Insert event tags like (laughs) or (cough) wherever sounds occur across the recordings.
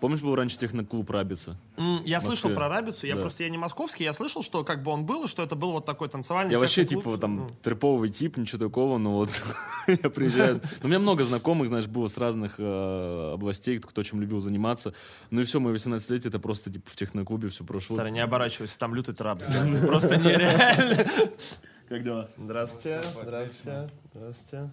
Помнишь, был раньше техноклуб Рабица? М, Я слышал про Рабицу, я Да. просто я не московский, я слышал, что как бы он был, и что это был вот такой танцевальный Я вообще, типа, там, Ну. триповый тип, ничего такого, но вот (laughs) я приезжаю. У меня много знакомых, знаешь, было с разных э, областей, кто чем любил заниматься. Ну и все, мои 18 лет, это просто, типа, в техноклубе все прошло. Старый, не оборачивайся, там лютый трап. Просто нереально. Как дела? Здравствуйте, здравствуйте, здравствуйте.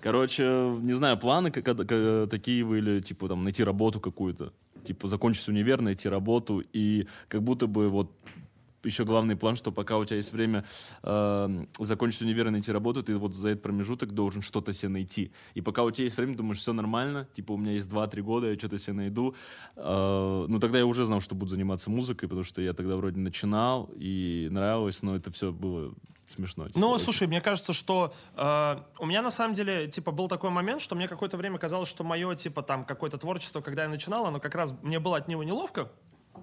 Короче, не знаю, планы как- как- такие были, типа, там, найти работу какую-то. Типа, закончить универ, найти работу. И как будто бы вот еще главный план, что пока у тебя есть время э, закончить универ и найти работу, ты вот за этот промежуток должен что-то себе найти. И пока у тебя есть время, думаешь, все нормально, типа у меня есть 2-3 года, я что-то себе найду. Э, ну тогда я уже знал, что буду заниматься музыкой, потому что я тогда вроде начинал и нравилось, но это все было смешно. типа, Ну, очень. слушай, мне кажется, что э, у меня на самом деле, типа, был такой момент, что мне какое-то время казалось, что мое, типа, там, какое-то творчество, когда я начинал, оно как раз, мне было от него неловко,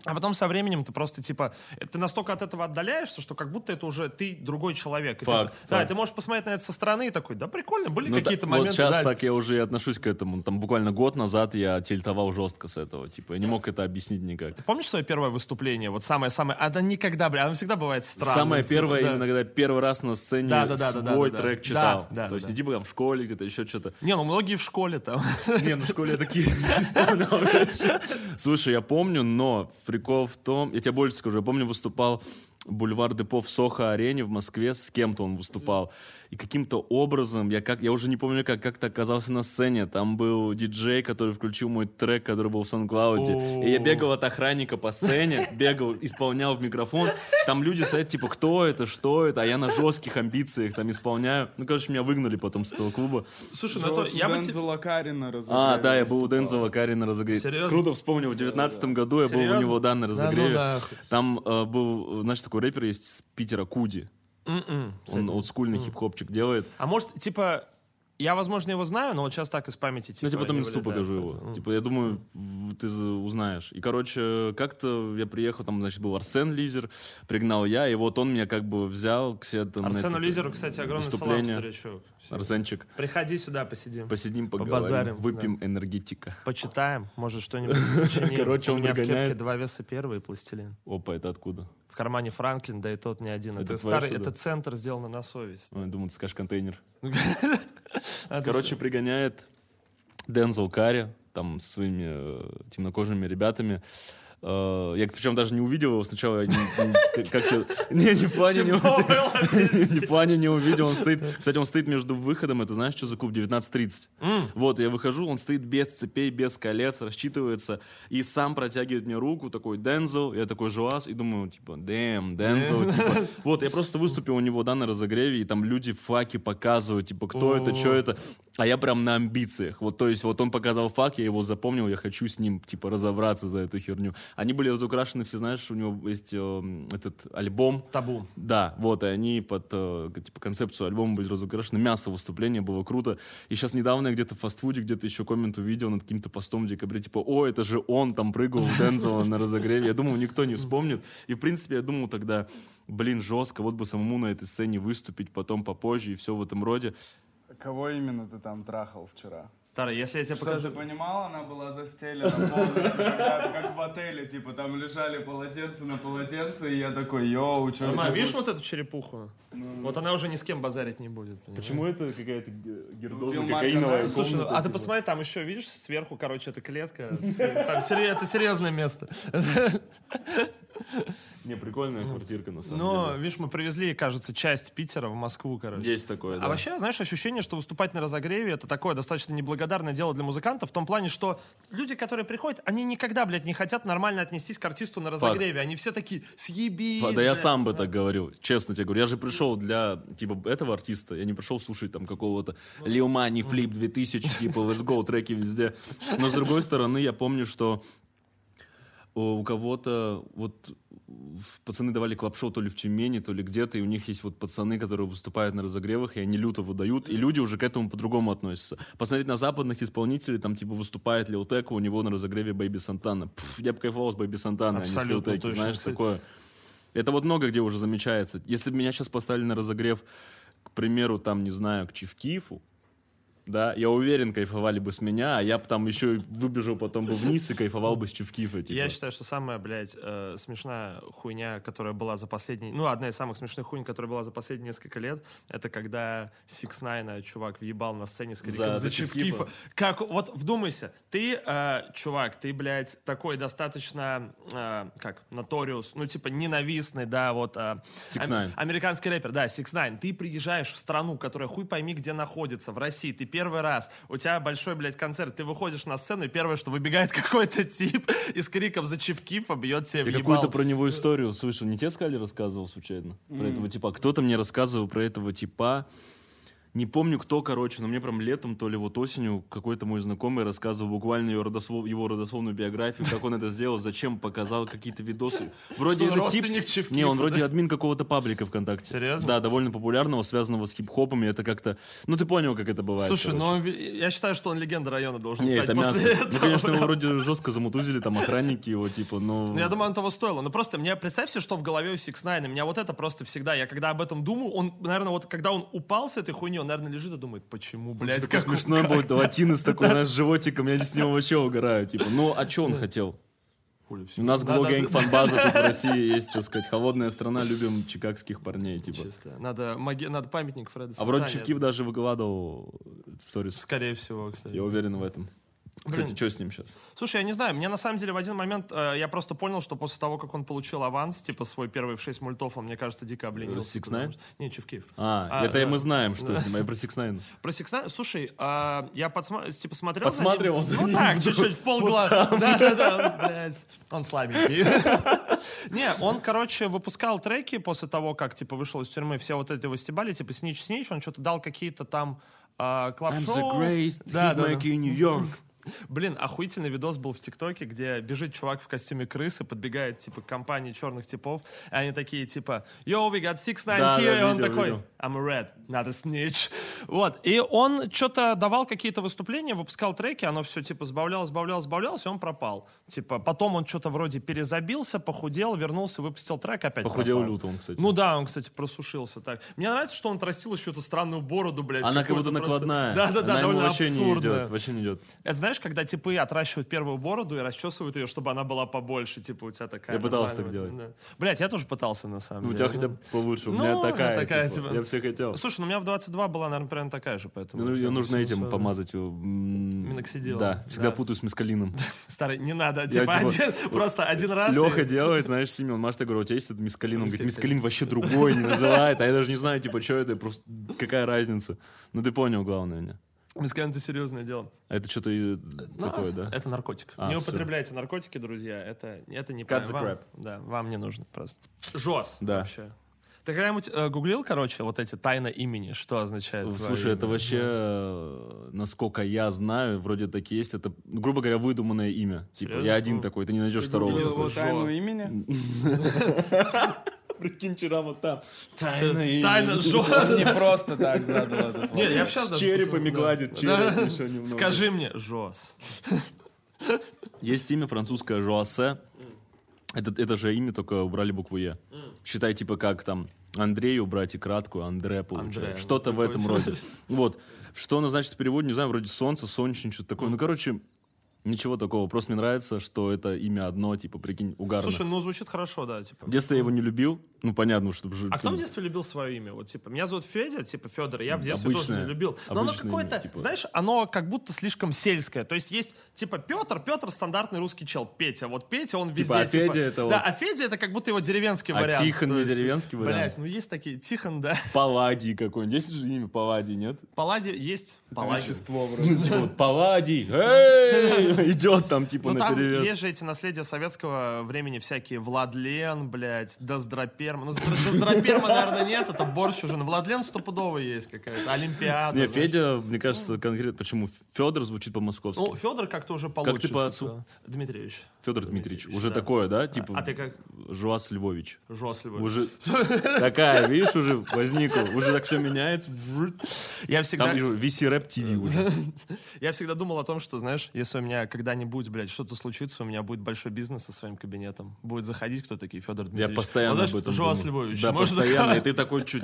а потом со временем ты просто, типа, э, ты настолько от этого отдаляешься, что как будто это уже ты другой человек. И ты- Факт, да, факт. ты можешь посмотреть на это со стороны и такой, да, прикольно, были Ну, какие-то да, моменты. Вот сейчас да, так я уже и отношусь к этому. Там буквально год назад я тильтовал жестко с этого. Типа, я не мог это объяснить никак. Ты помнишь свое первое выступление? Вот самое-самое... А да никогда, бля, оно всегда бывает странно. Самое типа, первое, да. я первый раз на сцене Да, да, да, да, да, свой да, да. трек Да, читал. да, То есть да. не типа там в школе где-то еще что-то. Не, ну многие в школе там. Не, ну в школе такие. (laughs) (laughs) Слушай, я помню, но прикол в том, я тебе больше скажу, я помню, выступал Бульвар Депо в Сохо-арене в Москве, с кем-то он выступал. И каким-то образом, я, как, я уже не помню, как как-то оказался на сцене. Там был диджей, который включил мой трек, который был в SoundCloud. И я бегал от охранника по сцене, бегал, исполнял в микрофон. Там люди стоят, типа, кто это, что это? А я на жестких амбициях там исполняю. Ну, короче, меня выгнали потом с этого клуба. Слушай, ну это... Я бы... Дензела Карина А, разыграли, да, я был у. Дензела Карри на разогреве. Серьезно? Круто вспомнил, в девятнадцатом году я был у него, да, на Да ну разогреве. нахуй. Там э, был, знаешь, такой рэпер есть с Питера, Куди. М-м. Он олдскульный хип-хопчик делает. А может, типа, я, возможно, его знаю, но вот сейчас так из памяти, типа, Ну, тебе потом вылетает. покажу его. Ну, Типа, я думаю, ты узнаешь. И, короче, как-то я приехал, там, значит, был Арсен Лизер, пригнал я, и вот он меня как бы взял к себе там Арсену это Лизеру, кстати, огромный салам, старичок. Арсенчик. Приходи сюда, посидим. Посидим, поговорим, Побазарим, выпьем энергетика. Почитаем, может, что-нибудь сочиним. Короче, У он меня в кепке два веса первый пластилин. Опа, это откуда? В кармане Франклин, да и тот не один. Это Это, старый, это центр, сделано на совесть. Ой, думаю, ты скажешь контейнер. (laughs) А, Короче, пригоняет Дензел Карри, там, со своими э, темнокожими ребятами. Э, я причем даже не увидел его сначала. я не- не- (laughs) плане не увидел. (laughs) Не плане не увидел. Он стоит... Кстати, он стоит между выходом. Это знаешь, что за клуб? 19.30. Вот, я выхожу, он стоит без цепей, без колец, рассчитывается. И сам протягивает мне руку, такой, Дензел. Я такой, Жуас. И думаю, типа, дэм, Дензел. (laughs) типа. Вот, я просто выступил у него, да, на разогреве, и там люди факи показывают, типа, кто это, что это. А я прям на амбициях. Вот, то есть, вот он показал фак, я его запомнил, я хочу с ним, типа, разобраться за эту херню. Они были разукрашены, все знаешь, у него есть э, этот альбом. Табу. Да, вот, и они под э, типа, концепцию альбома были разукрашены. Мясо выступление было круто. И сейчас недавно я где-то в фастфуде, где-то еще коммент увидел над каким-то постом в декабре, типа, о, это же он там прыгал в Дензела на разогреве. Я думал, никто не вспомнит. И, в принципе, я думал тогда, блин, жестко, вот бы самому на этой сцене выступить, потом попозже и все в этом роде. Кого именно ты там трахал вчера? Старый, если я тебе Что покажу... ты понимал, она была застелена полностью, когда- как в отеле, типа там лежали полотенца на полотенце, и я такой, йоу, что Рома, видишь вот эту черепуху? Вот она уже ни с кем базарить не будет. понимаешь? это какая-то Билл Марк, кокаиновая Слушай, ну, а ты посмотри, там еще, видишь, сверху, короче, это клетка. Там это серьезное место. (laughs) (laughs) Не, прикольная квартирка, на самом Но, деле. видишь, мы привезли, кажется, часть Питера в Москву, короче. Есть такое, да. А вообще, знаешь, ощущение, что выступать на разогреве это такое достаточно неблагодарное дело для музыкантов, в том плане, что люди, которые приходят, они никогда, блядь, не хотят нормально отнестись к артисту на разогреве. Они все такие, съебись, Да я блядь». сам бы так говорил, честно тебе говорю. Я же пришел для, типа, этого артиста. Я не пришел слушать там какого-то Lil Money, Flip 2000, типа, let's go, треки везде. Но с другой стороны, я помню, что у у кого-то вот пацаны давали club-шоу то ли в Тюмени, то ли где-то, и у них есть вот пацаны, которые выступают на разогревах, и они люто выдают, и люди уже к этому по-другому относятся. Посмотреть на западных исполнителей, там типа выступает Lil Tecca, у него на разогреве Baby Santana. Пф, я бы кайфовал с Baby Santana, а не с Lil Tecca, знаешь, такое. Это вот много где уже замечается. Если бы меня сейчас поставили на разогрев, к примеру, там, не знаю, к Чивкифу, да, я уверен, кайфовали бы с меня, а я бы там еще выбежал потом бы вниз и кайфовал бы с Чевкифа. Типа. Я считаю, что самая, блядь, э, смешная хуйня, которая была за последние... Ну, одна из самых смешных хуйнь, которая была за последние несколько лет, это когда Six Nine чувак въебал на сцене с криком За- «За Чевкифа». Как, вот вдумайся, ты, э, чувак, ты, блядь, такой достаточно, э, как, notorious, ну, типа, ненавистный, да, вот... э, 6ix9ine. Американский рэпер, да, Six Nine. Ты приезжаешь в страну, которая хуй пойми где находится, в России. Ты первый раз, у тебя большой, блядь, концерт, ты выходишь на сцену, и первое, что выбегает (laughs) какой-то тип и с криком за Чевкифа бьет тебе Я какую-то про него историю слышал. Не тебе сказали, рассказывал случайно? Про этого типа. Кто-то мне рассказывал про этого типа. Не помню, кто, короче, но мне прям летом, то ли вот осенью какой-то мой знакомый рассказывал буквально его, родослов- его родословную биографию, как он это сделал, зачем показал какие-то видосы. Вроде Что это тип... Чевкифа, Не, он да? вроде админ какого-то паблика ВКонтакте. Серьезно? Да, довольно популярного, связанного с хип-хопом, и это как-то... Ну, ты понял, как это бывает. Слушай, короче. ну я считаю, что он легенда района должен Не, стать это мясо. после Ну, этого. конечно, его вроде (laughs) жестко замутузили, там охранники его, типа, но... Ну, я думаю, он того стоило. Ну, просто мне, представь себе, что в голове у Six Nine. Меня вот это просто всегда, я когда об этом думаю, он, наверное, вот когда он упал с этой хуйней, он, наверное, лежит и думает, почему, блядь, как смешной был, латинос (laughs) такой, знаешь, с животиком, я с него вообще угораю, типа, ну, а что он хотел? хули. У нас Надо- Глогэнг фанбаза тут в (laughs) России есть, что сказать, холодная страна, любим чикагских парней, типа. Чисто. Надо, маги- надо памятник Фреда А вроде. Чевкив даже выкладывал в сторис. Скорее всего, кстати. Я уверен в этом. Кстати, Блин. что с ним сейчас? Слушай, я не знаю, мне на самом деле в один момент э, я просто понял, что после того, как он получил аванс, типа свой первый в 6 мультов, он, мне кажется, дико обленился. Six Nine? что- Не, Чевкив. А, А, это да. мы знаем, что с ним, а я про Six Nine. (laughs) Про Six Nine, слушай, а, я подсма- типа смотрел Подсматривал за за ним. Ну так, чуть-чуть в полглаза. Да-да-да, блядь, он слабенький. (laughs) Не, он, короче, выпускал треки после того, как, типа, вышел из тюрьмы, все вот эти его стебали, типа, Снич Снич, он что-то дал какие-то там а, клаб-шоу. Да, да, да. Нью-Йорк. Блин, охуительный видос был в ТикТоке, где бежит чувак в костюме крысы, подбегает, типа, к компании черных типов, и они такие, типа, yo, we got six nine Да, here, да, и он видел, такой, видел. I'm a red, not a snitch. Вот, и он что-то давал какие-то выступления, выпускал треки, оно все, типа, сбавлялось, сбавлялось, сбавлялось, и он пропал. Типа, потом он что-то вроде перезабился, похудел, вернулся, выпустил трек, опять Похудел пропал. люто он, кстати. Ну да, он, кстати, просушился так. Мне нравится, что он отрастил еще эту странную бороду, блядь. Она как будто накладная. Да-да-да, довольно вообще не абсурдная. идет, вообще не идет. Это знаешь, когда типы отращивают первую бороду и расчесывают ее, чтобы она была побольше, типа у тебя такая. Я пытался так да. Блядь, я тоже пытался на самом Ну, у деле. тебя хотя бы получше, у Ну, меня она такая, такая, типа, типа. я все хотел. Слушай, ну у меня в 22 была, наверное, примерно такая же, поэтому... Ну, ее нужно этим синусоида. помазать. Миноксидилом. Да, всегда Да. путаю с мискалином. (laughs) Старый, не надо, типа, типа, один, просто один раз. Леха делает, знаешь, Семен, Маш, я говорю, у тебя есть этот мискалин? Он говорит, Мискалин. мискалин вообще другой, не называет. А я даже не знаю, типа, что это, просто какая разница. Ну, ты понял, главное меня. Мискалин это серьезное дело. А это что-то Ну, такое, да? Это наркотик. А, не всё. употребляйте наркотики, друзья. Это, это не Cut the вам, crap. Да, вам не нужно просто. Жос Да. вообще. Ты когда-нибудь э, гуглил, короче, вот эти тайна имени, что означает твоё Слушай, это имя? вообще, э, насколько я знаю, вроде так и есть. Это, грубо говоря, выдуманное имя. Типа, Серьезно? я один такой, ты не найдешь второго. Гуглил Единственное, его тайну имени? (laughs) Прикинь, вчера вот там. Тайна (laughs) жос. Он не просто так (laughs) задал этот вопрос. Не, я сейчас С даже черепами гладит, череп еще немного. Скажи мне, жос. Есть имя французское Жоасе. Это, это же имя, только убрали букву Е. Считай, типа, как там Андрей убрать и краткую, Андре получается. Ну, Что-то в этом роде. Вот. Что оно значит в переводе, не знаю, вроде солнце, солнечный, что-то такое. Ну, короче, ничего такого. Просто мне нравится, что это имя одно, типа, прикинь, угарно. Слушай, ну звучит хорошо, да, типа. В детстве я его не любил. Ну, понятно, что... А кто в детстве любил свое имя? Вот, типа, меня зовут Федя, типа, Федор, я в детстве тоже Обычное. не любил. Но оно Обычное какое-то, имя, типа. знаешь, оно как будто слишком сельское. То есть есть, типа, Петр, Петр стандартный русский чел, Петя. Вот Петя, он везде, а Федя это Да, вот- а Федя это как будто его деревенский А вариант. Тихон не есть, деревенский вариант? Блять, ну есть такие, Тихон, да. (laughs) Палладий какой-нибудь. Есть же имя Палладий, нет? Палладий есть. Палладий. Вещество вроде. Типа вот (laughs) Палладий, эй, (laughs) идет там типа Ну, на там перевес. есть же эти наследия советского времени всякие Владлен, блядь, Доздроперма. Ну, Доздроперма, наверное, нет, это борщ уже. Но Владлен стопудово есть какая-то. Олимпиада. Не. Федя, мне кажется, конкретно, почему Федор звучит по-московски. Ну, Федор как-то уже получше. ты по всё. Дмитриевич. Федор Дмитриевич, уже такое, да? Типа А ты как? Жуас Львович. Жесливый. Уже такая, видишь, уже возникла. Уже так все меняется. Я всегда, Там вижу VC Rap TV уже. я всегда думал о том, что, знаешь, если у меня когда-нибудь, блядь, что-то случится, у меня будет большой бизнес со своим кабинетом. Будет заходить кто такие, Федор Я Дмитриевич. постоянно Вот, об этом Жуас. Львович. Да, Можно постоянно. И ты такой чуть...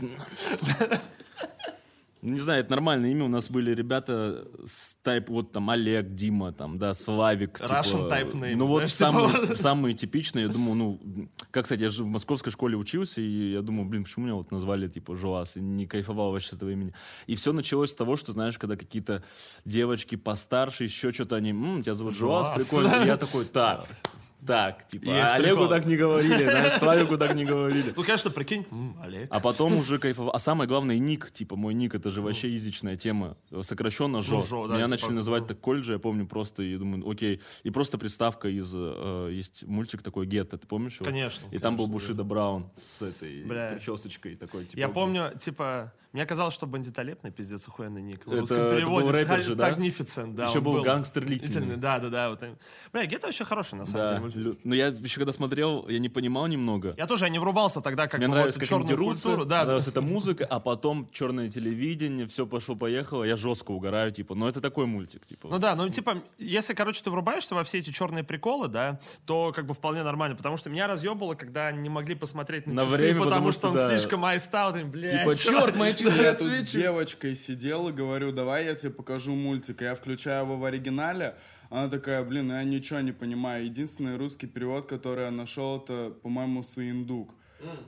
Ну, не знаю, это нормальное имя. У нас были ребята с тайп, вот там Олег, Дима, там, да, Славик. Russian типа, type names, Ну вот знаешь, самые, типа. самые типичные. Я думаю, ну, как, кстати, я же в московской школе учился, и я думаю, блин, почему меня вот назвали, типа, Жуас, и не кайфовал вообще с этого имени. И все началось с того, что, знаешь, когда какие-то девочки постарше, еще что-то они, м, тебя зовут Жуас. прикольно. И я такой, так, так, типа, Есть а Олегу прикол. так не говорили, знаешь, (laughs) Славику так не говорили. Ну, конечно, прикинь, м, Олег. А потом (laughs) уже кайфовал. А самое главное, ник. Типа, мой ник, это же вообще изичная тема. Сокращенно Жо. Ну, Жо, да, Меня типа, начали называть ну. так колледже, я помню просто, и думаю, окей. И просто приставка из... э, есть мультик такой «Гетто», ты помнишь его? Конечно, И там был Бушида Браун с этой Бля. причесочкой такой. Типа, Я помню, типа, мне казалось, что бандитолепный пиздец охуенный ник. В Это- русском это переводе был рэпер же, да? Magnificent, да. Еще он был гангстер. Литин, Да, да, да. Вот. Бля, Гетто вообще хороший, на самом Да. деле. Но я еще когда смотрел, я не понимал немного. Я тоже я не врубался тогда, как Мне бы нравится, вот как черную дерутся, культуру. Да, да. нравилась эта музыка, а потом черное телевидение, все пошло-поехало, я жестко угораю, типа, но это такой мультик, типа. Ну да, ну типа, если, короче, ты врубаешься во все эти черные приколы, да, то как бы вполне нормально, потому что меня разъебало, когда не могли посмотреть на, На часы, время, потому, потому что, что, он да. слишком айстаут, блядь. Типа, черт, мои часы Я тут с девочкой сидел и говорю, давай я тебе покажу мультик. Я включаю его в оригинале. Она такая, блин, я ничего не понимаю. Единственный русский перевод, который я нашел, это, по-моему, Саиндук.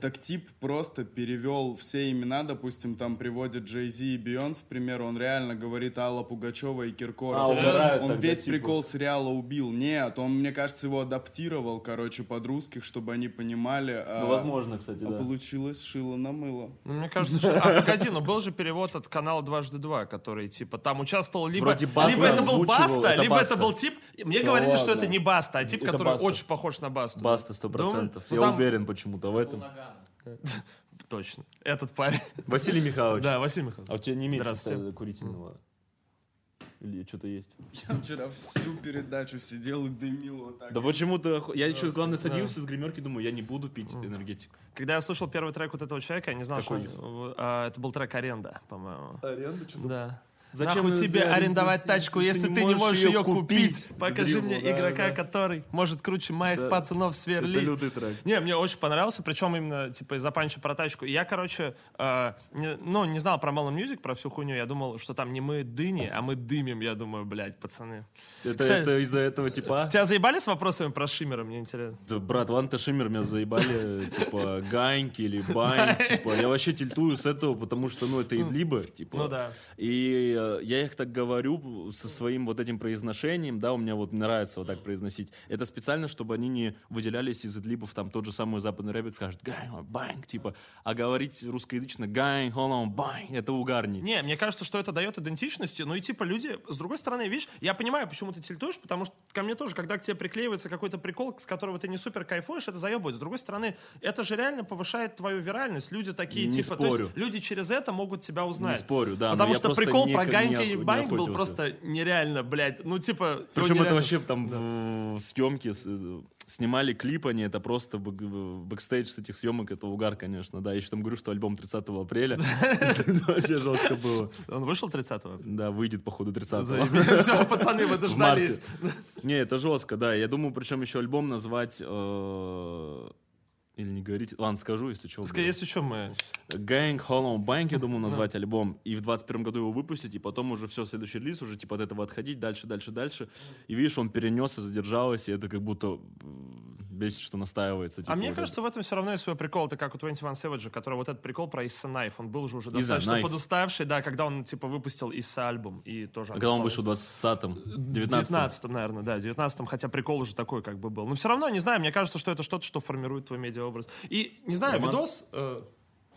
Так тип просто перевел все имена, допустим, там приводит Джей Зи и Бейонс, в пример, он реально говорит Алла Пугачева и Киркоров. А, угорают он тогда, весь типа. прикол сериала убил. Нет, он, мне кажется, его адаптировал, короче, под русских, чтобы они понимали. а- Ну, возможно, кстати, А да. получилось шило на мыло. Ну, мне кажется, что... А, погоди, ну был же перевод от канала «Дважды два», который, типа, там участвовал либо... Вроде Баста либо это был Баста, это либо Баста. это был тип... Мне Да говорили, что ладно. это не Баста, а тип, Это который Баста. очень похож на Басту. Баста, сто процентов. Я там- уверен почему-то в этом. (laughs) Точно. Этот парень. Василий Михайлович. Да, Василий Михайлович. А у тебя не меньше курительного? Или что-то есть? Я вчера всю передачу сидел и дымил вот так. Да почему-то... Я еще, главное, садился с гримерки, думаю, я не буду пить энергетик. Когда я слышал первый трек вот этого человека, я не знал, Какой что... а, это был трек «Аренда», по-моему. Аренда что Да. Зачем Нахуй ее тебе арендовать, тачку, если ты не можешь ее купить? Покажи Дрибл, мне да, игрока, да. который может круче моих Да. пацанов Это сверлить. лютый трек. Не, мне очень понравился, причем именно, типа, из-за панча про тачку. И я, короче, э, не- ну, не знал про Melon Music, про всю хуйню. Я думал, что там не мы дыни, а мы дымим. Я думаю, блядь, пацаны. Это, Кстати, это из-за этого типа... Тебя заебали с вопросами про Шиммера, мне интересно? Да, брат, Ванта Шиммер меня заебали, типа, ганьки или бань, типа, я вообще тильтую с этого, потому что, ну, это идлибы, типа. Ну да. И я их так говорю со своим вот этим произношением, да, у меня вот нравится вот так произносить. Это специально, чтобы они не выделялись из идлибов, там тот же самый западный рэпик скажет гань, бань, типа, а говорить русскоязычно гань, холон, бань, это угарней. Не, мне кажется, что это дает идентичности, ну и типа люди, с другой стороны, видишь, я понимаю, почему ты тильтуешь, потому что ко мне тоже, когда к тебе приклеивается какой-то прикол, с которого ты не супер кайфуешь, это заебывает. С другой стороны, это же реально повышает твою виральность. Люди такие, Не типа, то есть спорю. люди через это могут тебя узнать. Не спорю, да, Потому что прикол про Ганька ох- и не был просто нереально, блядь. Ну, типа... Причем это вообще там в съемки с- э, снимали клип, они это просто back- backstage с этих съемок, это угар, конечно, да. Я еще там говорю, что альбом 30 апреля. Вообще жестко было. Он вышел 30-го? Да, выйдет, походу, 30 (laughs) Все, пацаны, вы в дождались. Не, это жестко, да. Я думаю, причем еще альбом назвать... э, Или не говорить. Ладно, скажу, если что. Ска- Если что, мы... Gang Hollow Bank, я думаю, назвать альбом. И в 21 году его выпустить, и потом уже все, следующий релиз, уже типа от этого отходить, дальше, дальше, дальше. И видишь, он перенесся, задержалось, и это как будто бесит, что настаивается. типа, А мне вот кажется, в этом все равно есть свой прикол. Это как у 21 Savage, который вот этот прикол про Issa Knife. Он был же уже достаточно Knife. подуставший, да, когда он, типа, выпустил Issa альбом. И тоже... А когда он вышел в 20-м, 19 19 наверное, да, 19 хотя прикол уже такой как бы был. Но все равно, не знаю, мне кажется, что это что-то, что формирует твой медиаобраз. И, не знаю, Роман? видос... э,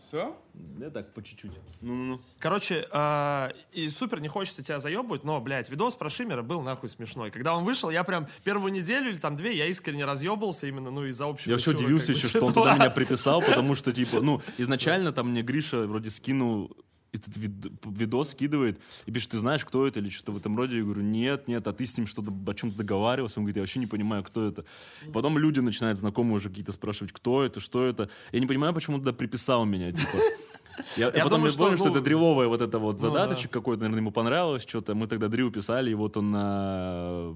Все? Я так, по чуть-чуть. Ну-ну-ну. Короче, э, и супер не хочется тебя заебывать, но, блядь, видос про Шиммера был нахуй смешной. Когда он вышел, я прям первую неделю или там две, я искренне разъебался именно, ну, из-за общего Я вообще удивился как бы, еще, что он туда меня ситуации. приписал, потому что, типа, ну, (laughs) изначально там мне Гриша вроде скинул этот вид- видос скидывает и пишет, ты знаешь, кто это или что-то в этом роде. Я говорю, нет, нет, а ты с ним что-то о чем-то договаривался. Он говорит, я вообще не понимаю, кто это. Потом люди начинают знакомые уже какие-то спрашивать, кто это, что это. Я не понимаю, почему туда приписал меня, типа. Я, Я потом думаю, что, понял, что, ну, это дрилловая вот это вот ну задаточек какой-то, наверное, ему понравилось что-то. Мы тогда drill писали, и вот он на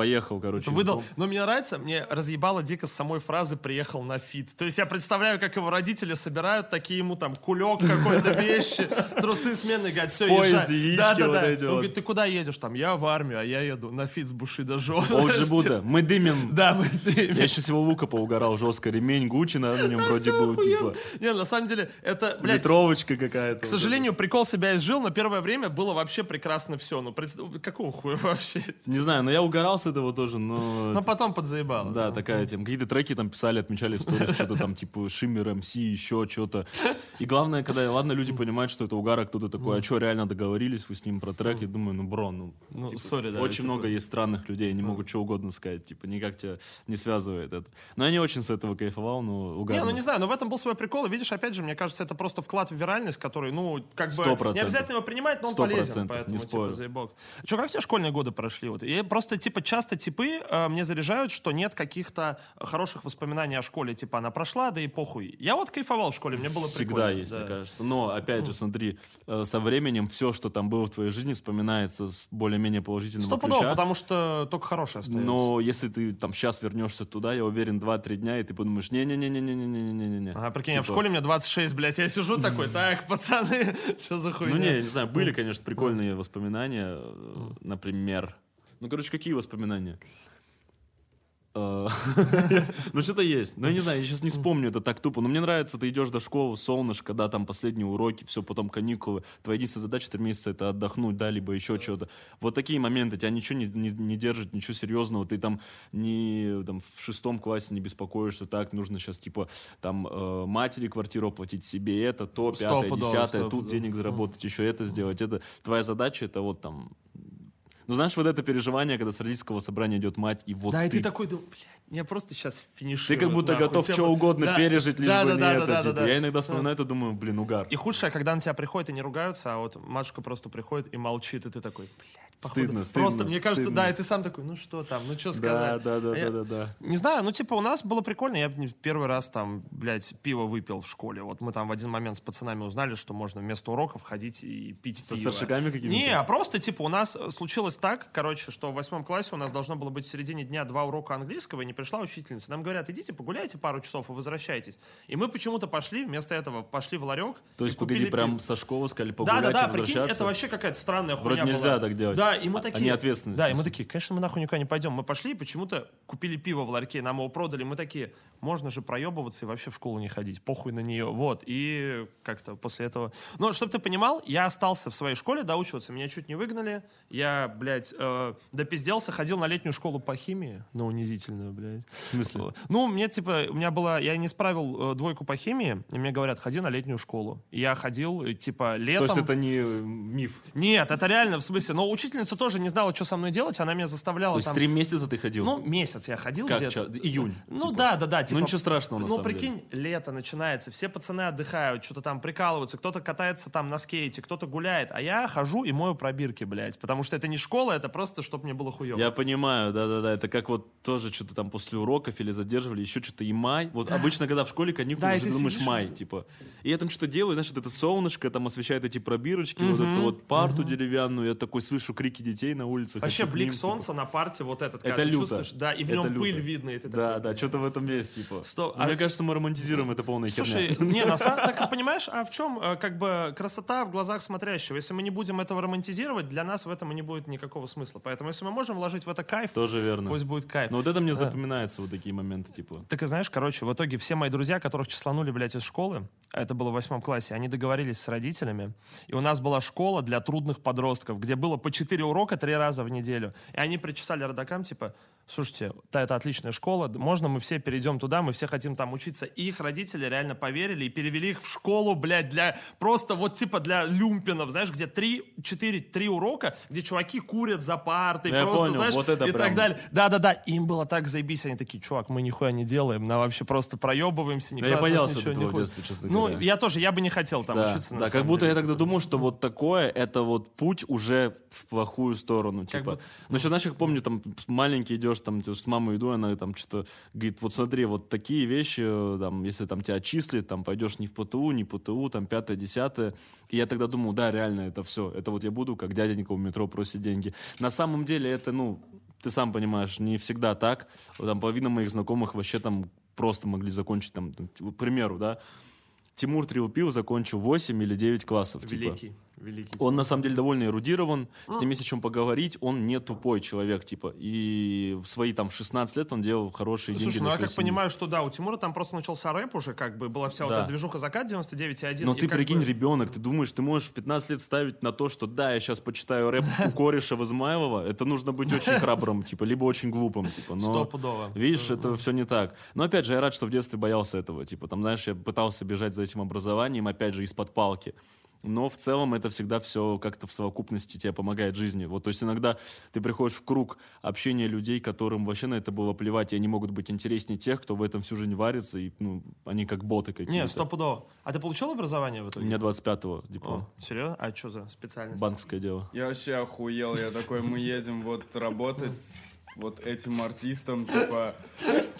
поехал, короче. Выдал. Но мне нравится, мне разъебало дико с самой фразы «приехал на feat». То есть я представляю, как его родители собирают такие ему там кулек какой-то вещи, трусы сменные, говорят, все, езжай. Да, да, да. Он говорит, ты куда едешь? Там, я в армию, а я еду на feat с Bushido Zho. OG Знаешь, Buda. Мы дымим. Да, мы Я еще всего лука поугарал жестко. Ремень Гуччи на нем вроде был, типа. Не, на самом деле, это, блядь, Ветровочка какая-то. К сожалению, прикол себя изжил, но первое время было вообще прекрасно все. Ну, какого хуя вообще? Не знаю, но я угорал с этого тоже, но... Но потом подзаебало. Да, такая тема. Какие-то треки там писали, отмечали в сторис, что-то там, типа, Шиммер, МС, еще что-то. И главное, когда, ладно, люди понимают, что это угар, а кто-то такой, а что, реально договорились вы с ним про трек? Я думаю, ну, бро, ну, Ну, типа, сори, да, очень много есть странных людей, они могут что угодно сказать, типа, никак тебя не связывает это. Но я не очень с этого кайфовал, но угарно. Не, ну не знаю, но в этом был свой прикол. И видишь, опять же, мне кажется, это просто вклад в виральность, который, ну, как бы Сто не процентов. обязательно его принимать, но он полезен. Поэтому, типа, заебок. Че, как тебе школьные годы прошли? Вот? И просто, типа, часто типы э, мне заряжают, что нет каких-то хороших воспоминаний о школе. Типа, она прошла, да и похуй. Я вот кайфовал в школе, мне было Всегда прикольно. есть, да. мне кажется. Но, опять же, смотри, э, со временем все, что там было в твоей жизни, вспоминается с более-менее положительного Стопудово, потому что только хорошее остается. Но если ты там сейчас вернешься туда, я уверен, 2-3 дня, и ты подумаешь, не-не-не-не-не-не-не-не-не. Ага, прикинь, а в Типа, школе мне 26, блядь, я сижу такой, (laughs) так, пацаны, (laughs) что за хуйня? Ну не, я не знаю, были, конечно, прикольные воспоминания, э, например. Ну, короче, какие воспоминания? Э, (laughs) Ну, что-то есть. Ну, я не знаю, я сейчас не вспомню, это так тупо. Но мне нравится, ты идешь до школы, солнышко, да, там последние уроки, все, потом каникулы. Твоя единственная задача три месяца это отдохнуть, да, либо еще что-то. Вот такие моменты, тебя ничего не, не, не держит, ничего серьезного. Ты там не там, в шестом классе не беспокоишься, так, нужно сейчас, типа, там, э, матери квартиру оплатить, себе это, то, пятое, десятое, тут денег заработать, еще это сделать. Это твоя задача, это вот там... Ну, знаешь, вот это переживание, когда с родительского собрания идет мать, и вот Да, и ты ты такой, думаешь, блядь, я просто сейчас ты финиширую. как будто нахуй, готов что угодно да, пережить, лишь да, бы да, не да, это. да, да, типа. да. Я иногда вспоминаю это, думаю, блин, угар. И худшее, когда на тебя приходит и не ругаются, а вот матушка просто приходит и молчит, и ты такой, блядь, походу, Стыдно, Просто, стыдно, мне кажется, стыдно. да, и ты сам такой, ну что там, ну что Да, сказать. да, да, А я- да, да, да. Не знаю, ну типа у нас было прикольно, я первый раз там, блядь, пиво выпил в школе. Вот мы там в один момент с пацанами узнали, что можно вместо уроков ходить и пить Со пиво. старшаками какими-то? Не, а просто типа у нас случилось так, короче, что в восьмом классе у нас должно было быть в середине дня два урока английского, и не пришла учительница. Нам говорят, идите погуляйте пару часов и возвращайтесь. И мы почему-то пошли, вместо этого пошли в ларек. То есть, погоди, прям пиво. со школы сказали Да, погулять да, да, и прикинь, это вообще какая-то странная Вроде хуйня нельзя была. так делать. Да, и мы такие... не ответственность, Да, и мы такие, конечно, мы нахуй никуда не пойдем. Мы пошли и почему-то купили пиво в ларьке, нам его продали, мы такие, можно же проебываться и вообще в школу не ходить, похуй на нее. Вот, и как-то после этого... Но, чтобы ты понимал, я остался в своей школе доучиваться, меня чуть не выгнали, я, блядь, э, допизделся, ходил на летнюю школу по химии, но унизительную, блядь. В смысле? Ну, мне, типа, у меня была... Я не справил э, двойку по химии, и мне говорят, ходи на летнюю школу. И я ходил, э, типа, То летом... есть это не миф? Нет, это реально, в смысле. Но учительница тоже не знала, что со мной делать, она меня заставляла То есть там... три месяца ты ходил? Ну, месяц я ходил Как, где-то. чё, июнь, Ну типа? да, да, да. Типа, ничего страшного, на Ну, самом прикинь, лето начинается, все пацаны отдыхают, что-то там прикалываются, кто-то катается там на скейте, кто-то гуляет, а я хожу и мою пробирки, блядь, потому что это не школа, это просто, чтобы мне было хуево. Я понимаю, да-да-да. Это как вот тоже что-то там после уроков или задерживали, еще что-то и май. Вот обычно, когда в школе каникулы, Да, уже думаешь сидишь май, типа. И я там что-то делаю, вот это солнышко там освещает эти пробирочки, вот эту вот парту деревянную. Я такой слышу крики детей на улицах. Вообще блик ним, типа. солнца на парте вот этот, когда Это ты люто. чувствуешь, да, и в нем люто. пыль видно, и ты Да, такой, да, что-то в этом есть, типа. Сто- Но а- Мне кажется, мы романтизируем это полная Слушай, херня. не, на самом (laughs) так понимаешь, а в чем э, как бы красота в глазах смотрящего? Если мы не будем этого романтизировать, для нас в этом и не будет никакого смысла. Поэтому если мы можем вложить в это кайф, Тоже верно. пусть будет кайф. Но вот это мне запоминается, вот такие моменты, типа. Так и знаешь, короче, в итоге все мои друзья, которых числанули, блядь, из школы, а это было в восьмом классе, они договорились с родителями, и у нас была школа для трудных подростков, где было по четыре урока три раза в неделю. И они причесали родакам, типа, слушайте, да, это отличная школа, можно мы все перейдем туда, мы все хотим там учиться. И их родители реально поверили и перевели их в школу, блядь, для просто вот типа для люмпинов, знаешь, где три, четыре, три урока, где чуваки курят за партой, Я просто, понял, знаешь, вот это и прям- так далее. Да-да-да, им было так заебись, они такие, чувак, мы нихуя не делаем, нам вообще просто проебываемся, никто я от нас боялся ничего этого не в хочет. детстве, честно Ну, говоря. я тоже, я бы не хотел там Да, учиться. на да, как самом будто деле, я тогда типа. думал, что вот такое, это вот путь уже в плохую сторону, типа. бы- Но еще, знаешь, как помню, там маленький идешь, там типа, с мамой иду, она там что-то говорит, вот смотри, вот такие вещи, э, там, если там тебя отчислят, там пойдешь не в ПТУ, не ПТУ, там пятое, десятое. И я тогда думал, да, реально, это все, это вот я буду как дяденька у метро просить деньги. На самом деле это, ну, ты сам понимаешь, не всегда так. Там половина моих знакомых вообще там просто могли закончить, там, ну, к примеру, да, Тимур Трилпил закончил 8 или 9 классов. типа. Великий. Он на самом деле довольно эрудирован, с ним есть о чем поговорить, он не тупой человек, типа. И в свои там 16 лет он делал хорошие деньги Слушай, ну я как семьи. понимаю, что да, у Тимура там просто начался рэп уже, как бы была вся вот Да. эта движуха закат 99,1. Но и ты прикинь, бы- ребенок, ты думаешь, ты можешь в 15 лет ставить на то, что да, я сейчас почитаю рэп у (laughs) кореша в Измайлова, это нужно быть очень храбрым, типа, либо очень глупым, типа. Но, Стопудово. Видишь, это все не так. Но опять же, я рад, что в детстве боялся этого. Типа, там, знаешь, я пытался бежать за этим образованием, опять же, из-под палки. Но в целом это всегда все как-то в совокупности тебе помогает жизни. Вот, то есть иногда ты приходишь в круг общения людей, которым вообще на это было плевать, и они могут быть интереснее тех, кто в этом всю жизнь варится, и ну, они как боты какие-то. Не, стопудово. А ты получил образование в У итоге? меня 25-го диплом. О, серьезно? А что за специальность? Банковское дело. Я вообще охуел, я такой, мы едем вот работать с вот этим артистом, типа,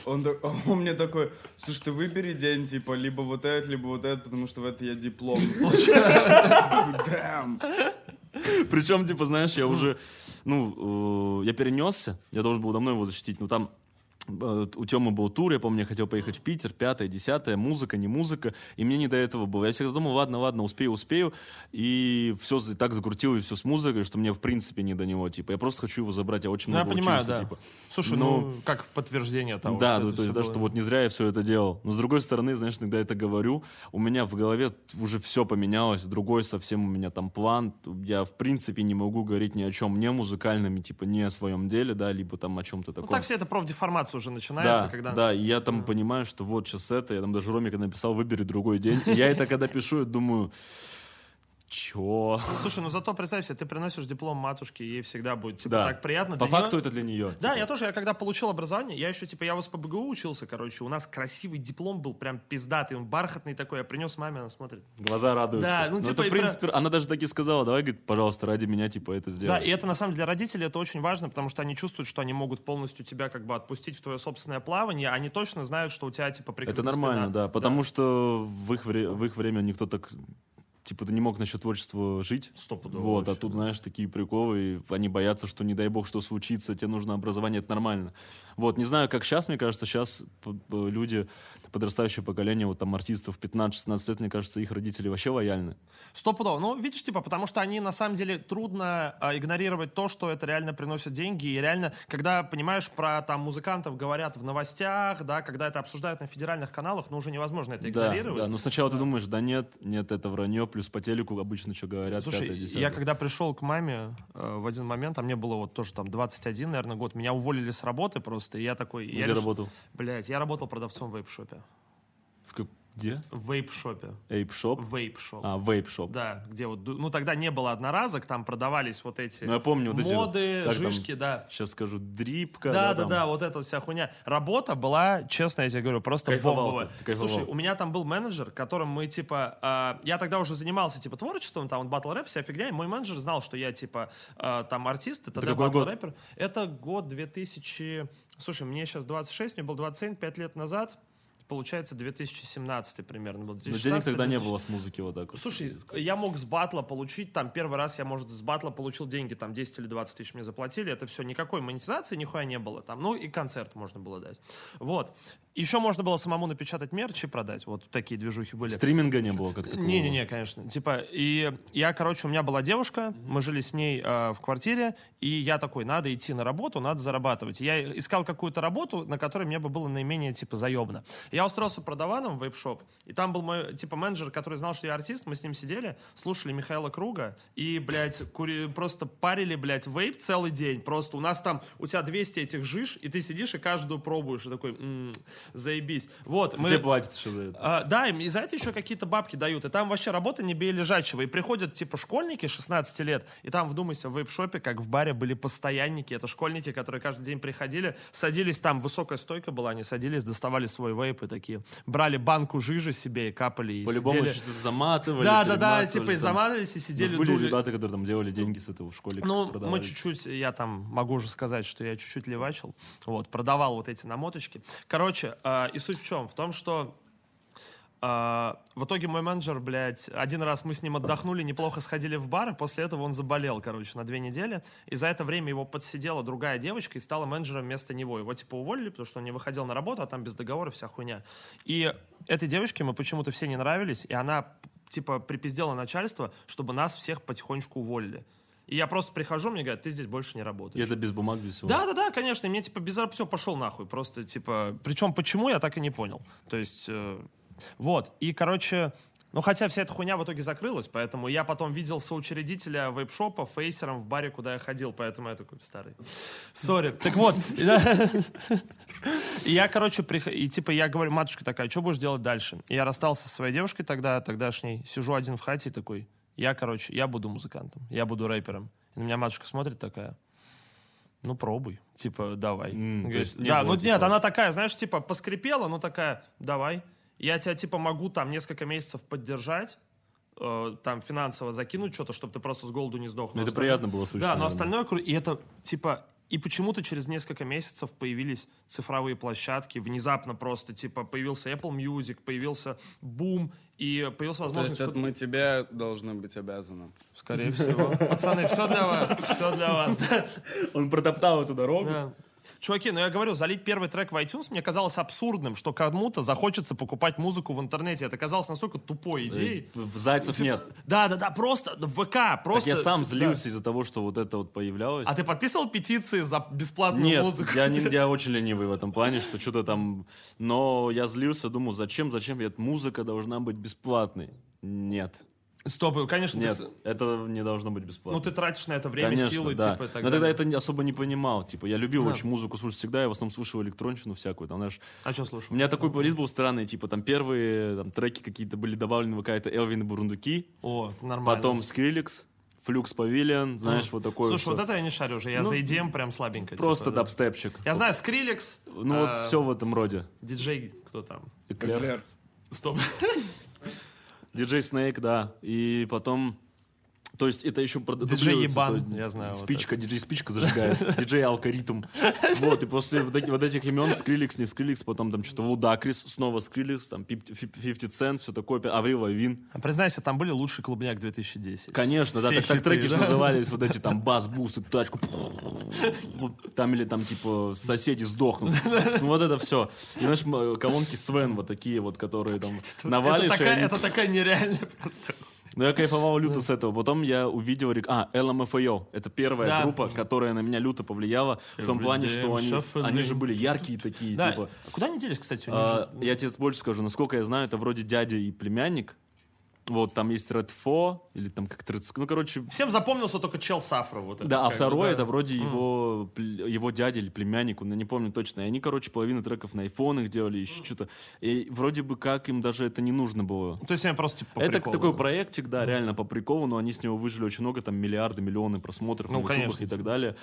он, (laughs) он мне такой, слушай, ты выбери день, типа, либо вот этот, либо вот этот, потому что в это я диплом (laughs) получаю. Причем, типа, знаешь, я уже, ну, э, я перенесся, я должен был давно его защитить, но там у Тёмы был тур, я помню, я хотел поехать в Питер, пятое, десятое, музыка, не музыка, и мне не до этого было. Я всегда думал, ладно, ладно, успею, успею, и все так закрутилось все с музыкой, что мне в принципе не до него, типа, я просто хочу его забрать, я очень Ну, я много понимаю, учился, да. типа. Слушай, Но- ну, как подтверждение того, да, что ну, это то есть, да, было. что вот не зря я все это делал. Но с другой стороны, знаешь, иногда это говорю, у меня в голове уже все поменялось, другой совсем у меня там план. Я, в принципе, не могу говорить ни о чем не музыкальном, типа, не о своем деле, да, либо там о чем-то Ну, таком. так все это профдеформация уже начинается, да, когда... да, и я там понимаю, что вот сейчас это, я там даже Ромика написал, выбери другой день. И я это когда пишу, я думаю, чё? Слушай, ну зато представь себе, ты приносишь диплом матушке, ей всегда будет, типа, Да. так приятно. По Для факту это для нее. Да, я тоже, я когда получил образование, я еще, типа, я в СПБГУ учился, короче, у нас красивый диплом был, прям пиздатый, он бархатный такой, я принес маме, она смотрит. Глаза радуются. Да, ну, Но типа, это, в принципе, она даже таки сказала, давай, говорит, пожалуйста, ради меня, типа, это сделай. Да, и это на самом деле для родителей это очень важно, потому что они чувствуют, что они могут полностью тебя как бы отпустить в твое собственное плавание, они точно знают, что у тебя типа прикрыта Это нормально, спина. да, потому что в их, вре- в их время никто так, типа, ты не мог насчет творчества жить. Стопудово Вот, а вообще, тут, знаешь, такие приколы, и они боятся, что не дай бог, что случится, тебе нужно образование, это нормально. Вот, не знаю, как сейчас, мне кажется, сейчас люди, подрастающее поколение, вот там артистов 15-16 лет, мне кажется, их родители вообще лояльны. Стопудово. Ну, видишь, типа, потому что они, на самом деле, трудно а, игнорировать то, что это реально приносит деньги. И реально, когда, понимаешь, про там музыкантов говорят в новостях, да, когда это обсуждают на федеральных каналах, ну, уже невозможно это Да, игнорировать. да, но сначала ты думаешь, да нет, нет, это вранье, плюс по телеку обычно что говорят, Слушай, пятое, десятое. я когда пришел к маме э, в один момент, а мне было вот тоже там 21, наверное, год, меня уволили с работы просто, и я такой... я Где решил- работал? Блядь, я работал продавцом в вейп-шопе. В Где? В вейп-шопе. Эйп-шоп? Вейп-шоп. А, вейп-шоп. Да, где вот, ну тогда не было одноразок, там продавались вот эти Ну, я помню вот эти моды, там, жишки, да. Сейчас скажу, дрипка. Да, да, там. да, вот эта вся хуйня. Работа была, честно я тебе говорю, просто бомбовая. Слушай, у меня там был менеджер, которым мы, типа, а, я тогда уже занимался, типа, творчеством, там, батл рэп, вся фигня, и мой менеджер знал, что я, типа, а, там, артист, и тогда батл рэпер. Это год 2000... Слушай, мне сейчас 26, мне был 27, 5 лет назад. Получается, 2017 примерно был. Но денег 2016, тогда не 2000. было с музыки вот так вот. Слушай, я мог с батла получить, там, первый раз я, может, с батла получил деньги, там, 10 или 20 тысяч мне заплатили, это все, никакой монетизации нихуя не было там, ну, и концерт можно было дать. Вот. Еще можно было самому напечатать мерч и продать, вот такие движухи были. Стриминга не было как такого. Не-не-не, конечно. Типа, и я, короче, у меня была девушка, мы жили с ней э, в квартире, и я такой, надо идти на работу, надо зарабатывать. Я искал какую-то работу, на которой мне бы было наименее, типа, заебно. Я устроился продаваном в вейп-шоп, и там был мой, типа, менеджер, который знал, что я артист, мы с ним сидели, слушали Михаила Круга, и, блядь, кури... просто парили, блядь, вейп целый день. Просто у нас там, у тебя 200 этих жиж, и ты сидишь и каждую пробуешь, и такой, «М, заебись. Вот, мы... Где платят еще за это? А, да, им и за это еще какие-то бабки дают. И там вообще работа не бей лежачего. И приходят, типа, школьники 16 лет, и там, вдумайся, в вейп-шопе, как в баре, были постоянники. Это школьники, которые каждый день приходили, садились, там высокая стойка была, они садились, доставали свой вейп и такие, брали банку жижи себе и капали. И По-любому сидели. что-то заматывали. Да, да, да, типа, и заматывались и сидели, были дули. ребята, которые там делали деньги с этого в школе. Ну, продавали. мы чуть-чуть, я там могу уже сказать, что я чуть-чуть левачил, вот, продавал вот эти намоточки. Короче, э, и суть в чем? В том, что А, в итоге мой менеджер, блядь, один раз мы с ним отдохнули, неплохо сходили в бар, и после этого он заболел, короче, на две недели. И за это время его подсидела другая девочка и стала менеджером вместо него. Его, типа, уволили, потому что он не выходил на работу, а там без договора вся хуйня. И этой девочке мы почему-то все не нравились, и она, типа, припиздела начальство, чтобы нас всех потихонечку уволили. И я просто прихожу, мне говорят, ты здесь больше не И работаешь. это без бумаг, без всего. Да, да, да, конечно. И мне типа без все пошел нахуй. Просто типа. Причем почему я так и не понял. То есть. э, вот. И, короче. Ну, хотя вся эта хуйня в итоге закрылась, поэтому я потом видел соучредителя вейп-шопа фейсером в баре, куда я ходил, поэтому я такой старый. Сори. Так вот. И я, короче, и типа я говорю, матушка такая, что будешь делать дальше? И я расстался со своей девушкой тогда, тогдашней, сижу один в хате и такой, я, короче, я буду музыкантом, я буду рэпером. И на меня матушка смотрит такая, ну, пробуй. Типа, давай. То Говорит, есть да, было, ну нет, типа- она такая, знаешь, типа, поскрипела, ну такая, давай. Я тебя, типа, могу там несколько месяцев поддержать, э, там финансово закинуть что-то, чтобы ты просто с голоду не сдох. Ну, Но это остальное- приятно было слышать, Да, но остальное, кру- и это, типа, и почему-то через несколько месяцев появились цифровые площадки, внезапно просто, типа, появился Apple Music, появился Boom, и появилась То возможность... есть это мы тебе должны быть обязаны. Скорее (laughs) всего. Пацаны, все для вас, все для вас. Он протоптал эту дорогу. Да. Чуваки, ну я говорю, залить первый трек в iTunes мне казалось абсурдным, что кому-то захочется покупать музыку в интернете. Это казалось настолько тупой идеей. В Зайцев нет. Да, да, да, просто в ВК, Так просто. я сам да. злился из-за того, что вот это вот появлялось. А ты подписывал петиции за бесплатную Нет, музыку? я, не, (laughs) я очень ленивый в этом плане, что что-то там... Но я злился, думал, зачем, зачем эта музыка должна быть бесплатной? Нет, Стоп, конечно, ты- нет, это не должно быть ну бесплатно. ты тратишь на это время, Конечно, силы, да. типа, и так Но тогда далее. это особо не понимал. Типа, я любил Да. очень музыку слушать всегда, я в основном слушал электронщину всякую. Там, знаешь, А что слушал? у меня такой плейлист был странный, типа, там первые там, треки какие-то были добавлены в какая-то Элвин и Бурундуки, О, это нормально. потом Скриликс, Флюкс Павилион, знаешь, вот такой Слушай, вот. вот это я не шарю уже, я Ну, за EDM прям слабенько. Просто типа, да. дабстепчик. Я знаю, Скриликс. Ну вот а, все в этом роде. Диджей, кто там? Эклер. Эклер. Стоп. (laughs) Диджей Снейк, да. И потом... То есть это еще Диджей Ебан, я знаю, вот Спичка, диджей Спичка зажигает. (laughs) Диджей Алгоритм. Вот, и после вот эти- вот этих имен Скриликс, не Скриликс, потом там что-то Лудакрис, снова Скриликс, там 50 Cent, все такое, Аврил Лавин. А признайся, там были лучший клубняк 2010. Конечно, да, так, так треки же назывались, вот эти там (laughs) bass, boost, и тачку. Там или там типа соседи сдохнут. Ну вот это все. И знаешь, колонки Sven вот такие вот, которые там (laughs) навалишь. это такая нереальная просто. Ну, я кайфовал люто с этого. Потом я увидел... рек- А, LMFAO. Это первая Да. группа, которая на меня люто повлияла. В том Every плане, что они, shuffling. они же были яркие такие, Да. типа... А куда они делись, кстати? У них А, же- я тебе больше скажу, насколько я знаю, это вроде дядя и племянник. Вот, там есть Red Fo, или там как-то... Ну, короче, Всем запомнился только Чел Сафра. Вот этот, да, а второй да. это вроде его, пл- его дядя или племянник, он, я не помню точно. И они, короче, половину треков на айфонах делали, еще что-то. И вроде бы как им даже это не нужно было. То есть я просто типа, по это приколу. такой проектик, да, реально по приколу, но они с него выжили очень много, там миллиарды, миллионы просмотров Ну, на конечно, и так далее.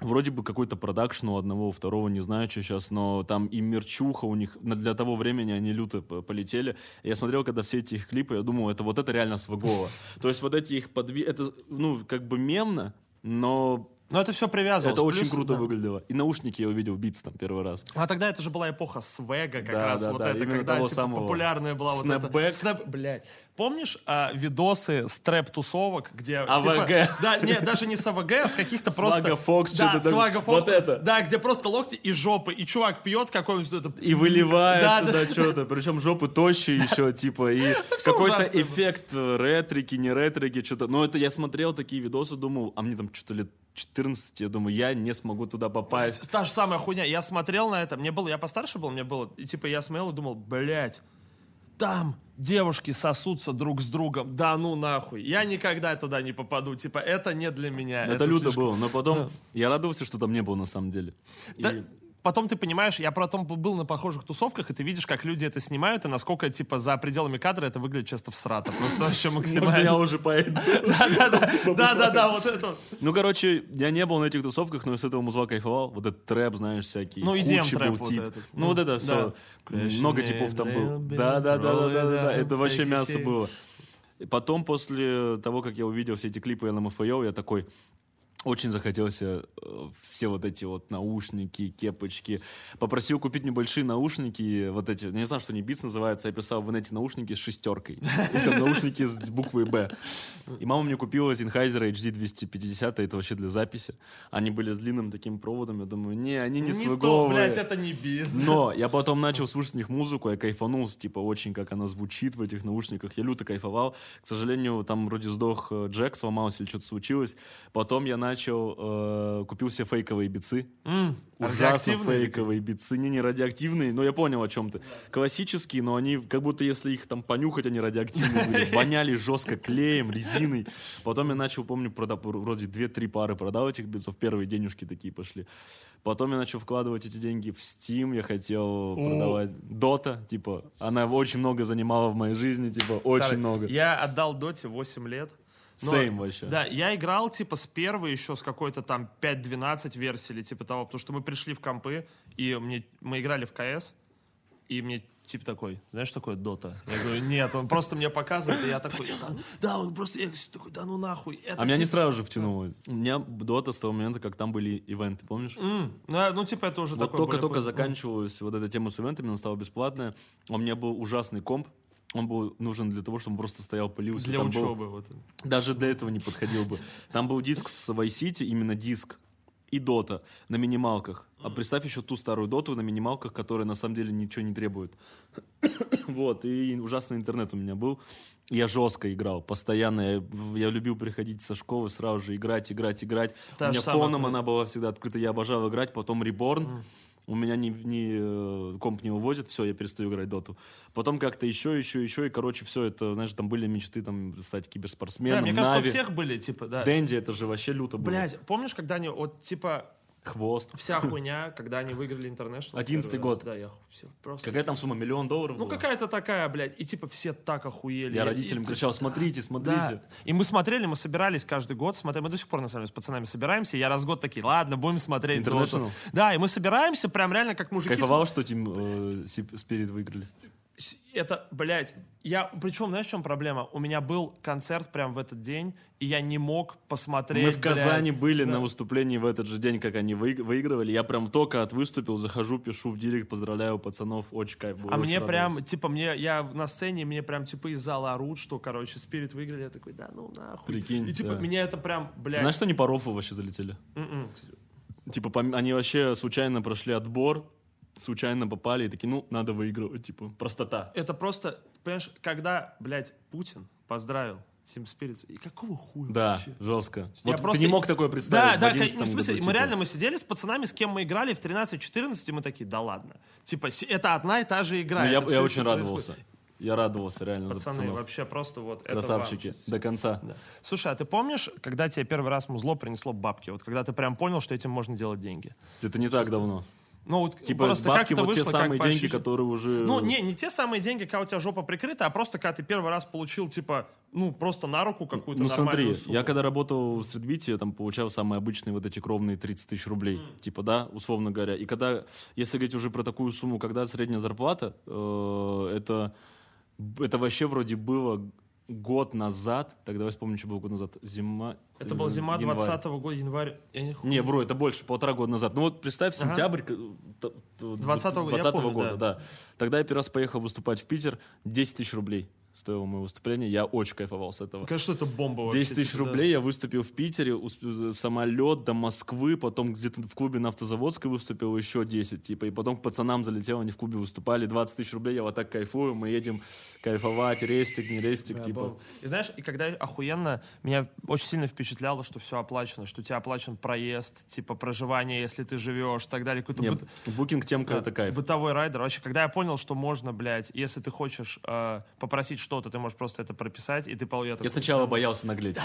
Вроде бы какой-то продакшн у одного, у второго, не знаю, что сейчас, но там и мерчуха у них, для того времени они люто полетели. Я смотрел, когда все эти их клипы, я думал, это вот это реально свагово. То есть вот эти их подви... Это, ну, как бы мемно, но Но это все привязывалось. это очень Плюс, круто да. выглядело. И наушники я увидел, Beats там первый раз. А тогда это же была эпоха свега, как Да, раз да, вот да, это, когда типа, самого. популярная была вот Снэпбэк. эта... Снэп... Блядь. Помнишь а, видосы стрэп-тусовок, где... АВГ. Типа, да, нет, даже не с АВГ, а с каких-то просто... Свага Фокс, да. Свага Фокс. Вот это. Да, где просто локти и жопы, и чувак пьет какой-нибудь... Это... И выливает Да, туда что-то. Причем жопы тощие еще, типа, и какой-то эффект э, ретрики, не ретрики, что-то. Но это я смотрел такие видосы, думал, а мне там что-то лет 14, я думаю, я не смогу туда попасть. Та же самая хуйня. Я смотрел на это, мне было, я постарше был, мне было, и типа я смотрел и думал, блядь, там девушки сосутся друг с другом, да ну нахуй, я никогда туда не попаду, типа это не для меня. Это, люто слишком- было, но потом я радовался, что там не было на самом деле. И- Да, Потом ты понимаешь, я потом был на похожих тусовках, и ты видишь, как люди это снимают, и насколько, типа, за пределами кадра это выглядит часто всрато. Просто вообще максимально. уже поэт. (laughs) Да-да-да, вот это. Ну, короче, я не был на этих тусовках, но я с этого музла кайфовал. Вот этот трэп, знаешь, всякий. Ну, Худший трэп вот этот. Ну, вот это все. Много типов там было. Да, да, да, да, да, да, да. Это вообще мясо было. Потом, после того, как я увидел все эти клипы LMFAO, я такой, очень захотелось э, все вот эти вот наушники, кепочки. Попросил купить небольшие наушники, вот эти, я не знаю, что они Beats называются, я писал в эти наушники с шестеркой. (laughs) Это наушники с буквой «Б». И мама мне купила Sennheiser HD250, это вообще для записи. Они были с длинным таким проводом, я думаю, не, они не, Не свыговые. блядь, это не биз. Но я потом начал слушать с них музыку, я кайфанул, типа, очень, как она звучит в этих наушниках. Я люто кайфовал. К сожалению, там вроде сдох э, Джек, сломался или что-то случилось. Потом я начал, э, купил себе фейковые бицы. М, Ужасно фейковые бицы. Не, не радиоактивные, но я понял, о чем ты. Классические, но они как будто если их там понюхать, они радиоактивные (laughs) были. Воняли жестко клеем, резиной. Потом я начал, помню, прода- вроде 2-3 пары продал этих бицов. Первые денежки такие пошли. Потом я начал вкладывать эти деньги в Steam. Я хотел продавать Дота. Типа, она очень много занимала в моей жизни. Типа, очень много. Я отдал Доте 8 лет. Same вообще. Да, я играл, типа, с первой еще, с какой-то там 5.12 версии или типа того, потому что мы пришли в компы, и мне, мы играли в КС, и мне типа такой, знаешь, такое Дота? Я говорю, нет, он просто мне показывает, и я такой, да, да, он просто, я такой, да ну нахуй. Это, А меня не типа- сразу же втянуло. У меня Дота с того момента, как там были ивенты, помнишь? М, ну, а, ну, типа, это уже Вот такое более только-только поздно. заканчивалась вот эта тема с ивентами, она стала бесплатная. У меня был ужасный комп. Он был нужен для того, чтобы он просто стоял, пылился. Для Там был- учебы. Вот. даже для этого не подходил бы. Там был диск с Vice City, именно диск, и Дота на минималках. А представь еще ту старую Доту на минималках, которая на самом деле ничего не требует. (coughs) Вот, и ужасный интернет у меня был. Я жестко играл, постоянно. Я, я любил приходить со школы, сразу же играть, играть, играть. Та у меня самая фоном хуйня. она была всегда открыта, я обожал играть. Потом Reborn. У меня ни, ни, э, комп не увозит, все, я перестаю играть доту. Потом как-то еще, еще, еще, и, короче, все это, знаешь, там были мечты там стать Да, киберспортсменом, мне кажется, у Нави. всех были, типа, да. Дэнди, это же вообще люто было. Блять, помнишь, когда они, вот, типа, Хвост. вся (laughs) хуйня, когда они выиграли International? 11-й первый раз? год. Да, я все, просто... Какая там сумма? Миллион долларов Ну, была? какая-то такая, блядь. И типа все так охуели. Я родителям и- кричал, смотрите, смотрите. Да. И мы смотрели, мы собирались каждый год, смотрели, мы до сих пор, на самом деле, с пацанами собираемся, я раз в год такие, ладно, будем смотреть International? Доту. Да, и мы собираемся прям реально как мужики. Кайфовал, что Тим э, Спирит выиграли? Это, блядь, я, причем, знаешь, в чем проблема? У меня был концерт прям в этот день, и я не мог посмотреть, Мы в Казани блядь. были Да. на выступлении в этот же день, как они выиг- выигрывали. Я прям только от выступил, захожу, пишу в директ, поздравляю пацанов, очень кайф был. А мне прям, радовался. типа, мне, я на сцене, мне прям, типа, из зала орут, что, короче, Спирит выиграли. Я такой, да ну нахуй. Прикинь, И, типа, да. меня это прям, Ты блядь. знаешь, что они по рофлу вообще залетели? м-м. Типа, пом- они вообще случайно прошли отбор, случайно попали и такие, ну, надо выигрывать, типа, простота. Это просто, понимаешь, когда, блядь, Путин поздравил Team Spirit, и какого хуя Да, вообще? жестко. Я Вот просто- ты не мог такое представить Да, в да, 11 ну, в смысле, году, мы типа. реально мы сидели с пацанами, с кем мы играли в 13-14, и мы такие, да ладно. Типа, это одна и та же игра. Ну, я, я очень происходит. радовался. Я радовался реально за Пацаны, пацанов. вообще просто вот Красавчики. До конца. Да. Слушай, а ты помнишь, когда тебе первый раз музло принесло бабки? Вот когда ты прям понял, что этим можно делать деньги? Это не так давно. Ну, вот Типа просто бабки, как это вот те вышло, как самые по деньги, которые уже... Ну, не, не те самые деньги, когда у тебя жопа прикрыта, а просто когда ты первый раз получил, типа, ну, просто на руку какую-то Ну смотри, сумму. я когда работал в стритбите, я там получал самые обычные вот эти кровные 30 тысяч рублей, типа, да, условно говоря. И когда, если говорить уже про такую сумму, когда средняя зарплата, э, это, это вообще вроде было год назад, тогда я вспомню, что было год назад, зима... Это была зима январь. 20 года, январь. Я не хуй- Не, вру, это больше, полтора года назад. Ну вот представь, Ага. сентябрь т- 20-го, я 20-го помню, года, да. да. Тогда я первый раз поехал выступать в Питер, 10 тысяч рублей стоило мое выступление, я очень кайфовал с этого. Конечно, это бомба вообще. 10 тысяч типа, да. рублей я выступил в Питере, усп- самолет до Москвы, потом где-то в клубе на Автозаводской выступил еще 10, типа, и потом к пацанам залетел, они в клубе выступали, 20 тысяч рублей, я вот так кайфую, мы едем кайфовать, рестик, не рестик, Да, типа. бомба. И знаешь, и когда охуенно, меня очень сильно впечатляло, что все оплачено, что у тебя оплачен проезд, типа проживание, если ты живешь, и так далее. Какой-то Не, быт- букинг темка Да, это кайф. Бытовой райдер. Вообще, когда я понял, что можно, блядь, если ты хочешь э, попросить что-то, ты можешь просто это прописать, и ты пол... Я, Я такой, сначала боялся наглеть.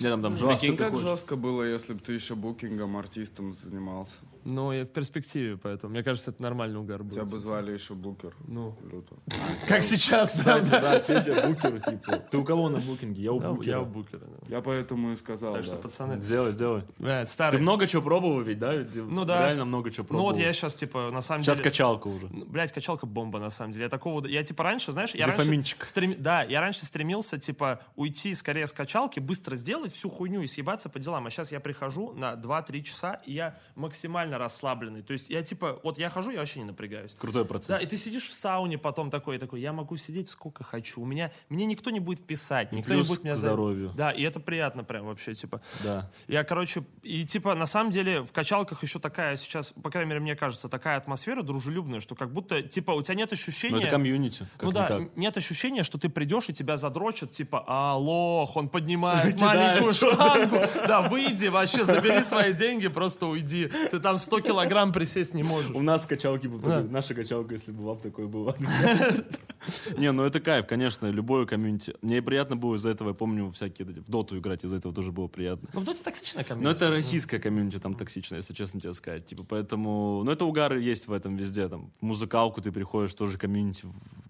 Мне там, там, «Жора, Прикинь, как хочешь?» жестко было, если бы ты еще букингом, артистом занимался. Ну, и в перспективе, поэтому. Мне кажется, это нормальный угар будет. Тебя бы звали еще Букер. Ну, Люто. (laughs) как сейчас, да, Кстати, да. Федя Букер, типа. Ты у кого на букинге? Я у Букера. Я у Букера. Я поэтому и сказал, Так что, пацаны, Сделай, сделай. блядь, Ты много чего пробовал ведь, да? Ну да. Реально много чего Ну пробовал. вот я сейчас, типа, на самом Сейчас деле... качалка уже. Ну, Блядь, качалка бомба, на самом деле. Я такого... Я, типа, раньше, знаешь, я раньше... Да, я раньше стремился, типа, уйти скорее с качалки, быстро сделать всю хуйню и съебаться по делам. А сейчас я прихожу на 2-3 часа, и я максимально расслабленный. То есть я, типа, вот я хожу, я вообще не напрягаюсь. Крутой процесс. Да, и ты сидишь в сауне потом такой, и такой, я могу сидеть сколько хочу. У меня, мне никто не будет писать, никто плюс не будет меня здоровью. Да, и это приятно прям вообще, типа. Да. Я, короче, и типа, на самом деле, в качалках еще такая сейчас, по крайней мере, мне кажется, такая атмосфера дружелюбная, что как будто, типа, у тебя нет ощущения... Но это комьюнити. ну да, никак. н- нет ощущения, что ты придешь и тебя задрочат, типа, а, лох, он поднимает маленькую штангу. Да, выйди вообще, забери свои деньги, просто уйди. Ты там 100 килограмм присесть не можешь. У нас качалки, бы Да. наша качалка, если была бы такой была. (laughs) Не, ну это кайф, конечно, любое комьюнити. Мне приятно было из-за этого, я помню, всякие в доту играть, из-за этого тоже было приятно. Ну, в доте токсичная Но комьюнити. это российская комьюнити там токсичная, если честно тебе сказать. Типа, поэтому... Ну, это угары есть в этом везде. Там, в музыкалку ты приходишь, тоже комьюнити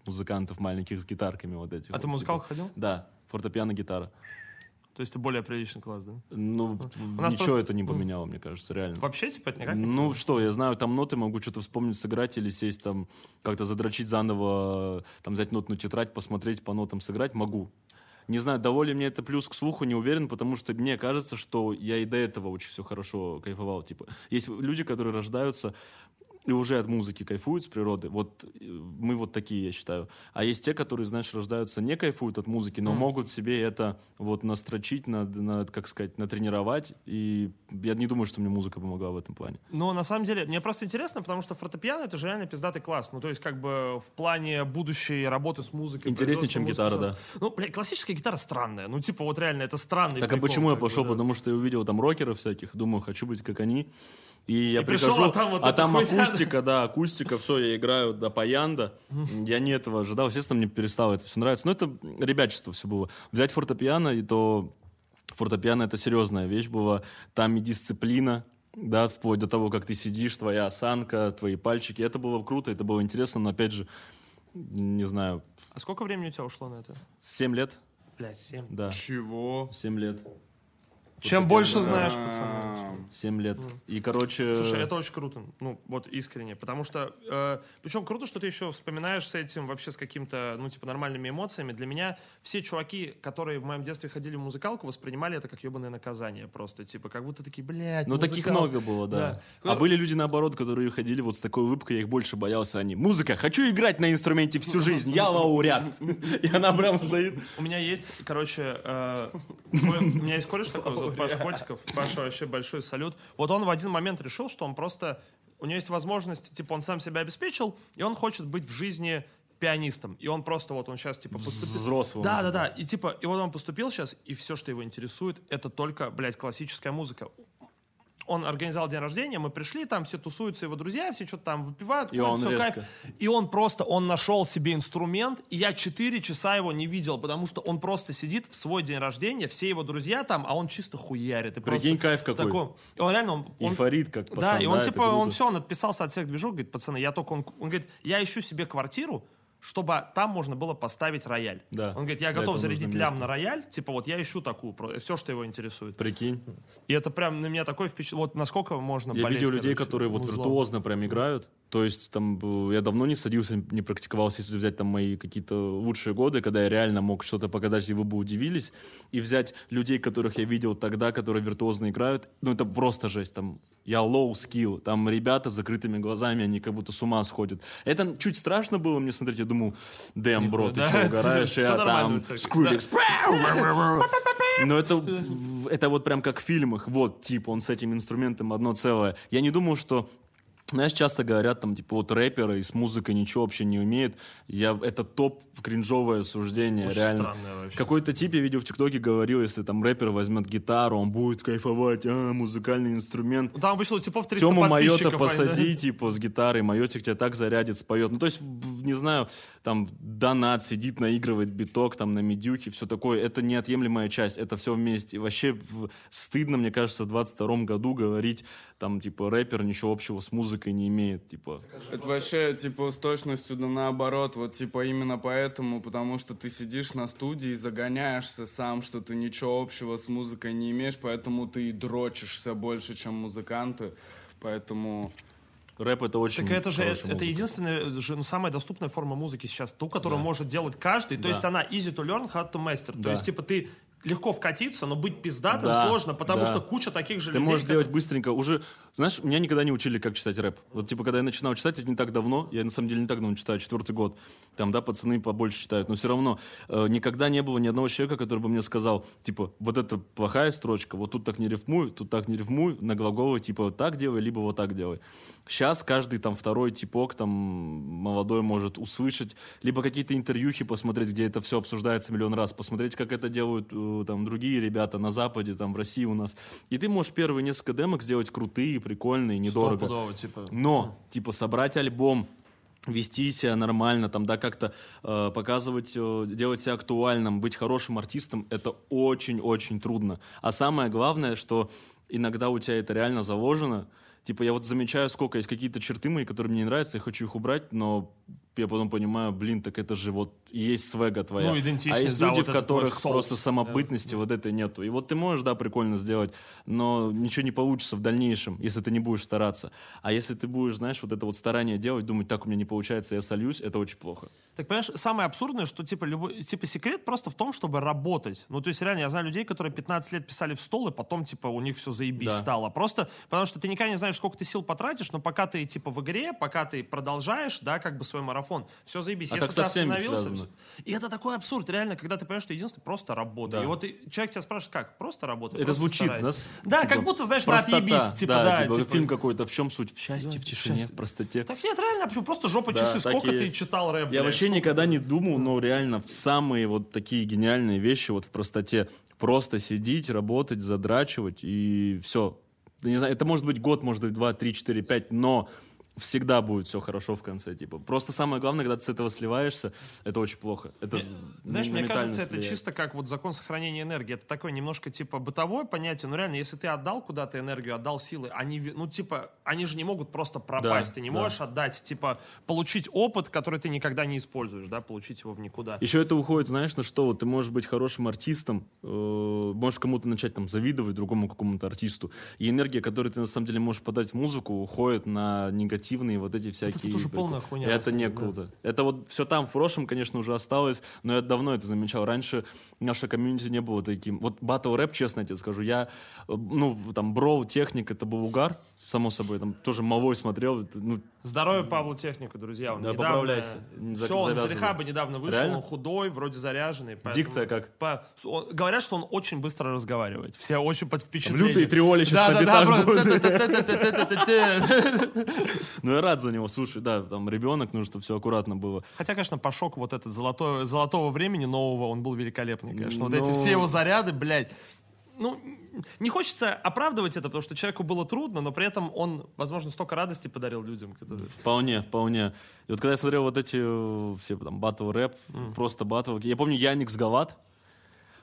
музыкантов маленьких с гитарками вот этих. А ты в музыкалку типа. ходил? Да, фортепиано, гитара. То есть ты более приличный класс, да? Ну, нас ничего просто- это не поменяло, мне кажется, реально. Вообще, типа, это никак не Ну что, я знаю, там ноты могу что-то вспомнить, сыграть или сесть там, как-то задрочить заново, там взять нотную тетрадь, посмотреть по нотам, сыграть могу. Не знаю, ли мне это плюс к слуху, не уверен, потому что мне кажется, что я и до этого очень все хорошо кайфовал. Типа, есть люди, которые рождаются и уже от музыки кайфуют с природы. Вот э, мы вот такие, я считаю. А есть те, которые, знаешь, рождаются, не кайфуют от музыки, но могут себе это вот настрочить, над, над, как сказать, натренировать. И я не думаю, что мне музыка помогла в этом плане. Но на самом деле, мне просто интересно, потому что фортепиано это же реально пиздатый класс. Ну, то есть, как бы в плане будущей работы с музыкой. Интереснее, чем производства гитара, музыки, Ну, блядь, классическая гитара странная. Ну, типа, вот реально, это странный Так а прикол, почему я пошел? да. Потому что я увидел там рокеров всяких, думаю, хочу быть как они. И я И пришел, прихожу, а там вот а там хуйня. акустика, да, акустика, все, я играю до паянда. Я не этого ожидал, естественно, мне перестало это все нравиться. Но это ребячество все было. Взять фортепиано, и то фортепиано это серьезная вещь была. Там и дисциплина, да, вплоть до того, как ты сидишь, твоя осанка, твои пальчики. Это было круто, это было интересно, но опять же, не знаю, А сколько времени у тебя ушло на это? 7 лет, Блядь, 7. да, Чего? 7 лет. Чем больше знаешь, А, пацаны. 7 лет. И, короче... Слушай, это очень круто. Ну, вот искренне. Потому что, э, причем круто, что ты еще вспоминаешь с этим вообще с каким-то, ну, типа, нормальными эмоциями. Для меня все чуваки, которые в моем детстве ходили в музыкалку, воспринимали это как ебаное наказание просто. Типа, как будто такие, блядь, Ну, таких музыкалка». много было, да. Да. А были люди, наоборот, которые ходили вот с такой улыбкой, я их больше боялся. Они, музыка, хочу играть на инструменте всю жизнь, я лауреат. И она прям стоит. У меня есть, короче, э, у меня есть кореш такой, зовут Паша Котиков. Паша вообще большой салют. Вот он в один момент решил, что он просто... У него есть возможность, типа, он сам себя обеспечил, и он хочет быть в жизни пианистом. И он просто вот, он сейчас, типа, поступил... Взрослым. Да, да, да. И типа, и вот он поступил сейчас, и все, что его интересует, это только, блядь, классическая музыка. Он организовал день рождения, мы пришли, там все тусуются его друзья, все что-то там выпивают, И он всё резко. кайф. И он просто, он нашел себе инструмент, и я 4 часа его не видел, потому что он просто сидит в свой день рождения, все его друзья там, а он чисто хуярит. И Прикинь, кайф какой. такой- и он реально, он, он- Эйфорит, как пацан. да, и он это типа, он все, он отписался от всех движок, говорит, пацаны, я только, он, он говорит, я ищу себе квартиру, чтобы там можно было поставить рояль. Да. Он говорит, я готов зарядить лям на рояль, типа вот я ищу такую, все, что его интересует. Прикинь. И это прям на меня такое впечатление, вот насколько можно Я видел людей, которые вот виртуозно прям играют. То есть там я давно не садился, не практиковался, если взять там мои какие-то лучшие годы, когда я реально мог что-то показать, и вы бы удивились. И взять людей, которых я видел тогда, которые виртуозно играют, ну это просто жесть. Там я low skill, там ребята с закрытыми глазами, они как будто с ума сходят. Это чуть страшно было мне смотреть, я думаю, дэм, бро, ты Да, что, (laughs) угораешь? Я там. Skrillex. Но это, это вот прям как в фильмах. Вот, типа, он с этим инструментом одно целое. Я не думал, что знаешь, часто говорят, там, типа, вот рэперы и с музыкой ничего вообще не умеет. Я, это топ кринжовое суждение, Очень реально. Какой-то тип, я видел в ТикТоке, говорил, если там рэпер возьмет гитару, он будет кайфовать, а, музыкальный инструмент. Ну, Там обычно у типов 300 Тема, Майота подписчиков. они, да. посади, типа, с гитарой, Майотик тебя так зарядит, споет. Ну, то есть, в- не знаю, там, Донат сидит, наигрывает биток, там, на медюхе, все такое. Это неотъемлемая часть, это все вместе. И вообще в- стыдно, мне кажется, в 22 году говорить, там, типа, рэпер ничего общего с музыкой не имеет, типа. Это вообще, типа, с точностью да наоборот. Вот, типа, именно поэтому, потому что ты сидишь на студии и загоняешься сам, что ты ничего общего с музыкой не имеешь, поэтому ты и дрочишься больше, чем музыканты. Поэтому... Рэп это очень Так это же это музыка. единственная же, ну, самая доступная форма музыки сейчас, ту, которую Да. может делать каждый. То Да. есть она easy to learn, hard to master. Да. То есть типа ты легко вкатиться, но быть пиздатым Да, сложно, потому да. что куча таких же Ты людей. можешь которые- делать быстренько. Уже, знаешь, меня никогда не учили, как читать рэп. Вот, типа, когда я начинал читать, это не так давно. Я, на самом деле, не так давно читаю, четвертый год. Там, да, пацаны побольше читают. Но все равно э, никогда не было ни одного человека, который бы мне сказал, типа, вот это плохая строчка, вот тут так не рифмуй, тут так не рифмуй, на глаголы, типа, так делай, либо вот так делай. Сейчас каждый там второй типок там молодой может услышать, либо какие-то интервьюхи посмотреть, где это все обсуждается миллион раз, посмотреть, как это делают э, там другие ребята на Западе, там в России у нас. И ты можешь первые несколько демок сделать крутые, прикольные, недорого. Стопудово, типа. Но, типа, собрать альбом, вести себя нормально, там, да, как-то э, показывать, э, делать себя актуальным, быть хорошим артистом, это очень-очень трудно. А самое главное, что иногда у тебя это реально заложено. Типа, я вот замечаю, сколько есть какие-то черты мои, которые мне не нравятся, я хочу их убрать, но я потом понимаю, блин, так это же вот есть свега твоя. Ну, идентичность, а есть да, люди, вот в которых соус, просто да. самобытности вот этой нету. И вот ты можешь, да, прикольно сделать, но ничего не получится в дальнейшем, если ты не будешь стараться. А если ты будешь, знаешь, вот это вот старание делать, думать, так у меня не получается, я сольюсь, это очень плохо. Так понимаешь, самое абсурдное, что типа любой, типа секрет просто в том, чтобы работать. Ну то есть реально, я знаю людей, которые 15 лет писали в стол, и потом типа у них все заебись Да. стало. Просто потому что ты никогда не знаешь, сколько ты сил потратишь, но пока ты типа в игре, пока ты продолжаешь, да, как бы свой марафон, все заебись. А Если так ты остановился, всё- и это такой абсурд, реально, когда ты понимаешь, что единственное просто работа. Да. И вот и человек тебя спрашивает, как? Просто работа. Это просто звучит, да? старайся. Да, типа, как будто, знаешь, на простота. отъебись, типа, да, типа, типа- фильм какой-то, в чем суть? В счастье, Да, в тишине, в простоте. Так нет, реально, почему? Просто жопа Да, часы, сколько ты читал рэп, Я вообще никогда не думал, но реально в самые вот такие гениальные вещи вот в простоте. Просто сидеть, работать, задрачивать и все. Не знаю, это может быть год, может быть два, три, четыре, пять, но всегда будет все хорошо в конце. Типа. Просто самое главное, когда ты с этого сливаешься, это очень плохо. Это Знаешь, мне кажется, это слияет. чисто как вот закон сохранения энергии. Это такое немножко типа бытовое понятие. Но реально, если ты отдал куда-то энергию, отдал силы, они, ну типа, они же не могут просто пропасть. Да, ты не да. можешь отдать, типа, получить опыт, который ты никогда не используешь, да, получить его в никуда. Еще это уходит, знаешь, на что? Вот ты можешь быть хорошим артистом, э, можешь кому-то начать там завидовать другому какому-то артисту, и энергия, которую ты на самом деле можешь подать в музыку, уходит на негативные вот эти всякие... тоже приколы. полная хуйня, Это не да. круто. Это вот все там в прошлом, конечно, уже осталось, но я давно это замечал. Раньше наше комьюнити не было таким. Вот батл рэп, честно я тебе скажу, я, э, ну, там, броу, техник, это был угар, само собой, там тоже малой смотрел, это, ну, Здоровье Павлу Технику, друзья. Он Да, недавно... поправляйся. Не Все, за- он из завязывай. рехаба недавно вышел, Реально? он худой, вроде заряженный. поэтому- Дикция как? По- он- Говорят, что он очень быстро разговаривает. Все очень под впечатлением. лютые триоли щас да, на да, битах да, будут. Ну, я рад за него, слушай, да, там ребенок, нужно, чтобы все аккуратно было. Хотя, конечно, Пашок вот этот золотой, золотого времени нового, он был великолепный, конечно. Вот эти Ну. все его заряды, блядь. Ну, не хочется оправдывать это, потому что человеку было трудно, но при этом он, возможно, столько радости подарил людям, которые... Вполне, вполне. И вот когда я смотрел вот эти э, все там батл рэп, просто батл, я помню Яникс Галат,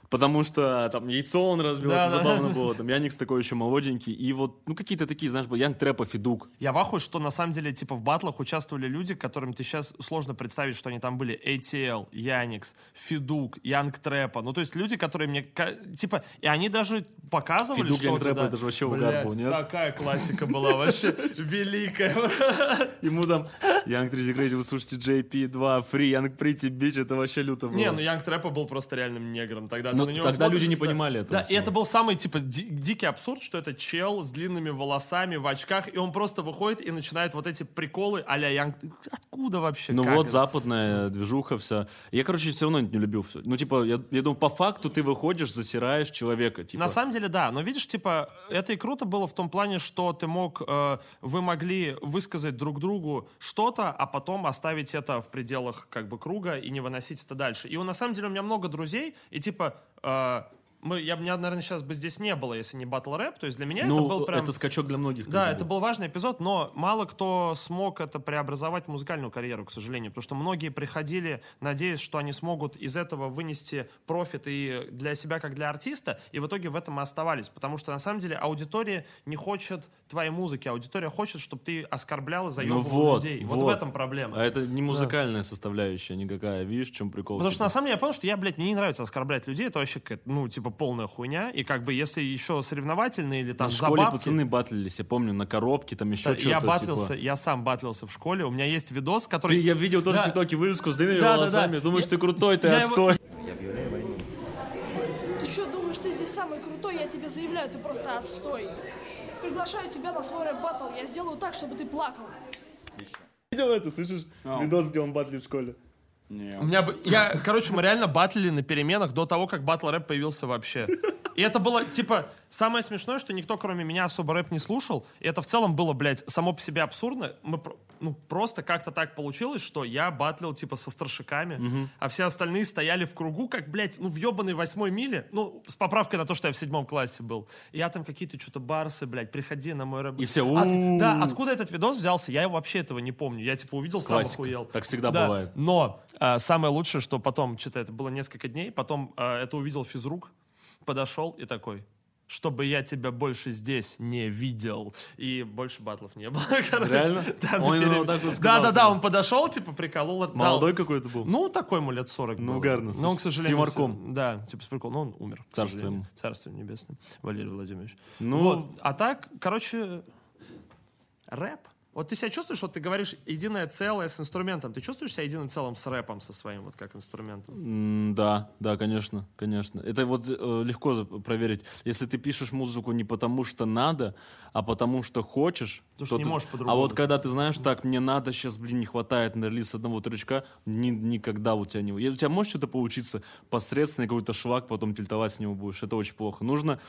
потому что там яйцо он разбил, Да, это да. забавно было. Там Яникс такой еще молоденький, и вот, ну, какие-то такие, знаешь, Янг Трэпа, Федук. Я в ахуе, что на самом деле, типа, в батлах участвовали люди, которым ты сейчас сложно представить, что они там были. ATL, Яникс, Feduk, Young Trappa. Ну, то есть люди, которые мне... Типа, и они даже показывали, Feduk, что... Янг вот Trappa, да, это же вообще угар был, нет? такая классика была вообще великая. (laughs) Ему там Young Трези Crazy, вы слушаете JP2, Free, Young Pretty, Bitch, это вообще люто было. Не, ну Young Trappa был просто реальным негром. Тогда, Ну, ты на него тогда смотришь, люди не да. понимали этого Да, и всего. это был самый, типа, ди- дикий абсурд, что это чел с длинными волосами, в очках, и он просто выходит и начинает вот эти приколы а-ля Янг... Откуда вообще? Ну вот это? западная движуха вся. Я, короче, все равно не любил все. Ну, типа, я, я думаю, по факту ты выходишь, засираешь человека. Типа, На самом деле, да. Но видишь, типа, это и круто было в том плане, что ты мог, э, вы могли высказать друг другу что-то, а потом оставить это в пределах как бы круга и не выносить это дальше. И у- на самом деле у меня много друзей, и типа, э, мы, я бы, наверное, сейчас бы здесь не было, если не батл рэп. То есть для меня ну, это был прям... это скачок для многих. Да, это был важный эпизод, но мало кто смог это преобразовать в музыкальную карьеру, к сожалению, потому что многие приходили, надеясь, что они смогут из этого вынести профит и для себя, как для артиста, и в итоге в этом и оставались, потому что на самом деле аудитория не хочет твоей музыки, аудитория хочет, чтобы ты оскорблял и заебывал Ну вот, людей. Вот. вот. в этом проблема. А это не музыкальная составляющая никакая, видишь, в чем прикол? Потому что Типа, на самом деле я понял, что я, блядь, мне не нравится оскорблять людей, это вообще, ну, типа, полная хуйня. И как бы, если еще соревновательные или там в за школе бабки- пацаны батлились, я помню, на коробке, там еще Да, что-то. я типа. батлился, я сам батлился в школе. У меня есть видос, который... Ты, я видел тоже Да. в ТикТоке вырезку с длинными Да, да, волосами. да. Думаешь, Я- ты крутой, ты я его- отстой. Ты что, думаешь, ты здесь самый крутой? Я тебе заявляю, ты просто отстой. Приглашаю тебя на свой рэп-баттл. Я сделаю так, чтобы ты плакал. Видел это, слышишь? А. Видос, где он батлит в школе. Не. У меня, я, короче, мы реально батлили на переменах до того, как батл рэп появился вообще. И это было, типа, самое смешное, что никто, кроме меня, особо рэп не слушал. И это в целом было, блядь, само по себе абсурдно. Мы, ну, просто как-то так получилось, что я батлил, типа, со старшиками, а все остальные стояли в кругу, как, блядь, ну, в ебаной восьмой миле. Ну, с поправкой на то, что я в седьмом классе был. И я там какие-то что-то барсы, блядь, приходи на мой рэп. И все, От-. Да, откуда этот видос взялся, я вообще этого не помню. Я, типа, увидел, сам Классика. охуел. Так всегда Да, бывает. Но а, самое лучшее, что потом, что-то это было несколько дней, потом а, это увидел физрук, подошел и такой, чтобы я тебя больше здесь не видел. И больше батлов не было. (laughs) короче. Реально? Да, Он перемен- вот так вот Да, сказал да, да, он подошел, типа, приколол. дал- Молодой какой-то был? Ну, такой ему лет 40 Ну, было. угарно, Но он, к слушай. С сожалению... юморком. Да, типа, с приколом. Но он умер. Царство сожалению. ему. Царство небесное. Валерий Владимирович. Ну- Вот. А так, короче, рэп. Вот ты себя чувствуешь, вот ты говоришь единое целое с инструментом. Ты чувствуешь себя единым целым с рэпом со своим, вот как инструментом? М, Да, да, конечно, конечно. Это вот э, легко проверить. Если ты пишешь музыку не потому, что надо, а потому, что хочешь. Потому что то не ты- можешь А по-другому. вот когда ты знаешь, так, мне надо сейчас, блин, не хватает на релиз одного тречка, ни- никогда у тебя не... У тебя может что-то получиться посредственный какой-то шлак, потом тильтовать с него будешь. Это очень плохо. Нужно...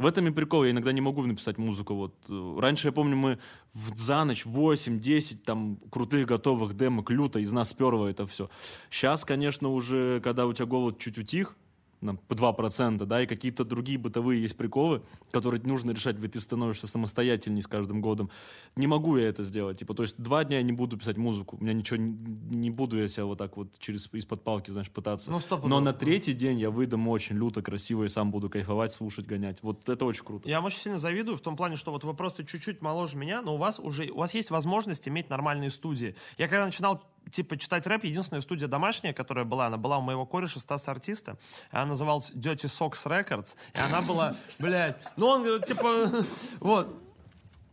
В этом и прикол, я иногда не могу написать музыку. Вот. Раньше, я помню, мы в, за ночь 8-10 там крутых готовых демок, люто из нас перло это все. Сейчас, конечно, уже, когда у тебя голод чуть утих, по 2%, да, и какие-то другие бытовые есть приколы, которые нужно решать, ведь ты становишься самостоятельней с каждым годом. Не могу я это сделать. Типа, то есть два дня я не буду писать музыку. У меня ничего не, не буду я себя вот так вот через из-под палки, знаешь, пытаться. Ну, стопудово. Но на третий день я выдам очень люто красиво и сам буду кайфовать, слушать, гонять. Вот это очень круто. Я вам очень сильно завидую в том плане, что вот вы просто чуть-чуть моложе меня, но у вас уже у вас есть возможность иметь нормальные студии. Я когда начинал типа читать рэп, единственная студия домашняя, которая была, она была у моего кореша Стаса Артиста, она называлась Dirty Socks Records, и она была, (laughs) блядь, ну он типа, (laughs) вот,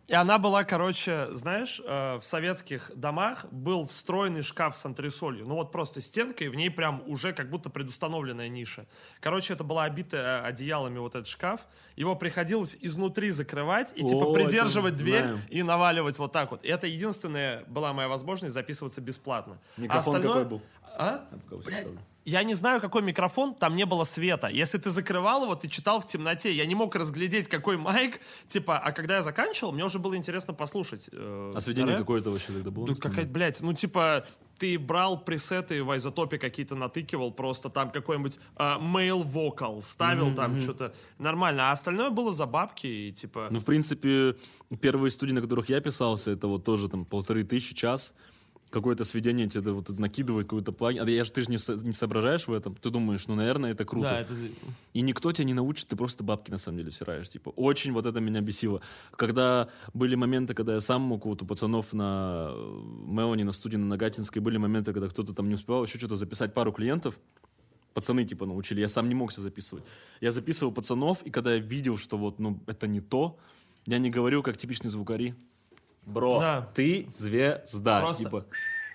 и она была, короче, знаешь, э, в советских домах был встроенный шкаф с антресолью. Ну вот просто стенка, и в ней прям уже как будто предустановленная ниша. Короче, это была обитая одеялами вот этот шкаф. Его приходилось изнутри закрывать и типа О, придерживать дверь знаем. и наваливать вот так вот. И это единственная была моя возможность записываться бесплатно. Микрофон А остальное- какой был? А? Блядь. Я не знаю, какой микрофон, там не было света. Если ты закрывал его, ты читал в темноте. Я не мог разглядеть, какой майк. Типа, а когда я заканчивал, мне уже было интересно послушать. э, А сведение рэп. какое-то вообще тогда было? Да какая-то, блядь, ну типа ты брал пресеты в изотопе какие-то натыкивал, просто там какой-нибудь а, male vocal ставил там что-то нормально, а остальное было за бабки и типа... Ну, в принципе, первые студии, на которых я писался, это вот тоже там полторы тысячи час. Какое-то сведение тебе вот накидывает какой-то плагин. А я же, ты же не, со- не соображаешь в этом. Ты думаешь, ну, наверное, это круто. да, это... И никто тебя не научит, ты просто бабки на самом деле всираешь. Типа, очень вот это меня бесило. Когда были моменты, когда я сам мог вот у пацанов на э, Мелани, на студии на Нагатинской, были моменты, когда кто-то там не успевал еще что-то записать пару клиентов, пацаны типа научили, я сам не мог себя записывать. Я записывал пацанов, и когда я видел, что вот, ну, это не то, я не говорил, как типичный звукари. Бро, Да. ты звезда. Просто- Типа,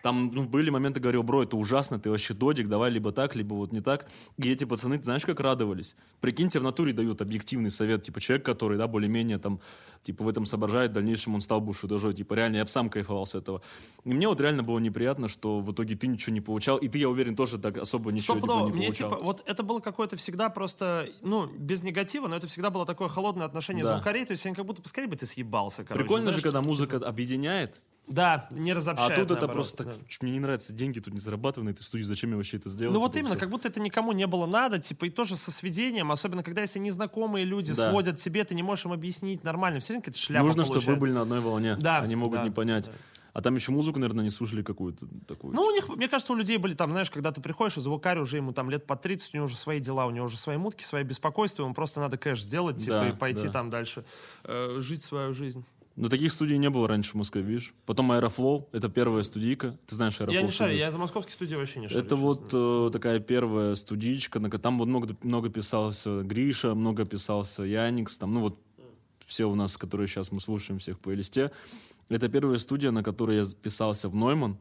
там ну, были моменты, говорил, бро, это ужасно, ты вообще додик, давай либо так, либо вот не так. И эти пацаны, ты знаешь, как радовались? Прикиньте, в натуре дают объективный совет, типа человек, который, да, более-менее там, типа в этом соображает, в дальнейшем он стал бушью дожой, типа реально, я бы сам кайфовал с этого. И мне вот реально было неприятно, что в итоге ты ничего не получал, и ты, я уверен, тоже так особо ничего типа, не Мне получал. типа, вот это было какое-то всегда просто, ну, без негатива, но это всегда было такое холодное отношение Да. звукарей, то есть они как будто поскорее бы ты съебался, короче. Прикольно знаешь, же, когда типа- музыка объединяет, Да, не А разобщает, тут это наоборот, просто так, да. «Чё, мне не нравится, деньги тут не зарабатываю на этой студии, зачем я вообще это сделал? Ну вот Типа, именно, всё. как будто это никому не было надо, типа, и тоже со сведением, особенно когда если незнакомые люди Да. сводят тебе, ты не можешь им объяснить нормально, все равно какая-то шляпа Нужно, чтобы вы получается. были на одной волне. Да, Они могут да, не понять. да. А там еще музыку, наверное, не слушали какую-то такую. Ну, у них, мне кажется, у людей были там, знаешь, когда ты приходишь, и звукарь уже ему там лет по 30, у него уже свои дела, у него уже свои мутки, свои беспокойства, ему просто надо кэш сделать, типа, Да, и пойти да. там дальше э, жить свою жизнь. Но таких студий не было раньше в Москве, видишь? Потом Aeroflow, это первая студийка. Ты знаешь Aeroflow? я не шарю, я за московские студии вообще не шарю. Это вот э, такая первая студичка, на там вот много, много писался Гриша, много писался Яникс, там, ну вот все у нас, которые сейчас мы слушаем всех в плейлисте. Это первая студия, на которой я писался в Нойман.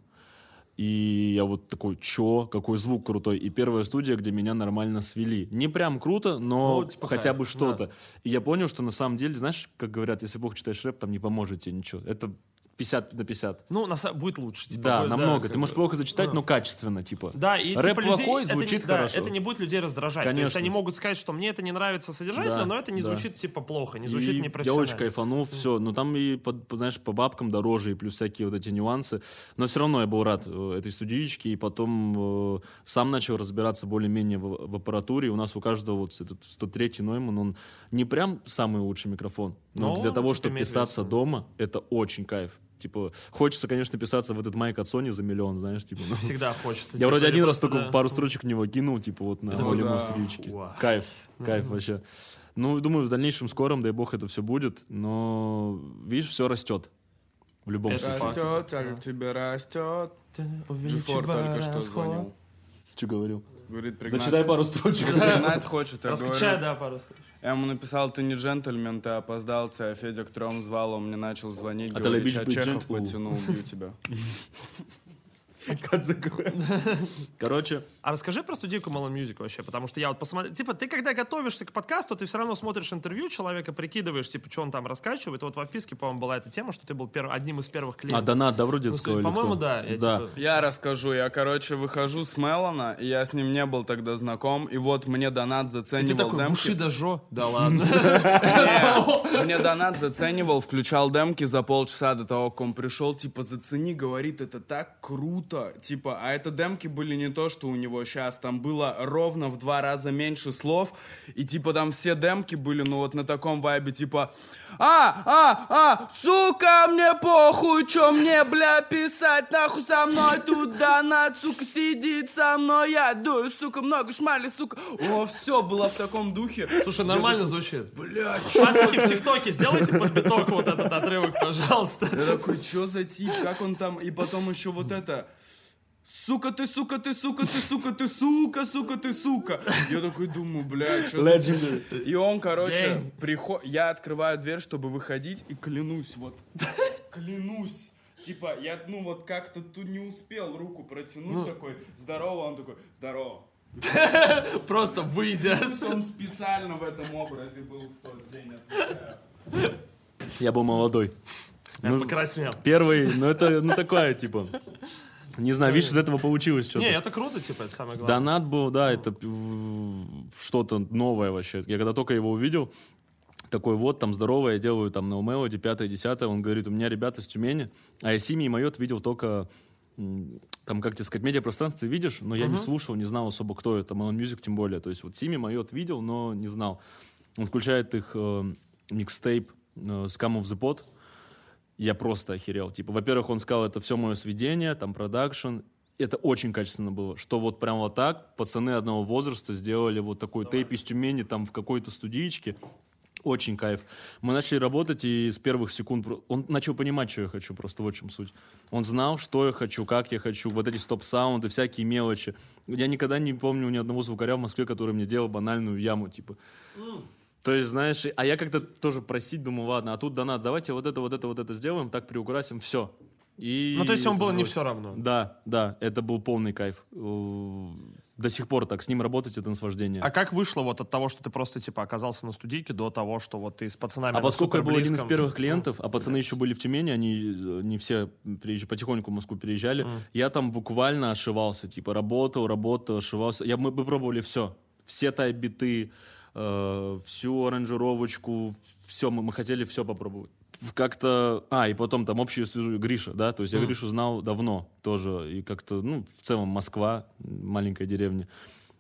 И я вот такой, чё, какой звук крутой. И первая студия, где меня нормально свели. Не прям круто, но Ну, типа хотя бы что-то. И я понял, что на самом деле, знаешь, как говорят, если плохо читаешь рэп, там не поможет тебе ничего. Это 50 на 50. Ну, на будет лучше. Типа, да, будет- намного. как Ты можешь плохо зачитать, Да. но качественно, типа. Да, и Рэп типа людей, плохой, это не- звучит да, хорошо. это не будет людей раздражать. То есть Конечно. они могут сказать, что мне это не нравится содержательно, Да, но это не да. звучит типа плохо, не звучит И Я непрофессионально. очень кайфанул, все. Но там и, под- по- знаешь, по бабкам дороже, и плюс всякие вот эти нюансы. Но все равно я был рад э, этой студиечке, и потом э, сам начал разбираться более-менее в, в аппаратуре. У нас у каждого вот этот 103-й Нойман, он не прям самый лучший микрофон, но Ну, для того, типа, чтобы писаться дома, это очень кайф. Типа, хочется, конечно, писаться в этот майк от Sony за миллион, знаешь, типа. ну. Всегда хочется. Я типа, вроде один раз просто, только да. пару строчек в него кинул, типа вот на волевой да. Вау. Кайф, кайф вообще. Ну, думаю, в дальнейшем скором, дай бог, это все будет, но, видишь, все растет. В любом Это случае. Растет, тяга к тебе растет. Джифор только что звонил. Что говорил? Говорит, пригнать. Зачитай пару строчек. Пригнать хочет, я Раскачай, говорю. да, пару слов. Я ему написал, ты не джентльмен, ты опоздал, тебя Федя к трем звал, он мне начал звонить, А ты говорит, любишь «Ща быть Чехов джентльмен?» потянул, убью тебя. (laughs) Короче, А расскажи про студийку Melon Music вообще, потому что я вот посмотрел, типа, ты когда готовишься к подкасту, ты все равно смотришь интервью человека, прикидываешь, типа, что он там раскачивает. Вот в вписке, по-моему, была эта тема, что ты был перв- одним из первых а клиентов. донат, да, вроде Ну, По-моему, да. я, Да. типа, Я расскажу, я, короче, выхожу с Мелона, и я с ним не был тогда знаком, и вот мне донат и ты заценивал такой, демки. Бушида Жо? Да (laughs) ладно. Не, Мне донат заценивал, включал демки за полчаса до того, как он пришел, типа, зацени, говорит, это так круто. Типа, а это демки были не то, что у него сейчас, там было ровно в два раза меньше слов, и типа там все демки были, ну вот на таком вайбе, типа, а, а, а, сука, мне похуй, чё мне, бля, писать, нахуй со мной тут донат, сука, сидит со мной, я дую, сука, много шмали, сука. О, все было в таком духе. Слушай, нормально звучит. Блядь, Пацаны в ТикТоке, сделайте под биток вот этот отрывок, пожалуйста. Я такой, что за тип, как он там, и потом еще вот это, сука ты, сука ты, сука ты, сука ты, сука, сука ты, сука. Я такой думаю, бля, что за... И он, короче, приход... я открываю дверь, чтобы выходить, и клянусь, вот, клянусь. Типа, я, ну, вот как-то тут не успел руку протянуть, такой, здорово, он такой, здорово. (laughs) Просто выйдя. Он специально в этом образе был в тот день. Я был молодой. Я Ну, покраснел. Первый, ну это, ну такое, типа. Не знаю, видишь, из этого получилось что-то. Не, это круто, типа, это самое главное. Донат был, да, это что-то новое вообще. Я когда только его увидел, такой вот, там, здорово, я делаю там на Melody, пятое, десятое, он говорит, у меня ребята с Тюмени, а я Seemee и Майот видел только, там, как тебе сказать, медиапространстве видишь, но я не слушал, не знал особо, кто это, Melon Music тем более, то есть вот Seemee Майот видел, но не знал. Он включает их э, микстейп э, Scum Off the Pot, я просто охерел. Типа, во-первых, он сказал, это все мое сведение, там, продакшн. Это очень качественно было. Что вот прям вот так пацаны одного возраста сделали вот такой тейп из Тюмени там в какой-то студиечке. Очень кайф. Мы начали работать, и с первых секунд он начал понимать, что я хочу, просто вот в чем суть. Он знал, что я хочу, как я хочу, вот эти стоп-саунды, всякие мелочи. Я никогда не помню ни одного звукаря в Москве, который мне делал банальную яму, типа. То есть, знаешь, а я как-то тоже просить, думаю, ладно, а тут донат, давайте вот это, вот это, вот это сделаем, так приукрасим, все. И Ну, то есть это было не все равно. Да, да, это был полный кайф. До сих пор так, с ним работать это наслаждение. А как вышло вот от того, что ты просто, типа, оказался на студийке, до того, что вот ты с пацанами А поскольку я был один из первых клиентов, а пацаны еще были в Тюмени, они не все приезж- потихоньку в Москву переезжали, я там буквально ошивался, типа работал, работал, ошивался. Я, мы, мы пробовали все. Все type-биты, э, всю аранжировочку, все, мы, мы хотели все попробовать. как-то... А, и потом там общую свяжу Гриша, да, то есть я Мгм. Гришу знал давно тоже, и как-то, ну, в целом Москва, маленькая деревня.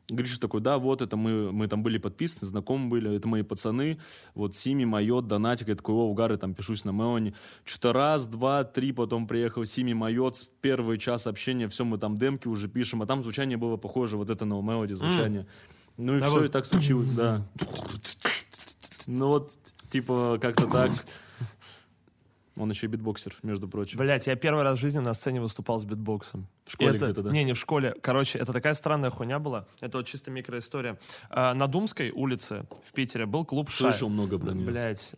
Гриша такой, да, вот это мы, мы там были подписаны, знакомы были, это мои пацаны, вот Seemee, Майот, Донатик, я такой, о, угары, там пишусь на Melon'е. Что-то раз, два, три, потом приехал Seemee, Майот, первый час общения, все, мы там демки уже пишем, а там звучание было похоже, вот это на Melody звучание. Ну и Да все, вот. и так случилось, да. Ну вот, типа, как-то так. Он еще и битбоксер, между прочим. Блять, я первый раз в жизни на сцене выступал с битбоксом. В школе Это- где-то, да? Не, не в школе. Короче, это такая странная хуйня была. Это вот чисто микроистория. А, на Думской улице в Питере был клуб «Шай». Слышал много про нее. Блять.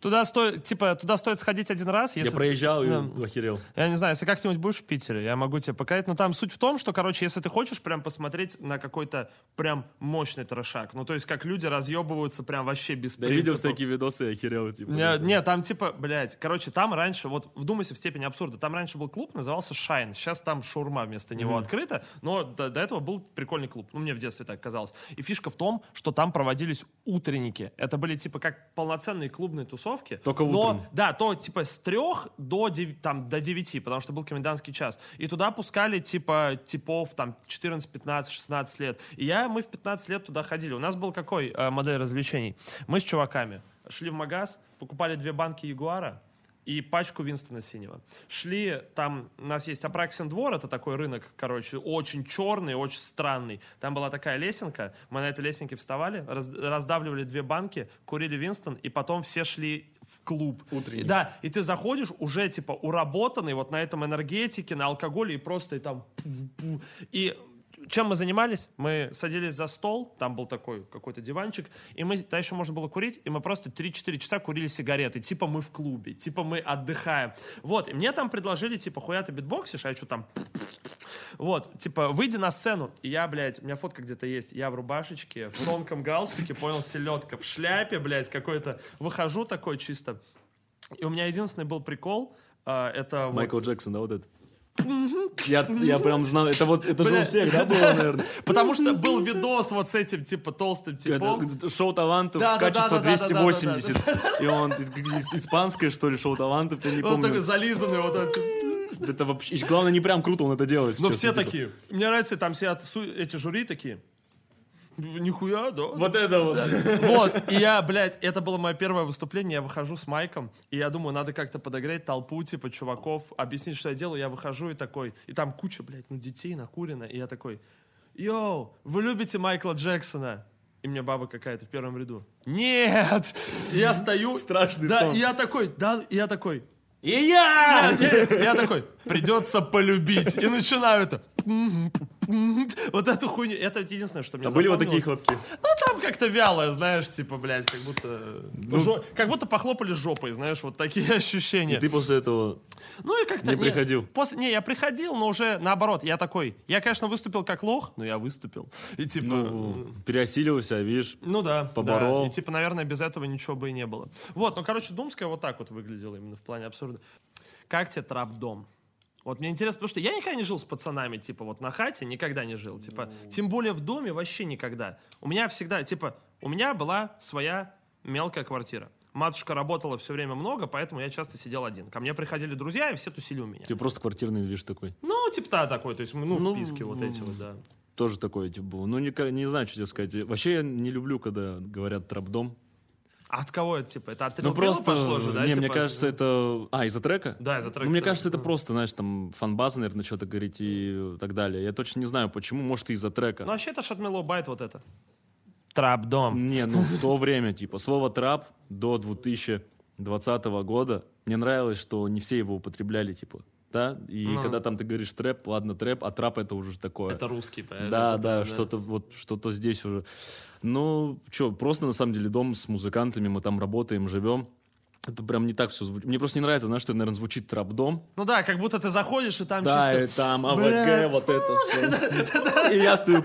Туда стоит, типа, туда стоит сходить один раз, если... Я проезжал и Да. охерел. Я не знаю, если как-нибудь будешь в Питере, я могу тебе показать. Но там суть в том, что, короче, если ты хочешь прям посмотреть на какой-то прям мощный трошак, ну, то есть как люди разъебываются прям вообще без Да, я видел всякие видосы и охерел, типа. Не, не, там типа, блядь, короче, там раньше, вот вдумайся в степень абсурда, там раньше был клуб, назывался Шайн, сейчас там шаурма вместо него открыта, но до, до этого был прикольный клуб, ну мне в детстве так казалось. И фишка в том, что там проводились утренники, это были типа как полноценные клубные тусовки. Только но, утром. Да, то типа с трех до, дев- там, до 9, потому что был комендантский час. И туда пускали типа типов там 14, 15, 16 лет. И я, мы в 15 лет туда ходили. У нас был какой э, модель развлечений? Мы с чуваками шли в магаз, покупали две банки Ягуара, и пачку Винстона синего. Шли, там у нас есть Апраксин двор, это такой рынок, короче, очень черный, очень странный. Там была такая лесенка, мы на этой лесенке вставали, раз- раздавливали две банки, курили Винстон, и потом все шли в клуб. Утренний. И Да, и ты заходишь уже, типа, уработанный вот на этом энергетике, на алкоголе, и просто и там... И чем мы занимались? Мы садились за стол, там был такой какой-то диванчик, и мы, да, еще можно было курить, и мы просто 3-4 часа курили сигареты, типа мы в клубе, типа мы отдыхаем. Вот, и мне там предложили, типа, хуя ты битбоксишь, а я что там... Вот, типа, выйди на сцену, и я, блядь, у меня фотка где-то есть, я в рубашечке, в тонком галстуке, понял, селедка, в шляпе, блядь, какой-то, выхожу такой чисто, и у меня единственный был прикол, а, это вот- Майкл Джексон, да, вот это? Я, я прям знал, это вот, это же Бля. у всех, да, было, наверное? Потому что был видос вот с этим, типа, толстым типом. Это шоу талантов, Да, качество да, да, да, да, 280. И он испанское, что ли, шоу талантов, я не Он такой помню. зализанный вот этот. Это вообще, и главное, не прям круто он это делает. Ну, честно, все типа. такие. Мне нравится, там су- эти жюри такие. Нихуя, да? Вот это вот. Вот, и я, блядь, это было мое первое выступление, я выхожу с майком, и я думаю, надо как-то подогреть толпу, типа, чуваков, объяснить, что я делаю, я выхожу и такой, и там куча, блядь, ну, детей накурено, и я такой, йоу, вы любите Майкла Джексона? И мне баба какая-то в первом ряду. Нет! И я стою. Страшный да, сон. и я такой, да, и я такой, И я! не, Я такой, придется полюбить. И начинаю это. Вот эту хуйню. Это единственное, что мне А были вот такие хлопки? Ну, там как-то вялое, знаешь, типа, блядь, как будто... жо- Как будто похлопали жопой, знаешь, вот такие (laughs) ощущения. И ты после этого... Ну и как-то... Не приходил? После, не, я приходил, но уже наоборот. Я такой... Я, конечно, выступил как лох, но я выступил. И типа... Ну, переосилился, видишь. Ну да, Поборол. да. И типа, наверное, без этого ничего бы и не было. Вот, ну, короче, Думская вот так вот выглядела именно в плане абсурда. Как тебе трап-дом? Вот мне интересно, потому что я никогда не жил с пацанами, типа, вот на хате никогда не жил, типа, тем более в доме вообще никогда. У меня всегда, типа, у меня была своя мелкая квартира. Матушка работала все время много, поэтому я часто сидел один. Ко мне приходили друзья, и все тусили у меня. Тебе просто квартирный движ такой. Ну, типа, да, такой, то есть, ну, Ну, вписки вот эти вот, да. Тоже такой, типа, был. Ну, не, не знаю, что тебе сказать. Вообще, я не люблю, когда говорят трап-дом. А от кого это, типа, это от Ну, просто... пошло же, да? не, мне типа? кажется, это... А, из-за трека? Да, из-за трека, Ну, мне кажется, это просто, знаешь, там, фан-база, наверное, что-то говорить и так далее. Я точно не знаю, почему. Может, и из-за трека. Ну, вообще, это ж от Мелоу Байт вот это. Трап-дом. Не, ну в то (laughs) время, типа, слово трап до 2020 года, мне нравилось, что не все его употребляли, типа, да? И Ну. когда там ты говоришь трэп, ладно, трэп, а трап это уже такое. Это русский, поэтому. Да, да, что-то вот, что-то здесь уже. Ну, что, просто на самом деле дом с музыкантами, мы там работаем, живем. Это прям не так все звучит. Мне просто не нравится, знаешь, что, наверное, звучит трап-дом. Ну да, как будто ты заходишь, и там Да, и чисто... там Бля. АВГ, вот это (laughs) все. И я стою.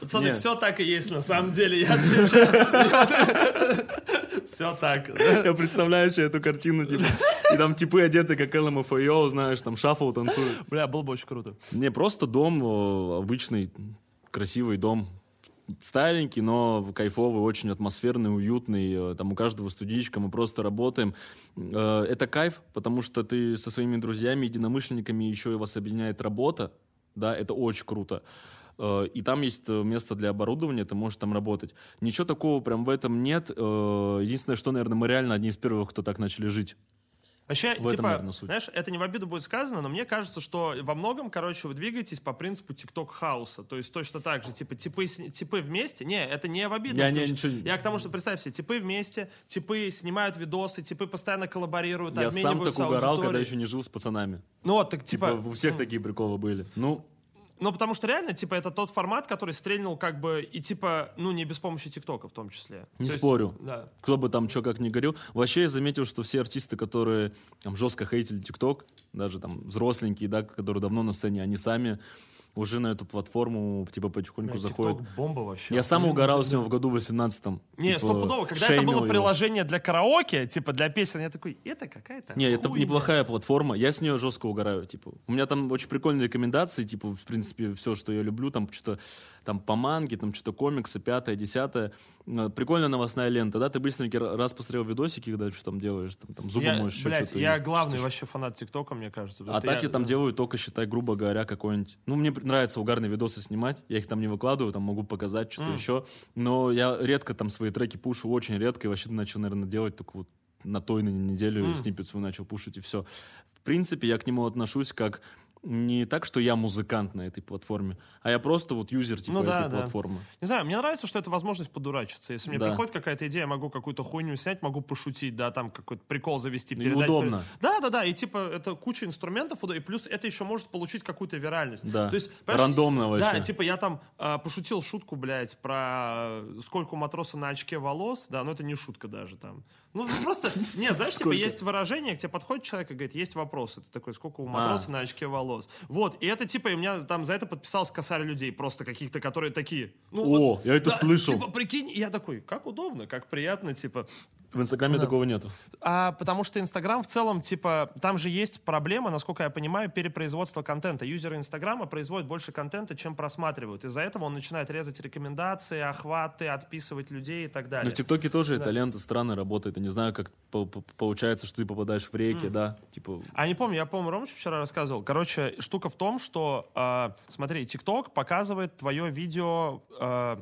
Пацаны, все так и есть на самом деле, я отвечаю. (laughs) Все так. Я представляю себе эту картину, типа, и там типы одеты, как ЛМФАО, знаешь, там шафл танцуют. Бля, было бы очень круто. Не, просто дом, обычный, красивый дом. Старенький, но кайфовый, очень атмосферный, уютный. Э, Там у каждого студичка, мы просто работаем. Э, Это кайф, потому что ты со своими друзьями, единомышленниками, еще и вас объединяет работа. Да, это очень круто. Э, И там есть место для оборудования, ты можешь там работать. Ничего такого прям в этом нет. Единственное, что, наверное, мы реально одни из первых, кто так начали жить. Вообще, В этом, типа, наверное, суть. знаешь, это не в обиду будет сказано, но мне кажется, что во многом, короче, вы двигаетесь по принципу тикток хауса. То есть точно так же, типа, типы, типы вместе. Не, это не в обиду. Я не- ничего Я к тому, что представь себе, типы вместе, типы снимают видосы, типы постоянно коллаборируют, Я сам так угорал, когда аудиторией. еще не жил с пацанами. Ну вот, так Типа, типа... у всех такие приколы были. Ну, Ну, потому что реально, типа, это тот формат, который стрельнул как бы и типа, ну, не без помощи ТикТока в том числе. Не То есть, спорю. да. кто бы там что как ни говорил. Вообще я заметил, что все артисты, которые там жестко хейтили ТикТок, даже там взросленькие, да, которые давно на сцене, они сами уже на эту платформу типа потихоньку Бля, заходят. TikTok бомба вообще. Я сам угорал с ним в году 18-м. Не, Типа, стопудово. Когда это было его. приложение для караоке, типа для песен, я такой, это какая-то Не, это хуйня». неплохая платформа. Я с нее жестко угораю. Типа, у меня там очень прикольные рекомендации, типа, в принципе, все, что я люблю, там что-то там по манге, там что-то комиксы, пятое, десятое. Э, Прикольная новостная лента, да? Ты быстренько ра- раз посмотрел видосики, когда что там делаешь, там, там зубы Я, моешь, блядь, что-то. я главный чистишь. вообще фанат ТикТока, мне кажется. А так я там делаю только, считай, грубо говоря, какой-нибудь... Ну, мне нравится угарные видосы снимать. Я их там не выкладываю, там могу показать что-то еще. Но я редко там свои треки пушу, очень редко. И вообще начал, наверное, делать только вот на той на неделю сниппет свой начал пушить, и все. В принципе, я к нему отношусь как не так, что я музыкант на этой платформе, а я просто вот юзер типа Ну да, этой да. платформы. Не знаю, мне нравится, что это возможность подурачиться. Если мне Да. приходит какая-то идея, я могу какую-то хуйню снять, могу пошутить, да, там какой-то прикол завести, И передать. удобно. Да, да, да, и типа это куча инструментов, и плюс это еще может получить какую-то виральность. Да. То есть, Рандомно вообще. Да, типа я там а, пошутил шутку, блядь, про э, сколько матроса на очке волос, да, но это не шутка даже там. Ну, просто, не, знаешь, типа Сколько? есть выражение, к тебе подходит человек и говорит, есть вопрос. Это такой, сколько у А. матроса на очке волос. Вот, и это типа, и у меня там за это подписался косарь людей, просто каких-то, которые такие. Ну, О, вот, я это да, слышал. Типа, прикинь, я такой, как удобно, как приятно, типа. В Инстаграме такого нету. А, потому что Инстаграм в целом, типа, там же есть проблема, насколько я понимаю, перепроизводства контента. Юзеры Инстаграма производят больше контента, чем просматривают. Из-за этого он начинает резать рекомендации, охваты, отписывать людей и так Но далее. в ТикТоке тоже эта лента странно работает. Я не знаю, как по- по- получается, что ты попадаешь в реки, да? Типа, А не помню, я, по-моему, Ромыч вчера рассказывал. Короче, штука в том, что, э, смотри, ТикТок показывает твое видео... э,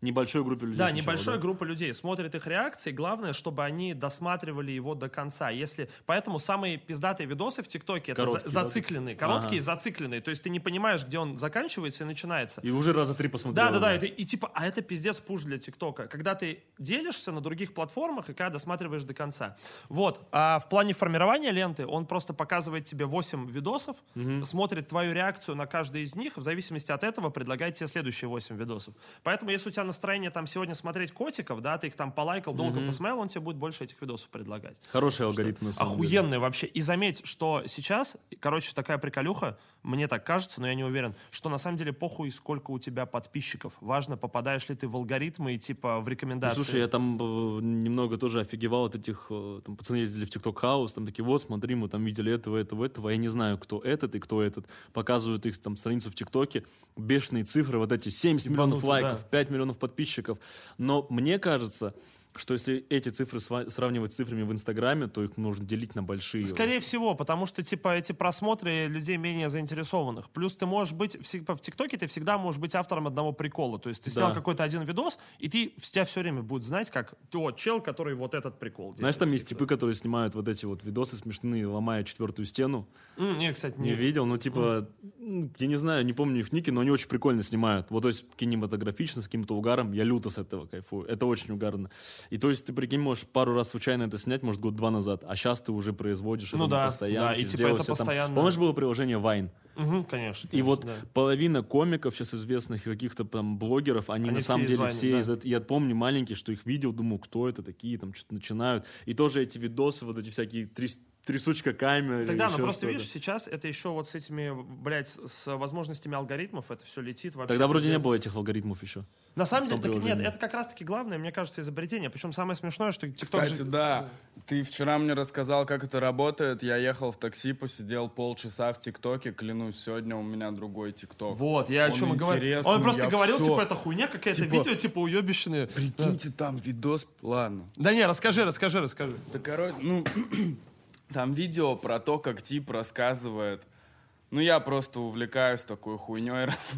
небольшой группе людей. Да, сначала, небольшая да? группа людей смотрит их реакции. Главное, чтобы они досматривали его до конца. Если поэтому самые пиздатые видосы в ТикТоке это за- зацикленные, короткие, Ага. зацикленные. То есть ты не понимаешь, где он заканчивается и начинается. И уже раза три посмотрел. Да, да, да, уже. это, и типа, а это пиздец пуш для ТикТока. Когда ты делишься на других платформах и когда досматриваешь до конца. Вот. А в плане формирования ленты он просто показывает тебе 8 видосов, смотрит твою реакцию на каждый из них, в зависимости от этого предлагает тебе следующие 8 видосов. Поэтому, если у тебя настроение там сегодня смотреть котиков, да, ты их там полайкал, долго посмотрел, он тебе будет больше этих видосов предлагать. Хороший алгоритм, на самом деле. Охуенный вообще. И заметь, что сейчас, короче, такая приколюха, мне так кажется, но я не уверен, что на самом деле похуй, сколько у тебя подписчиков. Важно, попадаешь ли ты в алгоритмы и типа в Ну, рекомендации. Слушай, я там э, немного тоже офигевал от этих, э, там пацаны ездили в TikTok House, там такие, вот, смотри, мы там видели этого, этого, этого, я не знаю, кто этот и кто этот. Показывают их там страницу в ТикТоке, бешеные цифры, вот эти 70 миллионов лайков, да. 5 миллионов подписчиков. Но мне кажется, что если эти цифры сравнивать с цифрами в Инстаграме, то их нужно делить на большие. Скорее всего, потому что, типа, эти просмотры людей менее заинтересованных. Плюс ты можешь быть, в ТикТоке ты всегда можешь быть автором одного прикола. То есть ты снял Да. какой-то один видос, и ты, тебя все время будет знать, как то чел, который вот этот прикол делает. Знаешь, там есть Типа. типы, которые снимают вот эти вот видосы смешные, ломая четвертую стену. М, Не, кстати, Не не, видел, но типа, м, я не знаю, не помню их ники, но они очень прикольно снимают. Вот, то есть, кинематографично, с каким-то угаром, я люто с этого кайфую. Это очень угарно. И то есть, ты, прикинь, можешь пару раз случайно это снять, может, год-два назад, а сейчас ты уже производишь Ну это да, на постоянке, да, и типа это себе там- постоянно. Помнишь, было приложение Vine? Мгм, конечно, И конечно, вот да. половина комиков сейчас известных и каких-то там блогеров, они, Они на самом деле все да. из этого. Я помню маленький, что их видел, думал, кто это такие, там что-то начинают. И тоже эти видосы, вот эти всякие три- трясучка камеры. Тогда, но просто видишь, сейчас это еще вот с этими, блядь, с возможностями алгоритмов это все летит вообще. Тогда вроде не было этих алгоритмов еще. На самом деле, так нет, это как раз-таки главное, мне кажется, изобретение. Причем самое смешное, что TikTok Кстати, же- да, ты вчера мне рассказал, как это работает. Я ехал в такси, посидел полчаса в ТикТоке. Клянусь, сегодня у меня другой ТикТок. Вот, я о чем и говорю. Он просто говорил, типа, это хуйня какая-то, Типа, видео, типа, уебищные. Прикиньте, там видос... Ладно. Да не, расскажи, расскажи, расскажи. Да, короче, ну, (clears throat) там видео про то, как тип рассказывает. Ну, я просто увлекаюсь такой хуйней, (laughs) рас-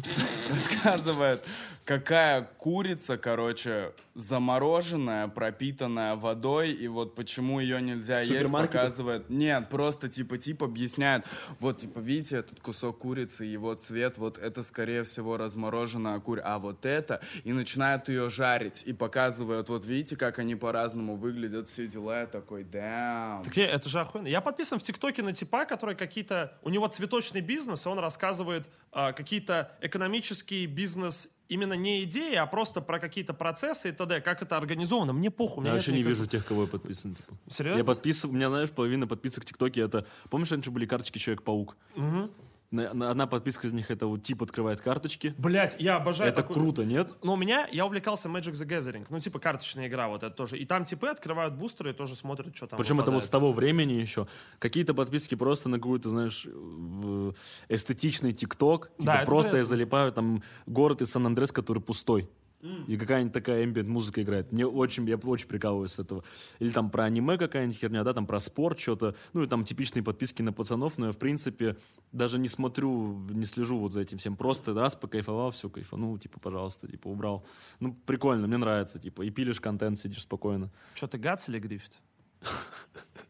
рассказывает, какая курица, короче, замороженная, пропитанная водой, и вот почему ее нельзя есть, показывает. Нет, просто типа тип объясняет, вот, типа, видите, этот кусок курицы, его цвет, вот это, скорее всего, размороженная курица, а вот это, и начинают ее жарить, и показывают, вот видите, как они по-разному выглядят, все дела, я такой, да. Так я- это же охуенно. Я подписан в ТикТоке на типа, который какие-то... У него цветочный бизнес, и он рассказывает а, какие-то экономические бизнес именно не идеи, а просто про какие-то процессы и т.д., как это организовано. Мне похуй. Я вообще не никакого- вижу тех, кого я подписан. типа. Серьезно? Я подписан, у меня, знаешь, половина подписок в ТикТоке это... Помнишь, раньше были карточки Человек-паук? На- Одна подписка из них это вот тип открывает карточки. Блять, я обожаю Это такую- круто, нет? Но у меня, я увлекался Magic the Gathering, ну, типа карточная игра вот это тоже. И там типы открывают бустеры и тоже смотрят, что там Причем это вот выпадает. с того времени еще. Какие-то подписки просто на какой-то, знаешь, э, эстетичный ТикТок. Типа Да, это просто я понятно. залипаю, там город из Сан-Андрес, который пустой. И какая-нибудь такая ambient музыка играет. Мне очень, я очень прикалываюсь с этого. Или там про аниме какая-нибудь херня, да, там про спорт что-то. Ну и там типичные подписки на пацанов, но я, в принципе, даже не смотрю, не слежу вот за этим всем. Просто раз покайфовал, все, кайфанул, типа, пожалуйста, типа, убрал. Ну, прикольно, мне нравится, типа, и пилишь контент, сидишь спокойно. Что ты Гац или Гриффит? (laughs)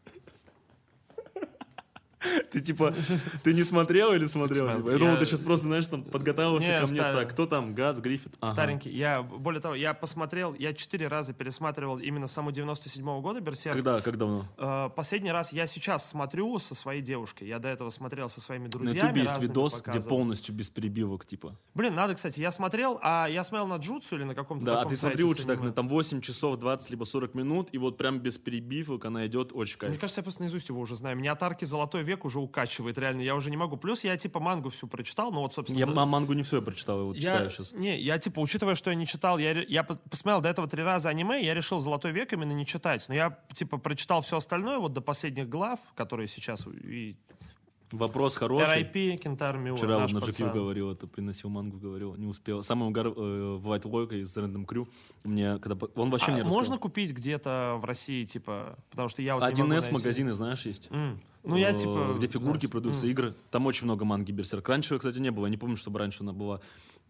Ты типа, ты не смотрел или смотрел? Смотрел. Типа? Я думал, ты сейчас просто, знаешь, там подготавливался Не, ко мне. Так, кто там? Гац, Гриффит? Ага. Старенький. Я, более того, я посмотрел, я четыре раза пересматривал именно саму 97-го года Берсерк. Когда, как давно? Э, Последний раз я сейчас смотрю со своей девушкой. Я до этого смотрел со своими На друзьями. ютубе есть видос, где полностью без перебивок, типа. Блин, надо, кстати, я смотрел, а я смотрел на Джутсу или на каком-то Да, а ты смотри сайте лучше с так, на там 8 часов 20 либо 40 минут, и вот прям без перебивок она идет, очень Мне кайф. кажется, я просто наизусть его уже знаю. Меня от арки «Золотой век» уже укачивает, реально. Я уже не могу. Плюс я, типа, мангу всю прочитал, ну вот, собственно... Я да- ма- мангу не все прочитал, я вот Я, читаю сейчас. не, я, типа, учитывая, что я не читал, я, я пос- посмотрел до этого три раза аниме, я решил «Золотой век» именно не читать. Но я, типа, прочитал все остальное, вот до последних глав, которые сейчас... И Вопрос хороший. R.I.P. Кентар Миура, Вчера наш на GQ говорил, это приносил мангу, говорил, не успел. Самый угар э, White Lock из Random Crew, мне, когда... Он вообще А мне можно купить где-то в России, типа, потому что я вот не 1С могу найти. магазины, знаешь, есть? М. Ну, я, Э, типа... Где фигурки знаешь, продаются, игры. Там очень много манги Берсерк. Раньше, кстати, не было. Я не помню, чтобы раньше она была.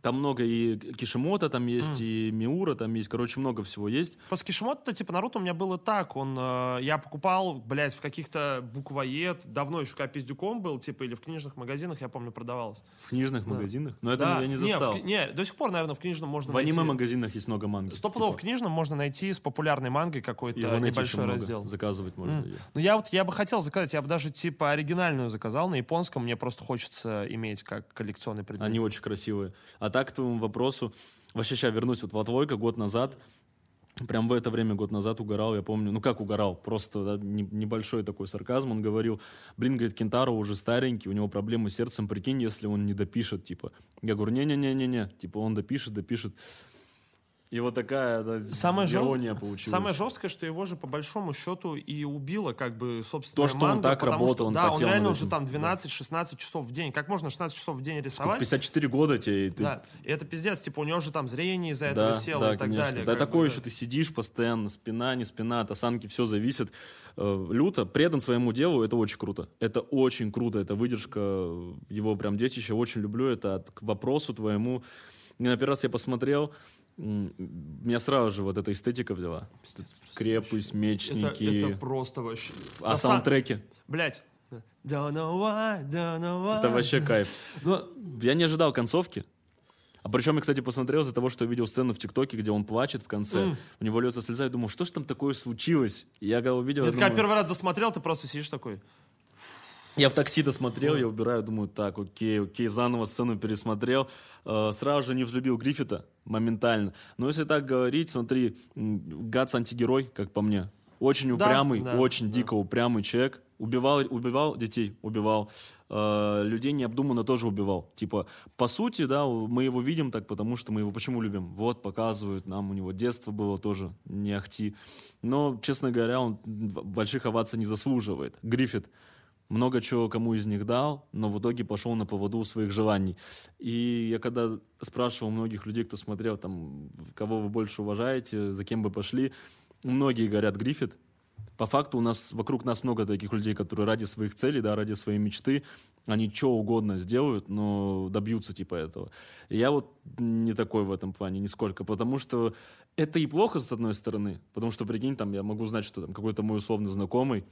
Там много и Кишимота там есть, и Миура там есть. Короче, много всего есть. Просто Кишимото, типа, Наруто у меня было так. Он, э, я покупал, блядь, в каких-то буквоед. Давно еще когда пиздюком был, типа, или в книжных магазинах, я помню, продавалось. В книжных магазинах. Но это Да. я не в застал. кни- Не, до сих пор, наверное, в книжном можно В аниме-магазинах найти. есть много манги. В Типа, книжном можно найти с популярной мангой в какой-то небольшой раздел. Заказывать можно. её. Ну, я вот, я бы хотел заказать, я бы даже, типа, оригинальную заказал на японском. Мне просто хочется иметь как коллекционный предмет. Они очень красивые. А так, к твоему вопросу, вообще сейчас вернусь вот в Латвойка год назад. Прям в это время, год назад, угорал, я помню. Ну, как угорал? Просто да, не- небольшой такой сарказм. Он говорил, блин, говорит, Кентаро уже старенький, у него проблемы с сердцем, прикинь, если он не допишет, типа. Я говорю, не-не-не-не-не, типа, он допишет, допишет. И вот такая да, жё- ирония получилась. Самое жесткое, что его же по большому счету и убило, как бы, собственно, То, что он так работал, он да, он реально уже там 12-16 часов в день. Как можно 16 часов в день рисовать? 54 года тебе, и ты... Да, и это пиздец, типа у него же там зрение из-за этого Да, село да, и так конечно. далее. Да, такое, бы, что ты сидишь постоянно, спина, не спина, от осанки, все зависит. Э, люто, предан своему делу, это очень круто. Это очень круто, это выдержка э, его прям детища, очень люблю это. От- К вопросу твоему, не на первый раз я посмотрел, меня сразу же вот эта эстетика взяла. Крепость, Это, мечники, это просто вообще... а На са- саундтреки. Блять. Don't know why, don't know why. Это вообще кайф. Ну, Я не ожидал концовки. А причем я, кстати, посмотрел из-за того, что видел сцену в ТикТоке, где он плачет в конце. У него льется слеза, и думал, что ж там такое случилось? И я когда увидел, я я, когда первый раз досмотрел, ты просто сидишь такой. Я в такси досмотрел, я убираю, думаю, так, окей, окей, заново сцену пересмотрел. Э, сразу же не взлюбил Гриффита моментально. Но если так говорить, смотри, Гац антигерой, как по мне. Очень Да, упрямый, да, очень да. дико упрямый человек. Убивал, убивал детей, убивал. Э, людей необдуманно тоже убивал. Типа, по сути, да, мы его видим так, потому что мы его почему любим? Вот, показывают нам, у него детство было тоже не ахти. Но, честно говоря, он больших оваций не заслуживает. Гриффит много чего кому из них дал, но в итоге пошел на поводу своих желаний. И я когда спрашивал многих людей, кто смотрел, там, кого вы больше уважаете, за кем бы пошли, многие говорят Гриффит. По факту у нас вокруг нас много таких людей, которые ради своих целей, да, ради своей мечты, они что угодно сделают, но добьются типа этого. И я вот не такой в этом плане нисколько, потому что это и плохо с одной стороны, потому что, прикинь, там я могу знать, что там какой-то мой условно знакомый,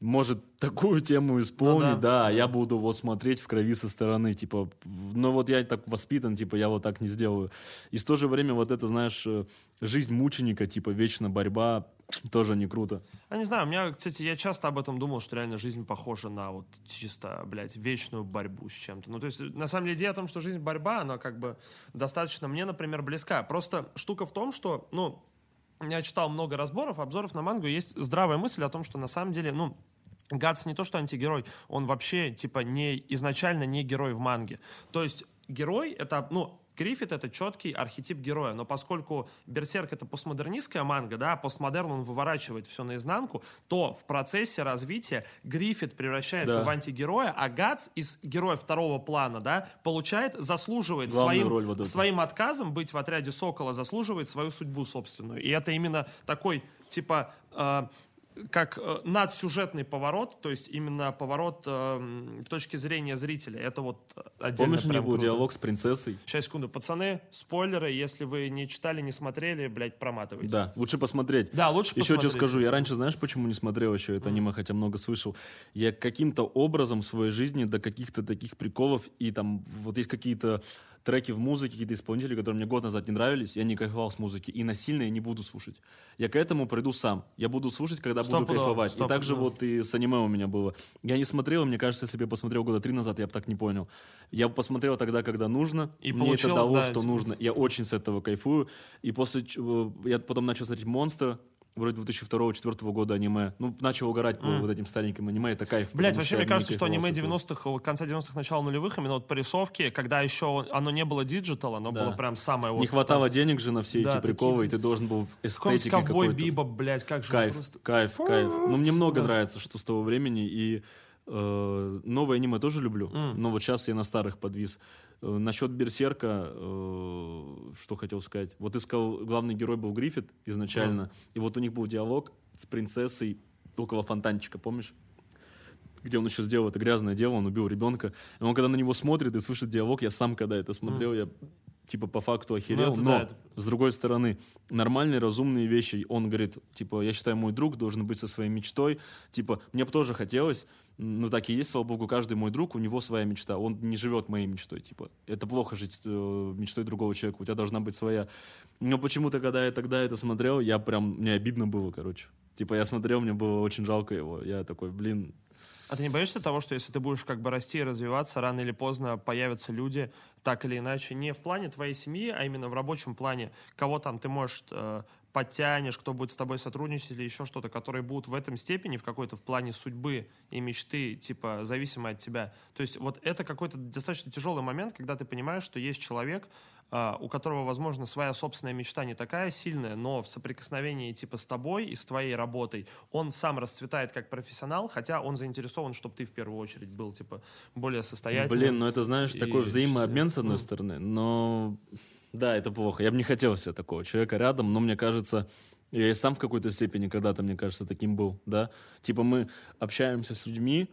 может такую тему исполнить, ну, да, да, я буду вот смотреть в крови со стороны, типа, ну вот я так воспитан, типа, я вот так не сделаю. И в то же время вот это, знаешь, э, жизнь мученика, типа, вечно борьба, (sniffs) тоже не круто. Я не знаю, у меня, кстати, я часто об этом думал, что реально жизнь похожа на вот чисто, блядь, вечную борьбу с чем-то. Ну, то есть, на самом деле, идея о том, что жизнь борьба, она как бы достаточно мне, например, близка. Просто штука в том, что, ну, я читал много разборов, обзоров на мангу, есть здравая мысль о том, что на самом деле, ну, Гатс не то что антигерой, он вообще, типа, не, изначально не герой в манге. То есть герой — это, ну, Гриффит — это четкий архетип героя, но поскольку Берсерк — это постмодернистская манга, да, постмодерн он выворачивает все наизнанку, то в процессе развития Гриффит превращается да. в антигероя, а Гатс из героя второго плана, да, получает, заслуживает своим, роль вот своим отказом быть в отряде Сокола, заслуживает свою судьбу собственную. И это именно такой, типа, э, как э, надсюжетный поворот, то есть именно поворот э, точки зрения зрителя. Это вот отдельно Помнишь, у меня был круто. диалог с принцессой? Сейчас, секунду. Пацаны, спойлеры, если вы не читали, не смотрели, блядь, проматывайте. Да, лучше посмотреть. Да, лучше Еще что скажу. Я раньше, знаешь, почему не смотрел еще это mm. аниме, хотя много слышал? Я каким-то образом в своей жизни до каких-то таких приколов и там вот есть какие-то треки в музыке, какие-то исполнители, которые мне год назад не нравились, я не кайфовал с музыки. И насильно я не буду слушать. Я к этому приду сам. Я буду слушать, когда стоп буду кайфовать. Стоп, и так же вот и с аниме у меня было. Я не смотрел, мне кажется, если бы я посмотрел года три назад, я бы так не понял. Я посмотрел тогда, когда нужно. И мне получил, это дало, да, что нужно. Я очень с этого кайфую. И после... Э, я потом начал смотреть «Монстра», вроде 2002-2004 года аниме. Ну, начал угорать по mm. вот этим стареньким аниме, это кайф. Блять, вообще мне кажется, что аниме 90-х, конца 90-х, начала нулевых, именно вот по рисовке, когда еще оно не было digital, оно да. было прям самое вот... Не хватало там... денег же на все да, эти приколы, такие... и ты должен был эстетикой какой-то... Биба, блядь, как же Кайф, просто... кайф, кайф. Ну, мне много да. нравится, что с того времени, и э, новое аниме тоже люблю, mm. но вот сейчас я на старых подвис. Э, насчет Берсерка, э, что хотел сказать. Вот искал, главный герой был Гриффит изначально, mm. и вот у них был диалог с принцессой около фонтанчика, помнишь? где он еще сделал это грязное дело, он убил ребенка. И он когда на него смотрит и слышит диалог, я сам когда это смотрел, mm. я типа по факту охерел. Ну, Но, да, это... с другой стороны, нормальные, разумные вещи. Он говорит, типа, я считаю, мой друг должен быть со своей мечтой. Типа, мне бы тоже хотелось, ну, так и есть, слава богу, каждый мой друг, у него своя мечта. Он не живет моей мечтой, типа. Это плохо жить э, мечтой другого человека, у тебя должна быть своя. Но почему-то, когда я тогда это смотрел, я прям, мне обидно было, короче. Типа, я смотрел, мне было очень жалко его. Я такой, блин, а ты не боишься того, что если ты будешь как бы расти и развиваться, рано или поздно появятся люди, так или иначе, не в плане твоей семьи, а именно в рабочем плане, кого там ты можешь э, подтянешь, кто будет с тобой сотрудничать или еще что-то, которые будут в этом степени, в какой-то в плане судьбы и мечты, типа, зависимы от тебя. То есть вот это какой-то достаточно тяжелый момент, когда ты понимаешь, что есть человек, Uh, у которого, возможно, своя собственная мечта не такая сильная, но в соприкосновении типа с тобой и с твоей работой он сам расцветает как профессионал, хотя он заинтересован, чтобы ты в первую очередь был типа более состоятельным. Блин, ну это знаешь такой взаимообмен с одной mm. стороны, но да, это плохо. Я бы не хотел себе такого человека рядом, но мне кажется, я и сам в какой-то степени когда-то, мне кажется, таким был, да. Типа мы общаемся с людьми,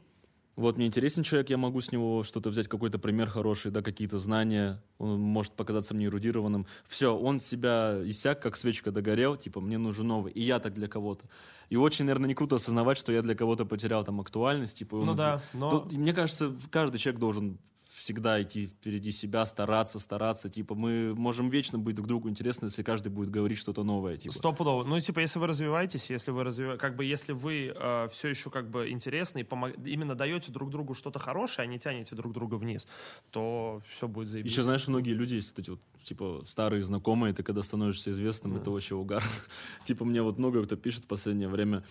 вот мне интересен человек, я могу с него что-то взять, какой-то пример хороший, да, какие-то знания, он может показаться мне эрудированным. Все, он себя иссяк, как свечка догорел, типа, мне нужен новый, и я так для кого-то. И очень, наверное, не круто осознавать, что я для кого-то потерял там актуальность, типа. Ну да, но... Тут, мне кажется, каждый человек должен всегда идти впереди себя, стараться, стараться. Типа, мы можем вечно быть друг другу интересны, если каждый будет говорить что-то новое. Типа. Стопудово. Ну, типа, если вы развиваетесь, если вы развиваете, как бы, если вы э, все еще как бы интересны и помог... именно даете друг другу что-то хорошее, а не тянете друг друга вниз, то все будет заебись. Еще, знаешь, многие люди есть вот эти вот, типа, старые знакомые, ты когда становишься известным, да. это вообще угар. (laughs) типа, мне вот много кто пишет в последнее время,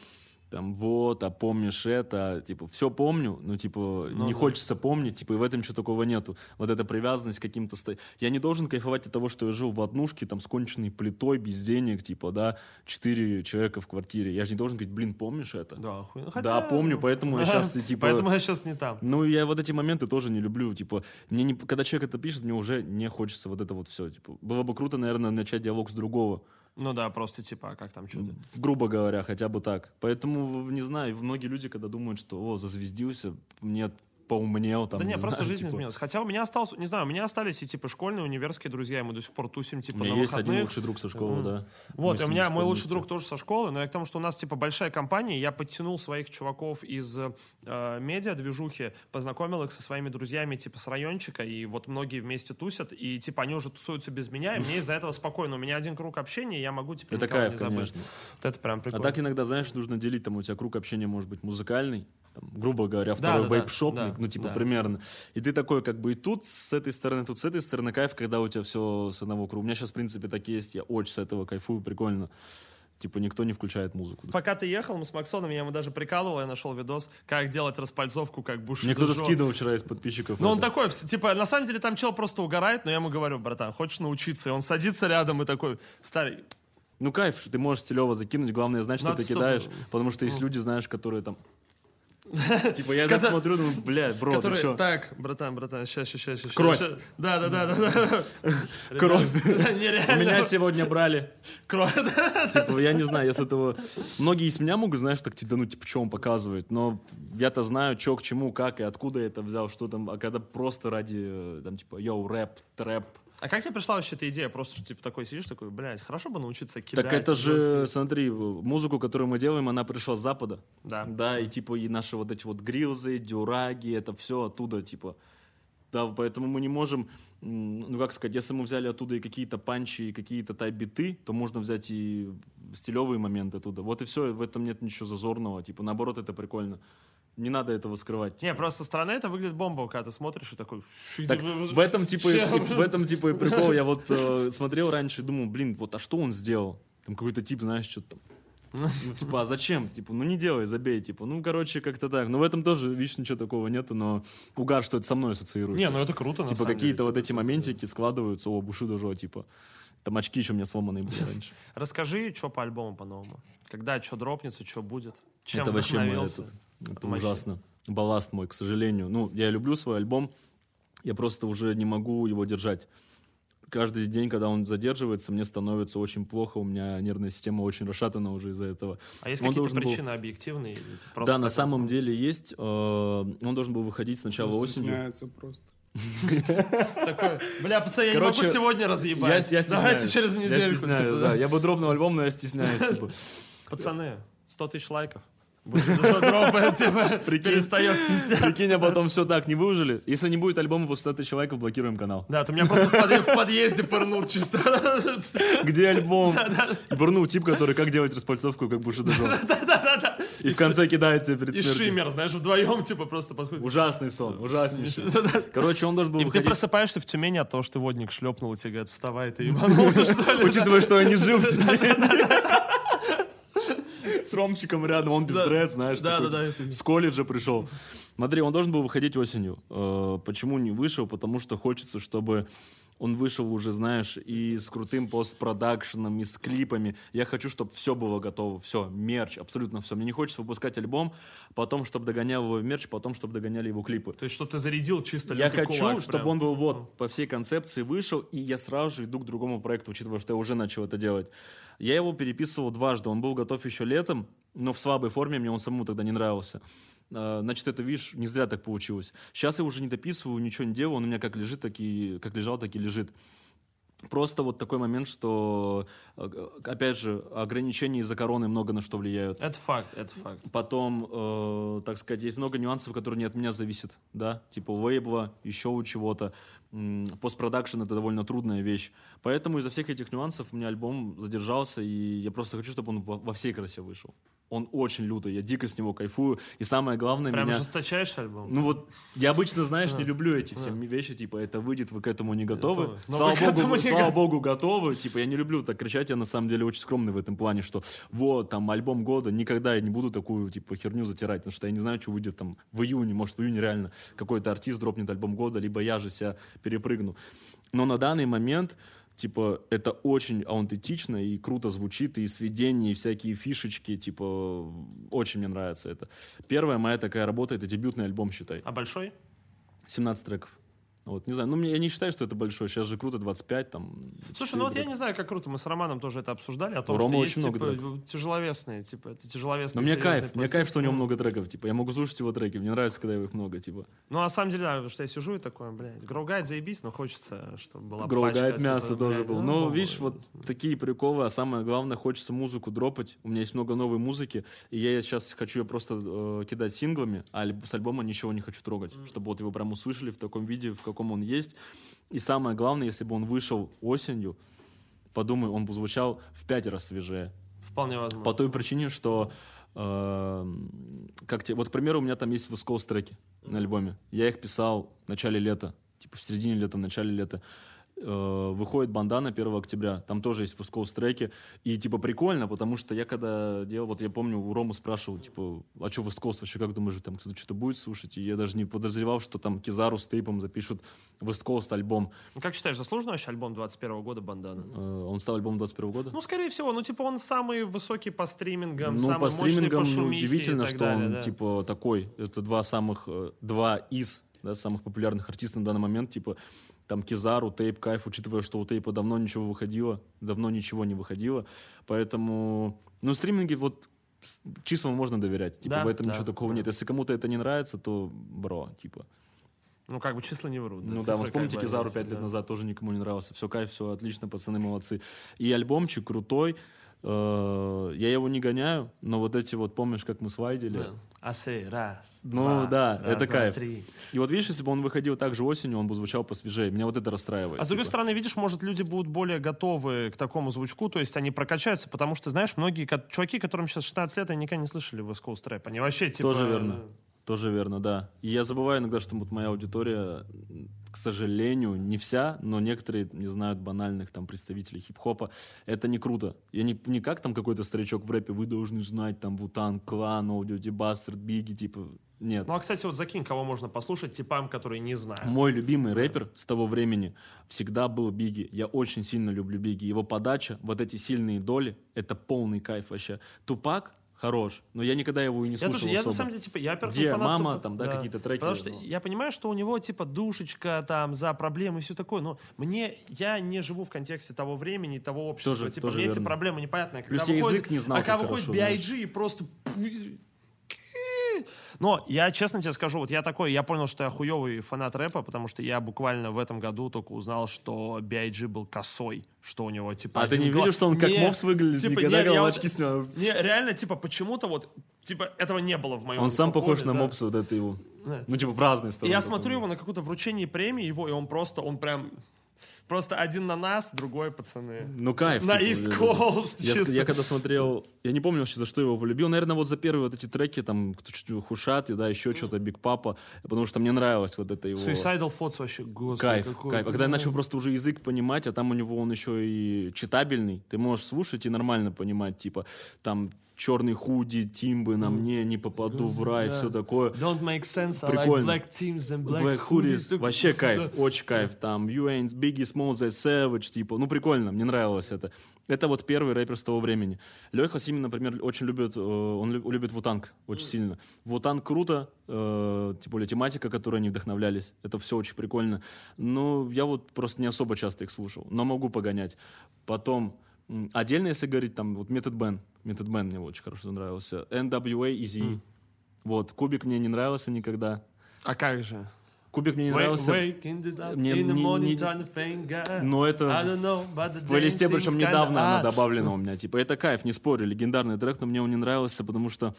там, вот, а помнишь это, типа, все помню, но, типа, Ну не да. хочется помнить, типа, и в этом ничего такого нету. Вот эта привязанность к каким-то... ста- Я не должен кайфовать от того, что я жил в однушке, там, с конченной плитой, без денег, типа, да, четыре человека в квартире. Я же не должен говорить, блин, помнишь это? Да, хуй- ну, Да, хотя- помню, поэтому я (laughs) сейчас, типа... Поэтому я сейчас не там. Ну, я вот эти моменты тоже не люблю. Типа, мне не, когда человек это пишет, мне уже не хочется вот это вот все. Типа, было бы круто, наверное, начать диалог с другого. Ну да, просто типа, а как там чудо? Грубо говоря, хотя бы так. Поэтому, не знаю, многие люди, когда думают, что, о, зазвездился, мне поумнел, там, Да не, не просто знаю, жизнь типа, изменилась. Хотя у меня осталось, не знаю, у меня остались и типа школьные, универские друзья, и мы до сих пор тусим типа У меня на есть один выходных. лучший друг со школы, Мгм. да. Вот, и у меня мой лучший друг тоже со школы, но я к тому, что у нас типа большая компания, я подтянул своих чуваков из э, медиа движухи, познакомил их со своими друзьями типа с райончика, и вот многие вместе тусят, и типа они уже тусуются без меня, и мне из-за этого спокойно. У меня один круг общения, я могу типа Это кайф, не забыть. конечно. Вот это прям А прикольно. так иногда, знаешь, нужно делить, там у тебя круг общения может быть музыкальный, там, грубо говоря, второй да, да, вейп-шопник, да, ну, типа, да. примерно. И ты такой, как бы, и тут с этой стороны, тут с этой стороны кайф, когда у тебя все с одного круга. У меня сейчас, в принципе, так есть, я очень с этого кайфую, прикольно. Типа, никто не включает музыку. Пока ты ехал, мы с Максоном, я ему даже прикалывал, я нашел видос, как делать распальцовку, как буши Мне кто-то скидывал вчера из подписчиков. Ну, он такой, типа, на самом деле там чел просто угорает, но я ему говорю, братан, хочешь научиться? И он садится рядом и такой, старый, Ну, кайф, ты можешь стилево закинуть, главное знать, что Надо, ты чтобы- кидаешь, потому что есть люди, знаешь, которые там... Типа, я так смотрю, думаю, блядь, бро, ты чё? так, братан, братан, сейчас, сейчас, сейчас. Кровь. Да, да, да, да, да. (laughs) Кровь. Да, (laughs) У меня сегодня брали. Кровь. Типа, я не знаю, я с этого... Многие из меня могут, знаешь, так типа, ну, типа, что он показывает, но я-то знаю, что к чему, как и откуда я это взял, что там, а когда просто ради, э, там, типа, йоу, рэп, трэп. А как тебе пришла вообще эта идея? Просто, что, типа, такой сидишь, такой, блядь, хорошо бы научиться кидать. Так это же, жестко». смотри, музыку, которую мы делаем, она пришла с Запада. Да. Да, и типа и наши вот эти вот грилзы, дюраги, это все оттуда, типа. Да, поэтому мы не можем, ну как сказать, если мы взяли оттуда и какие-то панчи, и какие-то тайп-биты, то можно взять и стилевые моменты оттуда. Вот и все, в этом нет ничего зазорного. Типа, наоборот, это прикольно. Не надо этого скрывать. Не, просто со стороны это выглядит бомбово, когда ты смотришь и такой... Так в этом типа и, (laughs) в этом типа и (laughs) прикол. Я вот э, смотрел раньше и думал, блин, вот а что он сделал? Там какой-то тип, знаешь, что-то там. Ну, типа, а зачем? Типа, ну не делай, забей, типа. Ну, короче, как-то так. Но в этом тоже, видишь, ничего такого нету, но угар, что это со мной ассоциируется. Не, ну это круто, на Типа, какие-то вот эти моментики складываются, о, Бушидо Жо, типа. Там очки еще у меня сломанные были (laughs) раньше. Расскажи, что по альбому по-новому. Когда что дропнется, что будет. Чем это вообще мой этот, это ужасно. Балласт мой, к сожалению. Ну, я люблю свой альбом, я просто уже не могу его держать. Каждый день, когда он задерживается, мне становится очень плохо, у меня нервная система очень расшатана уже из-за этого. А есть Он какие-то должен был- причины объективные? или просто Да, на самом деле есть. э, Он должен был выходить сначала Он осенью. стесняется просто. (laughs) Такой, бля, пацаны, я не могу сегодня разъебать. я Давайте через стесняюсь, типа. Я бы дропнул альбом, но я стесняюсь. типа. (laughs) Пацаны, 100 тысяч лайков. Дропает, типа, перестает стесняться. Прикинь, а потом все так, не выжили. Если не будет альбома после 100 тысяч лайков, блокируем канал. Да, ты меня просто в подъе- в подъезде пырнул чисто. Где альбом? И бурнул тип, который как делать распальцовку, как. Да-да-да. И в конце кидает тебе перед И смертью. Шиммер, знаешь, вдвоем, типа, просто подходит. Ужасный сон, ужаснейший. Короче, он должен был И ты просыпаешься в Тюмени от того, что ты водник шлепнул, и тебе говорят, вставай, ты ебанулся, (laughs) что ли? Учитывая, что я не жил в Тюмени. С Ромчиком рядом, он без Да. дред, знаешь. Да, такой, да, да, это- С колледжа пришел. Смотри, он должен был выходить осенью. Э, Почему не вышел? Потому что хочется, чтобы он вышел уже, знаешь, и с крутым постпродакшеном, и с клипами. Я хочу, чтобы все было готово. Все, мерч, абсолютно все. Мне не хочется выпускать альбом, потом, чтобы догонял его мерч, потом, чтобы догоняли его клипы. То есть, чтобы ты зарядил чисто Я хочу, кулак чтобы прям. он был вот по всей концепции вышел, и я сразу же иду к другому проекту, учитывая, что я уже начал это делать. Я его переписывал дважды. Он был готов еще летом, но в слабой форме, мне он самому тогда не нравился. А, Значит, это, видишь, не зря так получилось. Сейчас я уже не дописываю, ничего не делаю, он у меня как лежит, так и, как лежал, так и лежит. Просто вот такой момент, что, э, опять же, ограничения из-за короны много на что влияют. Это факт, это факт. Потом, э, так сказать, есть много нюансов, которые не от меня зависят, да, типа лейбла, еще у чего-то. Постпродакшн — это довольно трудная вещь. Поэтому из-за всех этих нюансов у меня альбом задержался, и я просто хочу, чтобы он во, во всей красе вышел. Он очень лютый, я дико с него кайфую. И самое главное, Прям меня... жесточайший альбом. Ну вот, я обычно, знаешь, не люблю эти все вещи, типа, это выйдет, вы к этому не готовы. Слава богу, слава богу, готовы. Типа, я не люблю так кричать, я на самом деле очень скромный в этом плане, что вот, там, альбом года, никогда я не буду такую, типа, херню затирать, потому что я не знаю, что выйдет там в июне, может, в июне реально какой-то артист дропнет альбом года, либо я же себя перепрыгну. Но на данный момент типа, это очень аутентично и круто звучит, и сведения, и всякие фишечки, типа, очень мне нравится это. Первая моя такая работа, это дебютный альбом, считай. А большой? 17 треков. Вот, не знаю, ну, я не считаю, что это большое. Сейчас же круто 25, там... Слушай, ну вот я не знаю, как круто. Мы с Романом тоже это обсуждали, о том, У Ромы что очень есть, много типа, тяжеловесные, типа, это тяжеловесные Но мне кайф, мне кайф, что у него много треков, типа, я могу слушать его треки, мне нравится, когда их много, типа. Ну, на самом деле, да, потому что я сижу и такой, блядь, гроугайд заебись, но хочется, чтобы была Гроу пачка, Гайд типа, мясо тоже блядь, был. ну, Но, видишь, вот такие приколы, а самое главное, хочется музыку дропать. У меня есть много новой музыки, и я сейчас хочу ее просто э, кидать синглами, а с альбома ничего не хочу трогать, чтобы вот его прям услышали в таком виде, в каком он есть. И самое главное, если бы он вышел осенью, подумай, он бы звучал в пять раз свежее. Вполне возможно. По той причине, что э, как те, вот, к примеру, у меня там есть Вискоус треки на альбоме. Я их писал в начале лета, типа в середине лета, в начале лета. Э, выходит бандана 1 октября, там тоже есть Вискоус треки. И типа прикольно, потому что я когда делал, вот я помню, у Ромы спрашивал, типа, а что Viscous вообще, как думаешь, там кто-то что-то будет слушать? И я даже не подозревал, что там Kizaru с Тейпом запишут Viscous альбом. Как считаешь, заслуженный вообще альбом 21 года Бандана? Э, он стал альбомом 21 года? Ну, скорее всего, ну, типа, он самый высокий по стримингам, Ну, самый по стримингам мощный по ну, шумихе удивительно, и так что далее, он да. типа такой. Это два самых, э, два из да, самых популярных артистов на данный момент, типа там Кизару, Тейп, Кайф, учитывая, что у Тейпа давно ничего выходило, давно ничего не выходило, поэтому, ну, стриминги вот числам можно доверять, типа Да, в этом да, ничего такого да. нет. Если кому-то это не нравится, то бро, типа. Ну, как бы числа не врут. Ну да, вот вспомните Кизару пять лет да. назад, тоже никому не нравился. Все кайф, все отлично, пацаны молодцы. И альбомчик крутой. Э, Я его не гоняю, но вот эти вот, помнишь, как мы свайдили? Да. А сей, раз, Ну два, да, раз, это два, кайф. три. И вот видишь, если бы он выходил также осенью, он бы звучал посвежее. Меня вот это расстраивает. А с другой типа. стороны, видишь, может, люди будут более готовы к такому звучку, то есть они прокачаются, потому что, знаешь, многие чуваки, которым сейчас 16 лет, они никогда не слышали West Coast рэп. Они вообще, типа... Тоже верно. Тоже верно, да. И я забываю иногда, что вот моя аудитория, к сожалению, не вся, но некоторые не знают банальных там представителей хип-хопа. Это не круто. Я не, не как там какой-то старичок в рэпе, вы должны знать там Вутан, Клан, Аудио, Дебастер, Биги, типа, нет. Ну, а, кстати, вот закинь, кого можно послушать, типам, которые не знают. Мой любимый рэпер с того времени всегда был Биги. Я очень сильно люблю Биги. Его подача, вот эти сильные доли, это полный кайф вообще. Тупак хорош, но я никогда его и не Я слушал тоже, я на особо. самом деле, типа, я, во-первых, Где фанат мама, Тупака. там, да, какие-то треки, Потому что ну. я понимаю, что у него, типа, душечка, там, за проблемы и все такое, но мне, я не живу в контексте того времени, того общества. Тоже- типа, тоже мне эти верно. проблемы непонятны. А Плюс когда я выходит- язык не знал А когда выходит. B.I.G. и просто... Но я честно тебе скажу, вот я такой, я понял, что я хуевый фанат рэпа, потому что я буквально в этом году только узнал, что B.I.G. был косой, что у него типа. А ты не гла- видел, что он как Не, мопс выглядит, типа, никогда не, я вот- снял? Не, реально, типа, почему-то вот, типа, этого не было в моем Он сам похож на да. мопса, вот это его. Ну, типа, в разные стороны. я смотрю его на какое-то вручение премии его, и он просто, он прям, просто один на нас, другой, пацаны. Ну, кайф. На типа, East Coast, Я, чисто. я когда смотрел, я не помню вообще, за что его полюбил. Наверное, вот за первые вот эти треки, там, кто чуть Хушат, и да, еще что-то, Биг Папа, потому что мне нравилось вот это его... Suicidal Thoughts вообще, господи, Кайф, какой. кайф. А когда я начал просто уже язык понимать, а там у него он еще и читабельный, ты можешь слушать и нормально понимать, типа, там, черный худи, тимбы на мне, не попаду в рай, все такое. Don't make sense, I like Прикольно. black teams and black, Black Hoodies, вообще кайф, очень кайф. Там You Ain't Biggie Small The Savage, типа, ну прикольно, мне нравилось это. Это вот первый рэпер с того времени. Леха Симин, например, очень любит, э, он лю- любит Вутанг очень сильно. Вутанг круто, э, тем более тематика, которой они вдохновлялись. Это все очень прикольно. Но я вот просто не особо часто их слушал, но могу погонять. Потом, отдельно, если говорить, там, вот Метод Бен. Метод Бен мне очень хорошо нравился. NWA, Easy. Вот, Кубик мне не нравился никогда. А как же? Кубик мне не Wake, нравился. wake the, Мне in the не- morning. Но это know, В плейлисте, причем недавно она hard. добавлена у меня. Типа, это кайф, не спорю, легендарный трек, но мне он не нравился, потому что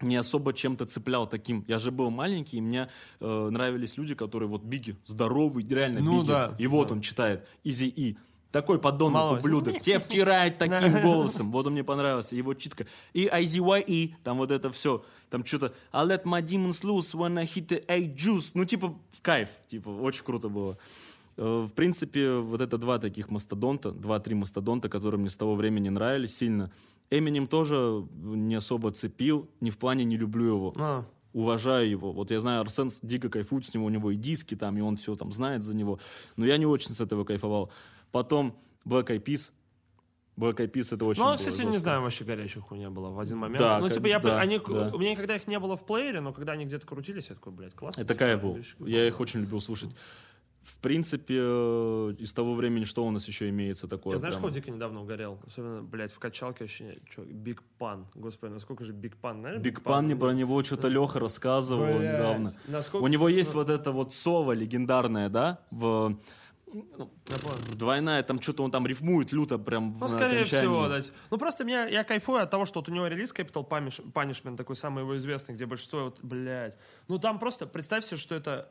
не особо чем-то цеплял таким. Я же был маленький, и мне э, нравились люди, которые вот Биги, здоровый, реально Ну Биги. да, и вот да. он читает Изи И. такой подонок, Малой. ублюдок, тебе втирает таким голосом. Вот он мне понравился, его читка. И IZYE, там вот это все. Там что-то I let my demons loose when I hit the A juice. Ну, типа, кайф. Типа, очень круто было. Э, В принципе, вот это два таких мастодонта, два-три мастодонта, которые мне с того времени нравились сильно. Эминем тоже не особо цепил, ни в плане не люблю его А. уважаю его. Вот я знаю, Арсен дико кайфует с него, у него и диски там, и он все там знает за него. Но я не очень с этого кайфовал. Потом Black Eyed Peas. Black Eyed Peas это очень Ну, было кстати, не жестко. знаю, вообще горячая хуйня была в один момент. Да, ну, как- типа, я, да, они, да. у меня никогда их не было в плеере, но когда они где-то крутились, я такой, блядь, классно. Это типа, кайф был. Я их очень любил слушать. В принципе, э, из того времени, что у нас еще имеется такое? Я знаешь, прям? кого дико недавно угорел? Особенно, блядь, в качалке вообще, что, Big Pun. Господи, насколько же Big Pun, знаешь? Big Pun мне про него что-то Леха рассказывал Блядь, недавно. насколько- У него есть вот это вот соло легендарное, да, в ну. Двойная, там что-то он там рифмует люто прям Ну, в скорее окончании. всего, да. Ну, просто меня, я кайфую от того, что вот у него релиз Capital Punish- Punishment, такой самый его известный, где большинство, вот, блядь. Ну, там просто, представь себе, что это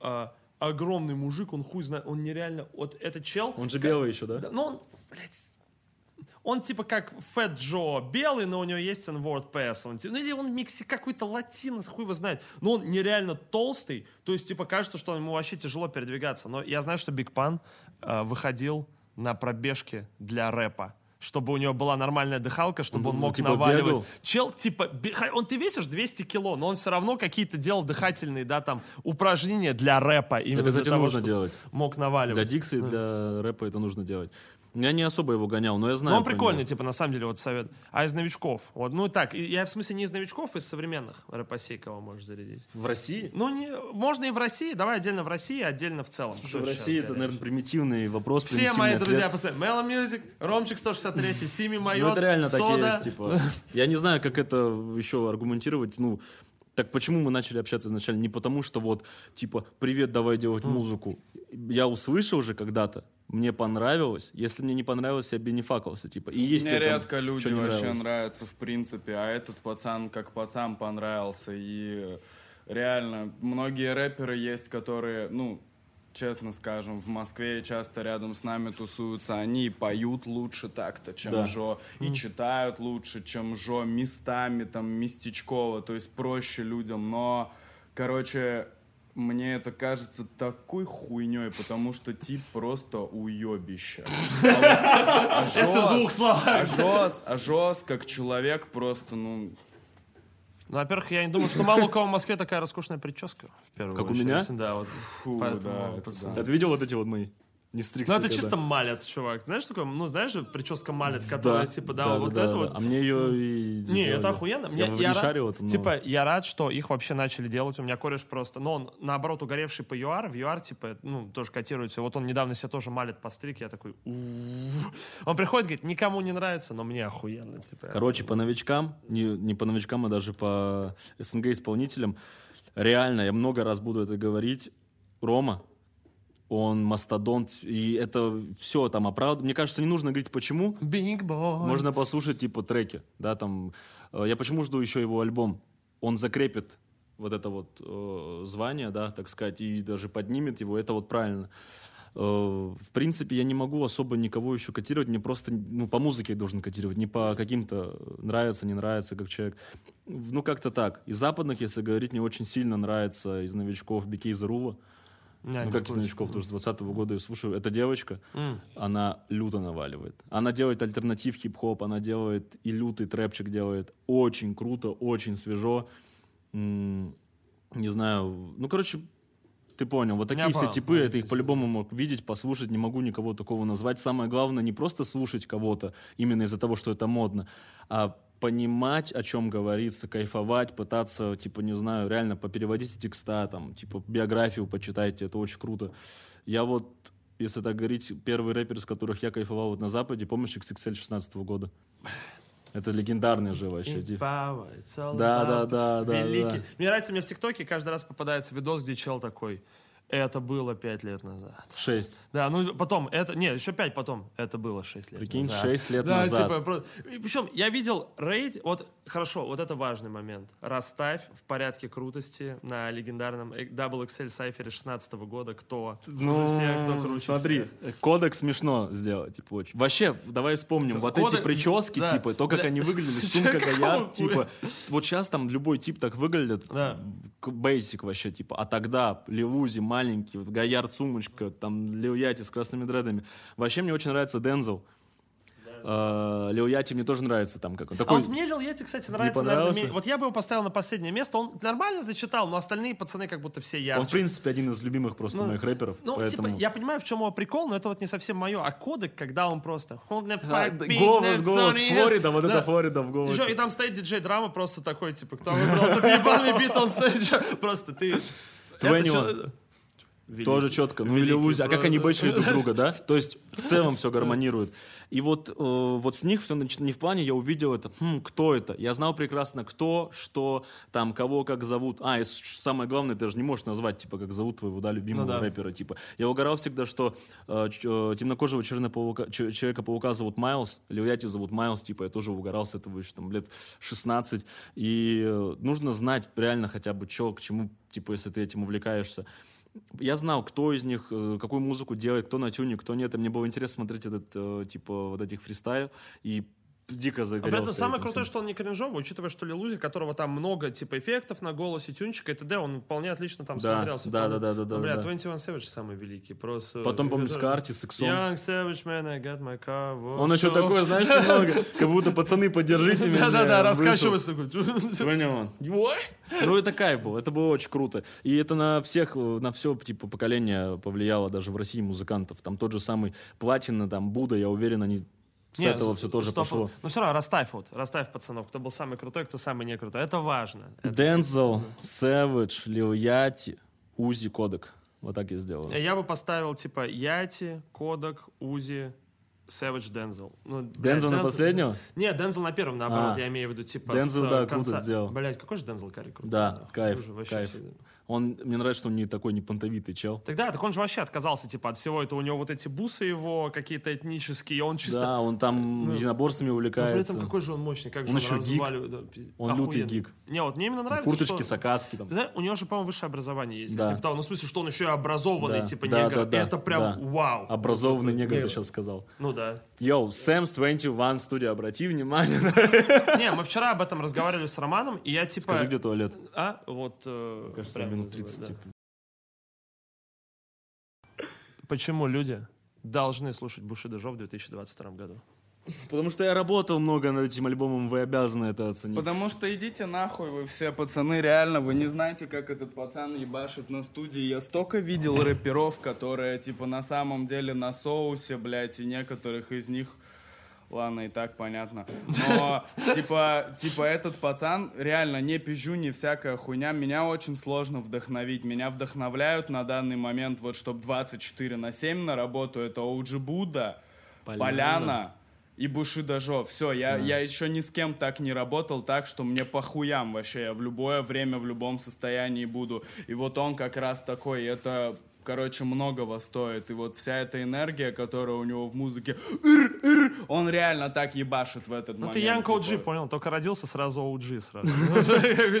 а, огромный мужик, он хуй знает, он нереально, вот этот чел... Он же белый еще, да? Да, Ну, он, блядь, он типа как Фэт Джо белый, но у него есть N-word pass. Он, типа- ну или он микси какой-то латинос, хуй его знает. Но он нереально толстый, то есть типа кажется, что ему вообще тяжело передвигаться. Но я знаю, что Биг Пан э, выходил на пробежки для рэпа чтобы у него была нормальная дыхалка, чтобы Он, он, мог типа, наваливать. бегал? Чел, типа, он ты весишь 200 кило, но он все равно какие-то делал дыхательные, да, там, упражнения для рэпа. Именно Это, для кстати, того, нужно чтобы делать. Мог Для наваливать. дикса и для рэпа это нужно делать. Я не особо его гонял, но я знаю. Ну, он прикольный, него. типа, на самом деле, вот совет. А из новичков? Вот, ну, так, я в смысле не из новичков, из современных рэпосей кого можешь зарядить. В России? Ну, не, можно и в России, давай отдельно в России, отдельно в целом. Слушай, Что в России это, горячее? наверное, примитивный вопрос. Все примитивный мои ответ. друзья, пацаны, Mellow Music, Ромчик 163, Сими Ну, Майот, это реально так и Сода. есть, типа. Я не знаю, как это еще аргументировать, ну, так почему мы начали общаться изначально? Не потому, что вот, типа, привет, давай делать музыку. Я услышал же когда-то, мне понравилось. Если мне не понравилось, я бы не факался, типа. И есть Мне редко люди что не вообще нравятся, в принципе, а этот пацан как пацан понравился. И реально, многие рэперы есть, которые, ну, честно скажем, в Москве часто рядом с нами тусуются, они и поют лучше так-то, чем Да. Жо, и читают лучше, чем Жо, местами там местечково, то есть проще людям, но, короче, мне это кажется такой хуйней, потому что тип просто уебище. А вот (laughs) Если в двух словах. а Жос, а Жос как человек просто, ну, Ну, во-первых, я не думаю, что мало у кого в Москве такая роскошная прическа. В первую Как у очередь. меня? Да, вот. фу, Поэтому, да, это да. Ты видел вот эти вот мои? Не стригся. Ну, это когда. чисто малец, чувак. Знаешь, такое, ну, знаешь прическа малет, которая, типа, да, вот это вот. А мне ее и Не, сделали. это охуенно. Я, Мне, в- я не рад- шарил это, но- Типа, я рад, что их вообще начали делать. У меня кореш просто, ну, он, наоборот, угоревший по ЮАР. В ЮАР, типа, ну, тоже котируется. Вот он недавно себе тоже малет постриг. Я такой. Он приходит, говорит, никому не нравится, но мне охуенно, типа. Короче, по новичкам, не, не по новичкам, а даже по СНГ исполнителям, реально, я много раз буду это говорить, Рома, он мастодонт, и это все там оправдано. Мне кажется, не нужно говорить почему, Big boy. можно послушать типа треки, да, там. Э, Я почему жду еще его альбом? Он закрепит вот это вот э, звание, да, так сказать, и даже поднимет его, это вот правильно. Э, в принципе, я не могу особо никого еще котировать, мне просто, ну, по музыке я должен котировать, не по каким-то нравится, не нравится, как человек. Ну, как-то так. Из западных, если говорить, мне очень сильно нравится из новичков Бикей Зарула. Не, ну, как из новичков, тоже с 20 года я слушаю. Эта девочка, М. она люто наваливает. Она делает альтернатив хип-хоп, она делает и лютый трэпчик делает. Очень круто, очень свежо. М, Не знаю, ну, короче, ты понял. Вот такие Я все понял, типы, понял, это их по-любому мог видеть, послушать, не могу никого такого назвать. Самое главное не просто слушать кого-то именно из-за того, что это модно, а понимать, о чем говорится, кайфовать, пытаться, типа, не знаю, реально попереводить текста, там, типа, биографию почитайте, это очень круто. Я вот, если так говорить, первый рэпер, с которых я кайфовал вот на Западе, помнишь XXL 16 года? Это легендарный же вообще. Power, it's all Да, да, да, да, великий. да. Мне нравится, мне в ТикТоке каждый раз попадается видос, где чел такой. Это было пять лет назад. Шесть. Да, ну потом, это, не, еще пять потом, это было шесть лет Прикинь, назад. шесть лет да, назад. Типа, про- и Причем я видел рейд, вот, хорошо, вот это важный момент. Расставь в порядке крутости на легендарном э, Double XL сайфере 16 года, кто Ну, всех, кто круче смотри, всех. кодек смешно сделать, типа, очень. Вообще, давай вспомним, вот Кодек- эти прически, да. типа, то, как Да. они выглядели, (laughs) сумка Гоярд, типа, вот сейчас там любой тип так выглядит, Да. бейсик вообще, типа, а тогда Лилузи маленький, вот Гоярд сумочка, там Лил Яти с красными дредами. Вообще мне очень нравится Дензел. Лил Яти мне тоже нравится там как он. А Такой, вот мне Лил Йети, кстати, нравится, наверное, Вот я бы его поставил на последнее место. Он нормально зачитал, но остальные пацаны как будто все ярче. он, в принципе, один из любимых просто Ну, моих рэперов, Ну, поэтому... типа, я понимаю, в чем его прикол, но это вот не совсем мое. А кодек, когда он просто... «Он на А, голос, голос, Флорида, вот Да. это Флорида в голосе. И там стоит диджей драма просто такой, типа, кто выбрал этот ебаный бит, он стоит, (laughs) просто ты... Это 21. Чё- Тоже четко. Ну или великий Лузи. А как они бэчили друг (laughs) друга, да? То есть в целом все гармонирует. И вот, э, вот с них все не в плане, я увидел это, хм, кто это? Я знал прекрасно, кто, что, там, кого как зовут. А, и самое главное, ты же не можешь назвать, типа, как зовут твоего, да, любимого Ну да. рэпера, типа. Я угорал всегда, что э, э, темнокожего чернопаука- ч- Человека-паука зовут Майлз, Лиляти зовут Майлз, типа, я тоже угорал с этого еще, там, лет 16. И э, нужно знать реально хотя бы, что, к чему, типа, если ты этим увлекаешься. Я знал, кто из них, э, какую музыку делает, кто на тюне, кто нет. И мне было интересно смотреть этот, э, типа, вот этих фристайл. И дико загорелся. этом самое этим крутое, всем. что он не кринжовый, учитывая, что Лилузи, которого там много, типа, эффектов на голосе, тюнчика и т.д., он вполне отлично там Да, смотрелся. да, Вполне- да, да, да, Ну, бля, да. 21 Savage самый великий, просто... Потом, помню, с Карти, с Иксом. Young Savage man, I got my car. Он еще такой, знаешь, (laughs) немного, как будто пацаны, поддержите меня. Да-да-да, раскачивается. Понял. Ну, это кайф был, это было очень круто. И это на всех, э, на все, типа, поколение повлияло даже в России музыкантов. Там тот же самый Платина, там, Будда, я уверен, они с Не, этого все тоже стоп. пошло. Ну все равно, расставь вот, расставь пацанов, кто был самый крутой, кто самый не крутой. Это важно. Дензел, Сэвидж, Лил Яти, Узи, Кодек. Вот так я сделал. Я бы поставил, типа, Яти, Кодак, Узи, Savage, Дензел. Ну, Дензел на последнего? Нет, Дензел на первом, наоборот, А. я имею в виду, типа, Дензел, да, э, круто конца. сделал. Блять, какой же Дензел Карри крутой. Да, кайф, кайф. всегда. Он, мне нравится, что он не такой не понтовитый чел. Тогда, так он же вообще отказался, типа, от всего этого. У него вот эти бусы его какие-то этнические, он чисто... Да, он там единоборствами Но при увлекается. этом какой же он мощный, как же Он он, еще гик. да, пиздец. Он лютый гик. Не, вот мне именно нравится, Курточки что... Сакацки там. Ты знаешь, у него же, по-моему, высшее образование есть. Да. Типа того. Ну, в смысле, что он еще и образованный, Да, типа, да, негр. да, да, это прям да. вау. Образованный негр, Негр. ты сейчас сказал. Ну да. Йоу, Сэмс 21 студия, обрати внимание. Не, мы вчера об этом разговаривали с Романом, и я типа... Скажи, где туалет? А, вот... э, Кажется, прямо минут называю, 30. да. Почему люди должны слушать Бушида Жо в 2022 году? Потому что я работал много над этим альбомом, вы обязаны это оценить. Потому что идите нахуй вы все, пацаны, реально, вы не знаете, как этот пацан ебашит на студии. Я столько видел рэперов, которые, типа, на самом деле на соусе, блядь, и некоторых из них... Ладно, и так понятно. Но, типа, типа, этот пацан, реально, не пизжу, не всякая хуйня. Меня очень сложно вдохновить. Меня вдохновляют на данный момент, вот, чтобы 24 на 7 на работу, это Оуджи Будда, Поляна. Поляна, и Бушида Жо. Все, я, я еще ни с кем так не работал, так что мне похуям вообще. Я в любое время, в любом состоянии буду. И вот он как раз такой, это, короче, многого стоит. И вот вся эта энергия, которая у него в музыке, он реально так ебашит в этот Ну момент. ты Янг OG, типа. понял? Только родился сразу OG сразу.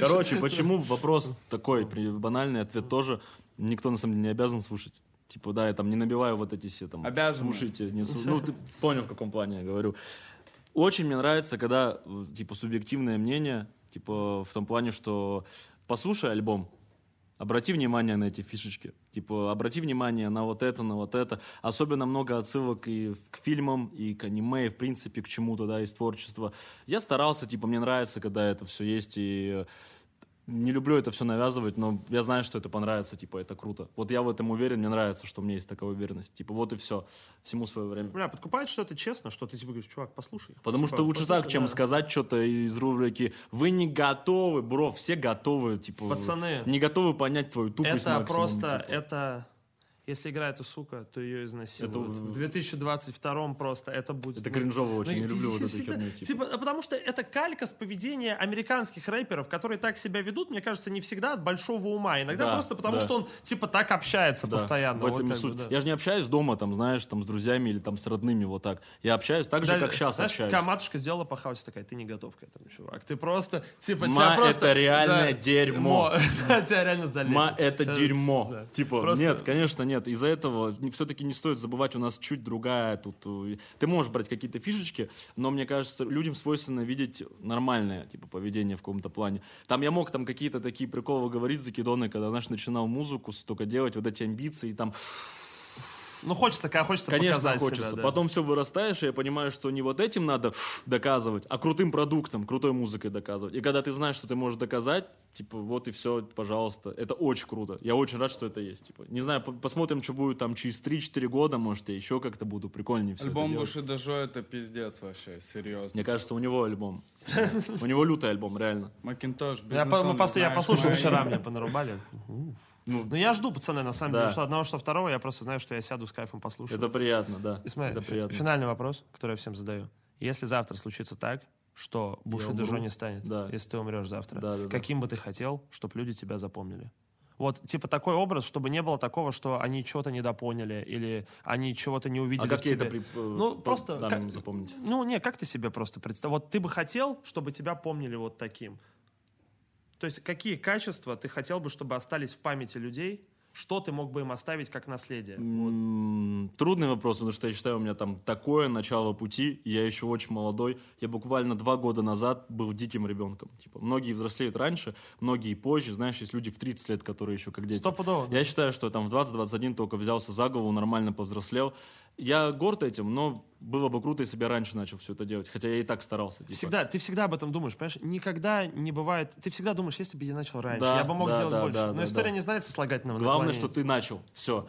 (laughs) Короче, (laughs) почему вопрос такой, банальный ответ тоже, никто на самом деле не обязан слушать. Типа, да, я там не набиваю вот эти все там... Обязаны. Слушайте, не слу- (laughs) Ну, ты понял, в каком плане я говорю. Очень мне нравится, когда, типа, субъективное мнение, типа, в том плане, что послушай альбом, обрати внимание на эти фишечки. Типа, обрати внимание на вот это, на вот это. Особенно много отсылок и к фильмам, и к аниме, и, в принципе, к чему-то, да, из творчества. Я старался, типа, мне нравится, когда это все есть, и не люблю это все навязывать, но я знаю, что это понравится, типа, это круто. Вот я в этом уверен, мне нравится, что у меня есть такая уверенность. Типа, вот и все. Всему свое время. Бля, подкупает, что это честно, что ты типа говоришь, чувак, послушай. Потому Типа, что лучше послушай, так, чем да. сказать что-то из рубрики «Вы не готовы, бро, все готовы». Типа, Пацаны, не готовы понять твою тупость Это максимум, просто, типа. это... если играет эта сука, то ее изнасилуют. Это- В 2022 просто это будет... Это кринжово очень, ну, не люблю вот эту херню. типа. Типа, а потому что это калька с поведения американских рэперов, которые так себя ведут, мне кажется, не всегда от большого ума. Иногда Да, просто потому, да. что он, типа, так общается Да, постоянно. в Вот этом и как бы, суть. да. Я же не общаюсь дома, там, знаешь, там, с друзьями или там с родными, вот так. Я общаюсь так же, Да, как сейчас знаешь, общаюсь. Когда матушка сделала похавать, такая, ты не готов к этому, чувак. Ты просто, типа, Ма, тебя просто... это реальное дерьмо. Мо. (laughs) Тебя реально залезет. Ма, это Да. дерьмо. Да. Типа, нет, конечно, нет. Из-за этого все-таки не стоит забывать, у нас чуть другая тут. э, Ты можешь брать какие-то фишечки, но мне кажется, людям свойственно видеть нормальное, типа, поведение в каком-то плане. Там я мог там какие-то такие приколы говорить закидоны, когда, знаешь, начинал музыку только делать, вот эти амбиции, и там, Ну, хочется, когда хочется конечно, показать хочется. себя, да. Потом все вырастаешь, и я понимаю, что не вот этим надо доказывать, а крутым продуктом, крутой музыкой доказывать. И когда ты знаешь, что ты можешь доказать, типа, вот и все, пожалуйста. Это очень круто. Я очень рад, что это есть. Типа, не знаю, по- посмотрим, что будет там через 3-4 года, может, я еще как-то буду прикольнее все Альбом Бушида Жо это пиздец вообще, серьезно. Мне кажется, у него альбом. У него лютый альбом, реально. Макинтош, Я, послушал вчера, меня понарубали. Ну, я жду, пацаны, на самом Да. деле, что одного, что второго. Я просто знаю, что я сяду с кайфом послушаю. Это приятно, да. И смотри, Это приятно. финальный вопрос, который я всем задаю. Если завтра случится так, что Бушида Жо умру. не станет, Да. если ты умрешь завтра, Да, да, да. каким бы ты хотел, чтобы люди тебя запомнили? Вот, типа, такой образ, чтобы не было такого, что они чего-то недопоняли, или они чего-то не увидели А в какие это тебе. при- Ну, по- просто... как- запомнить? Ну, не, как ты себе просто представь? Вот ты бы хотел, чтобы тебя помнили вот таким. То есть какие качества ты хотел бы, чтобы остались в памяти людей? Что ты мог бы им оставить как наследие? Вот. Трудный вопрос, потому что я считаю, у меня там такое начало пути, я еще очень молодой. Я буквально два года назад был диким ребенком. Типа, многие взрослеют раньше, многие позже. Знаешь, есть люди в 30 лет, которые еще как дети. Стопудово. Я считаю, что там в 20-21 только взялся за голову, нормально повзрослел. Я горд этим, но было бы круто, если бы я раньше начал все это делать. Хотя я и так старался. типа. Всегда, ты всегда об этом думаешь, понимаешь? Никогда не бывает... Ты всегда думаешь, если бы я начал раньше, Да, я бы мог да, сделать да, больше. да, Но да, история да. не знает сослагательного Главное, наклонения. что ты начал. Все.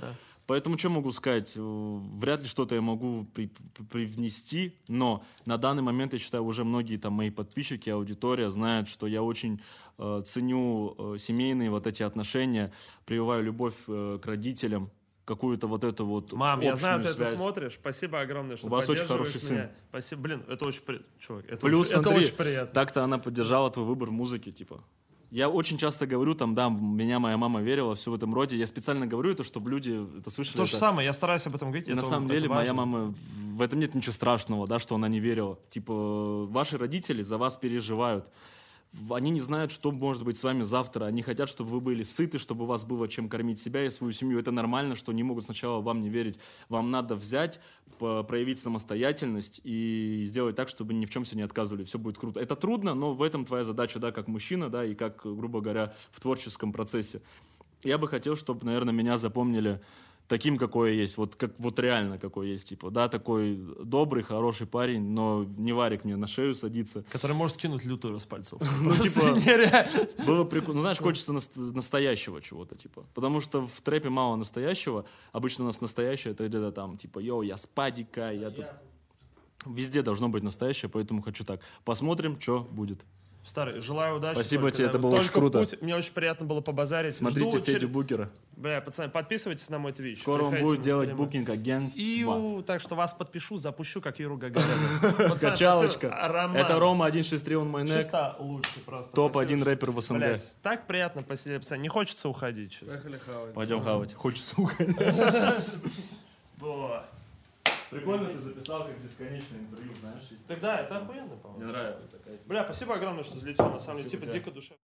Поэтому что могу сказать? Э, Вряд ли что-то я могу при- привнести, но на данный момент, я считаю, уже многие там мои подписчики, аудитория знают, что я очень э, ценю э, семейные вот эти отношения, прививаю любовь э, к родителям, какую-то вот эту вот Мам, я знаю, общую ты это связь. смотришь. Спасибо огромное, что У вас очень поддерживаешь хороший меня. сын. Спасибо. Блин, это очень приятно. Чувак, это, Плюс, очень, это смотри, очень приятно. так-то она поддержала твой выбор в музыке, типа. Я очень часто говорю, там, да, меня моя мама верила, все в этом роде. Я специально говорю это, чтобы люди это слышали. То же это. самое, я стараюсь об этом говорить. И на это- самом это деле моя важно. мама, в этом нет ничего страшного, да, что она не верила. Типа, ваши родители за вас переживают. Они не знают, что может быть с вами завтра. Они хотят, чтобы вы были сыты, чтобы у вас было чем кормить себя и свою семью. Это нормально, что они могут сначала вам не верить. Вам надо взять, проявить самостоятельность и сделать так, чтобы ни в чем себе не отказывали. Все будет круто. Это трудно, но в этом твоя задача, да, как мужчина, да, и как, грубо говоря, в творческом процессе. Я бы хотел, чтобы, наверное, меня запомнили таким, какой я есть, вот как вот реально какой есть, типа, да, такой добрый, хороший парень, но не варик мне на шею садится. Который может кинуть лютую с пальцов. (laughs) Ну, типа. (laughs) Было прикольно. Ну, знаешь, хочется нас- настоящего чего-то, типа. Потому что в трэпе мало настоящего. Обычно у нас настоящее, это где-то там, типа, йоу, я с падика, я тут... Везде должно быть настоящее, поэтому хочу так. Посмотрим, что будет. Старый, желаю удачи. Спасибо только, тебе, да. это было очень круто. путь. Мне очень приятно было побазарить. Смотрите Жду Федю чер- Букера. Бля, пацаны, подписывайтесь на мой твич. Скоро он будет делать букинг агентства. Иу, так что вас подпишу, запущу, как Юру Гагарина. (laughs) Качалочка. Это Рома 163 он мой нек. Чисто лучший просто. Топ-1 Спасибо. рэпер в СНГ. Так приятно посидеть, пацаны. Не хочется уходить сейчас. Поехали хавать. Пойдем хавать. Хочется (laughs) уходить. Прикольно ты записал как бесконечное интервью, знаешь? Тогда это охуенно, по-моему. Мне нравится такая Бля, спасибо огромное, что залетел, на самом деле, типа дико душа.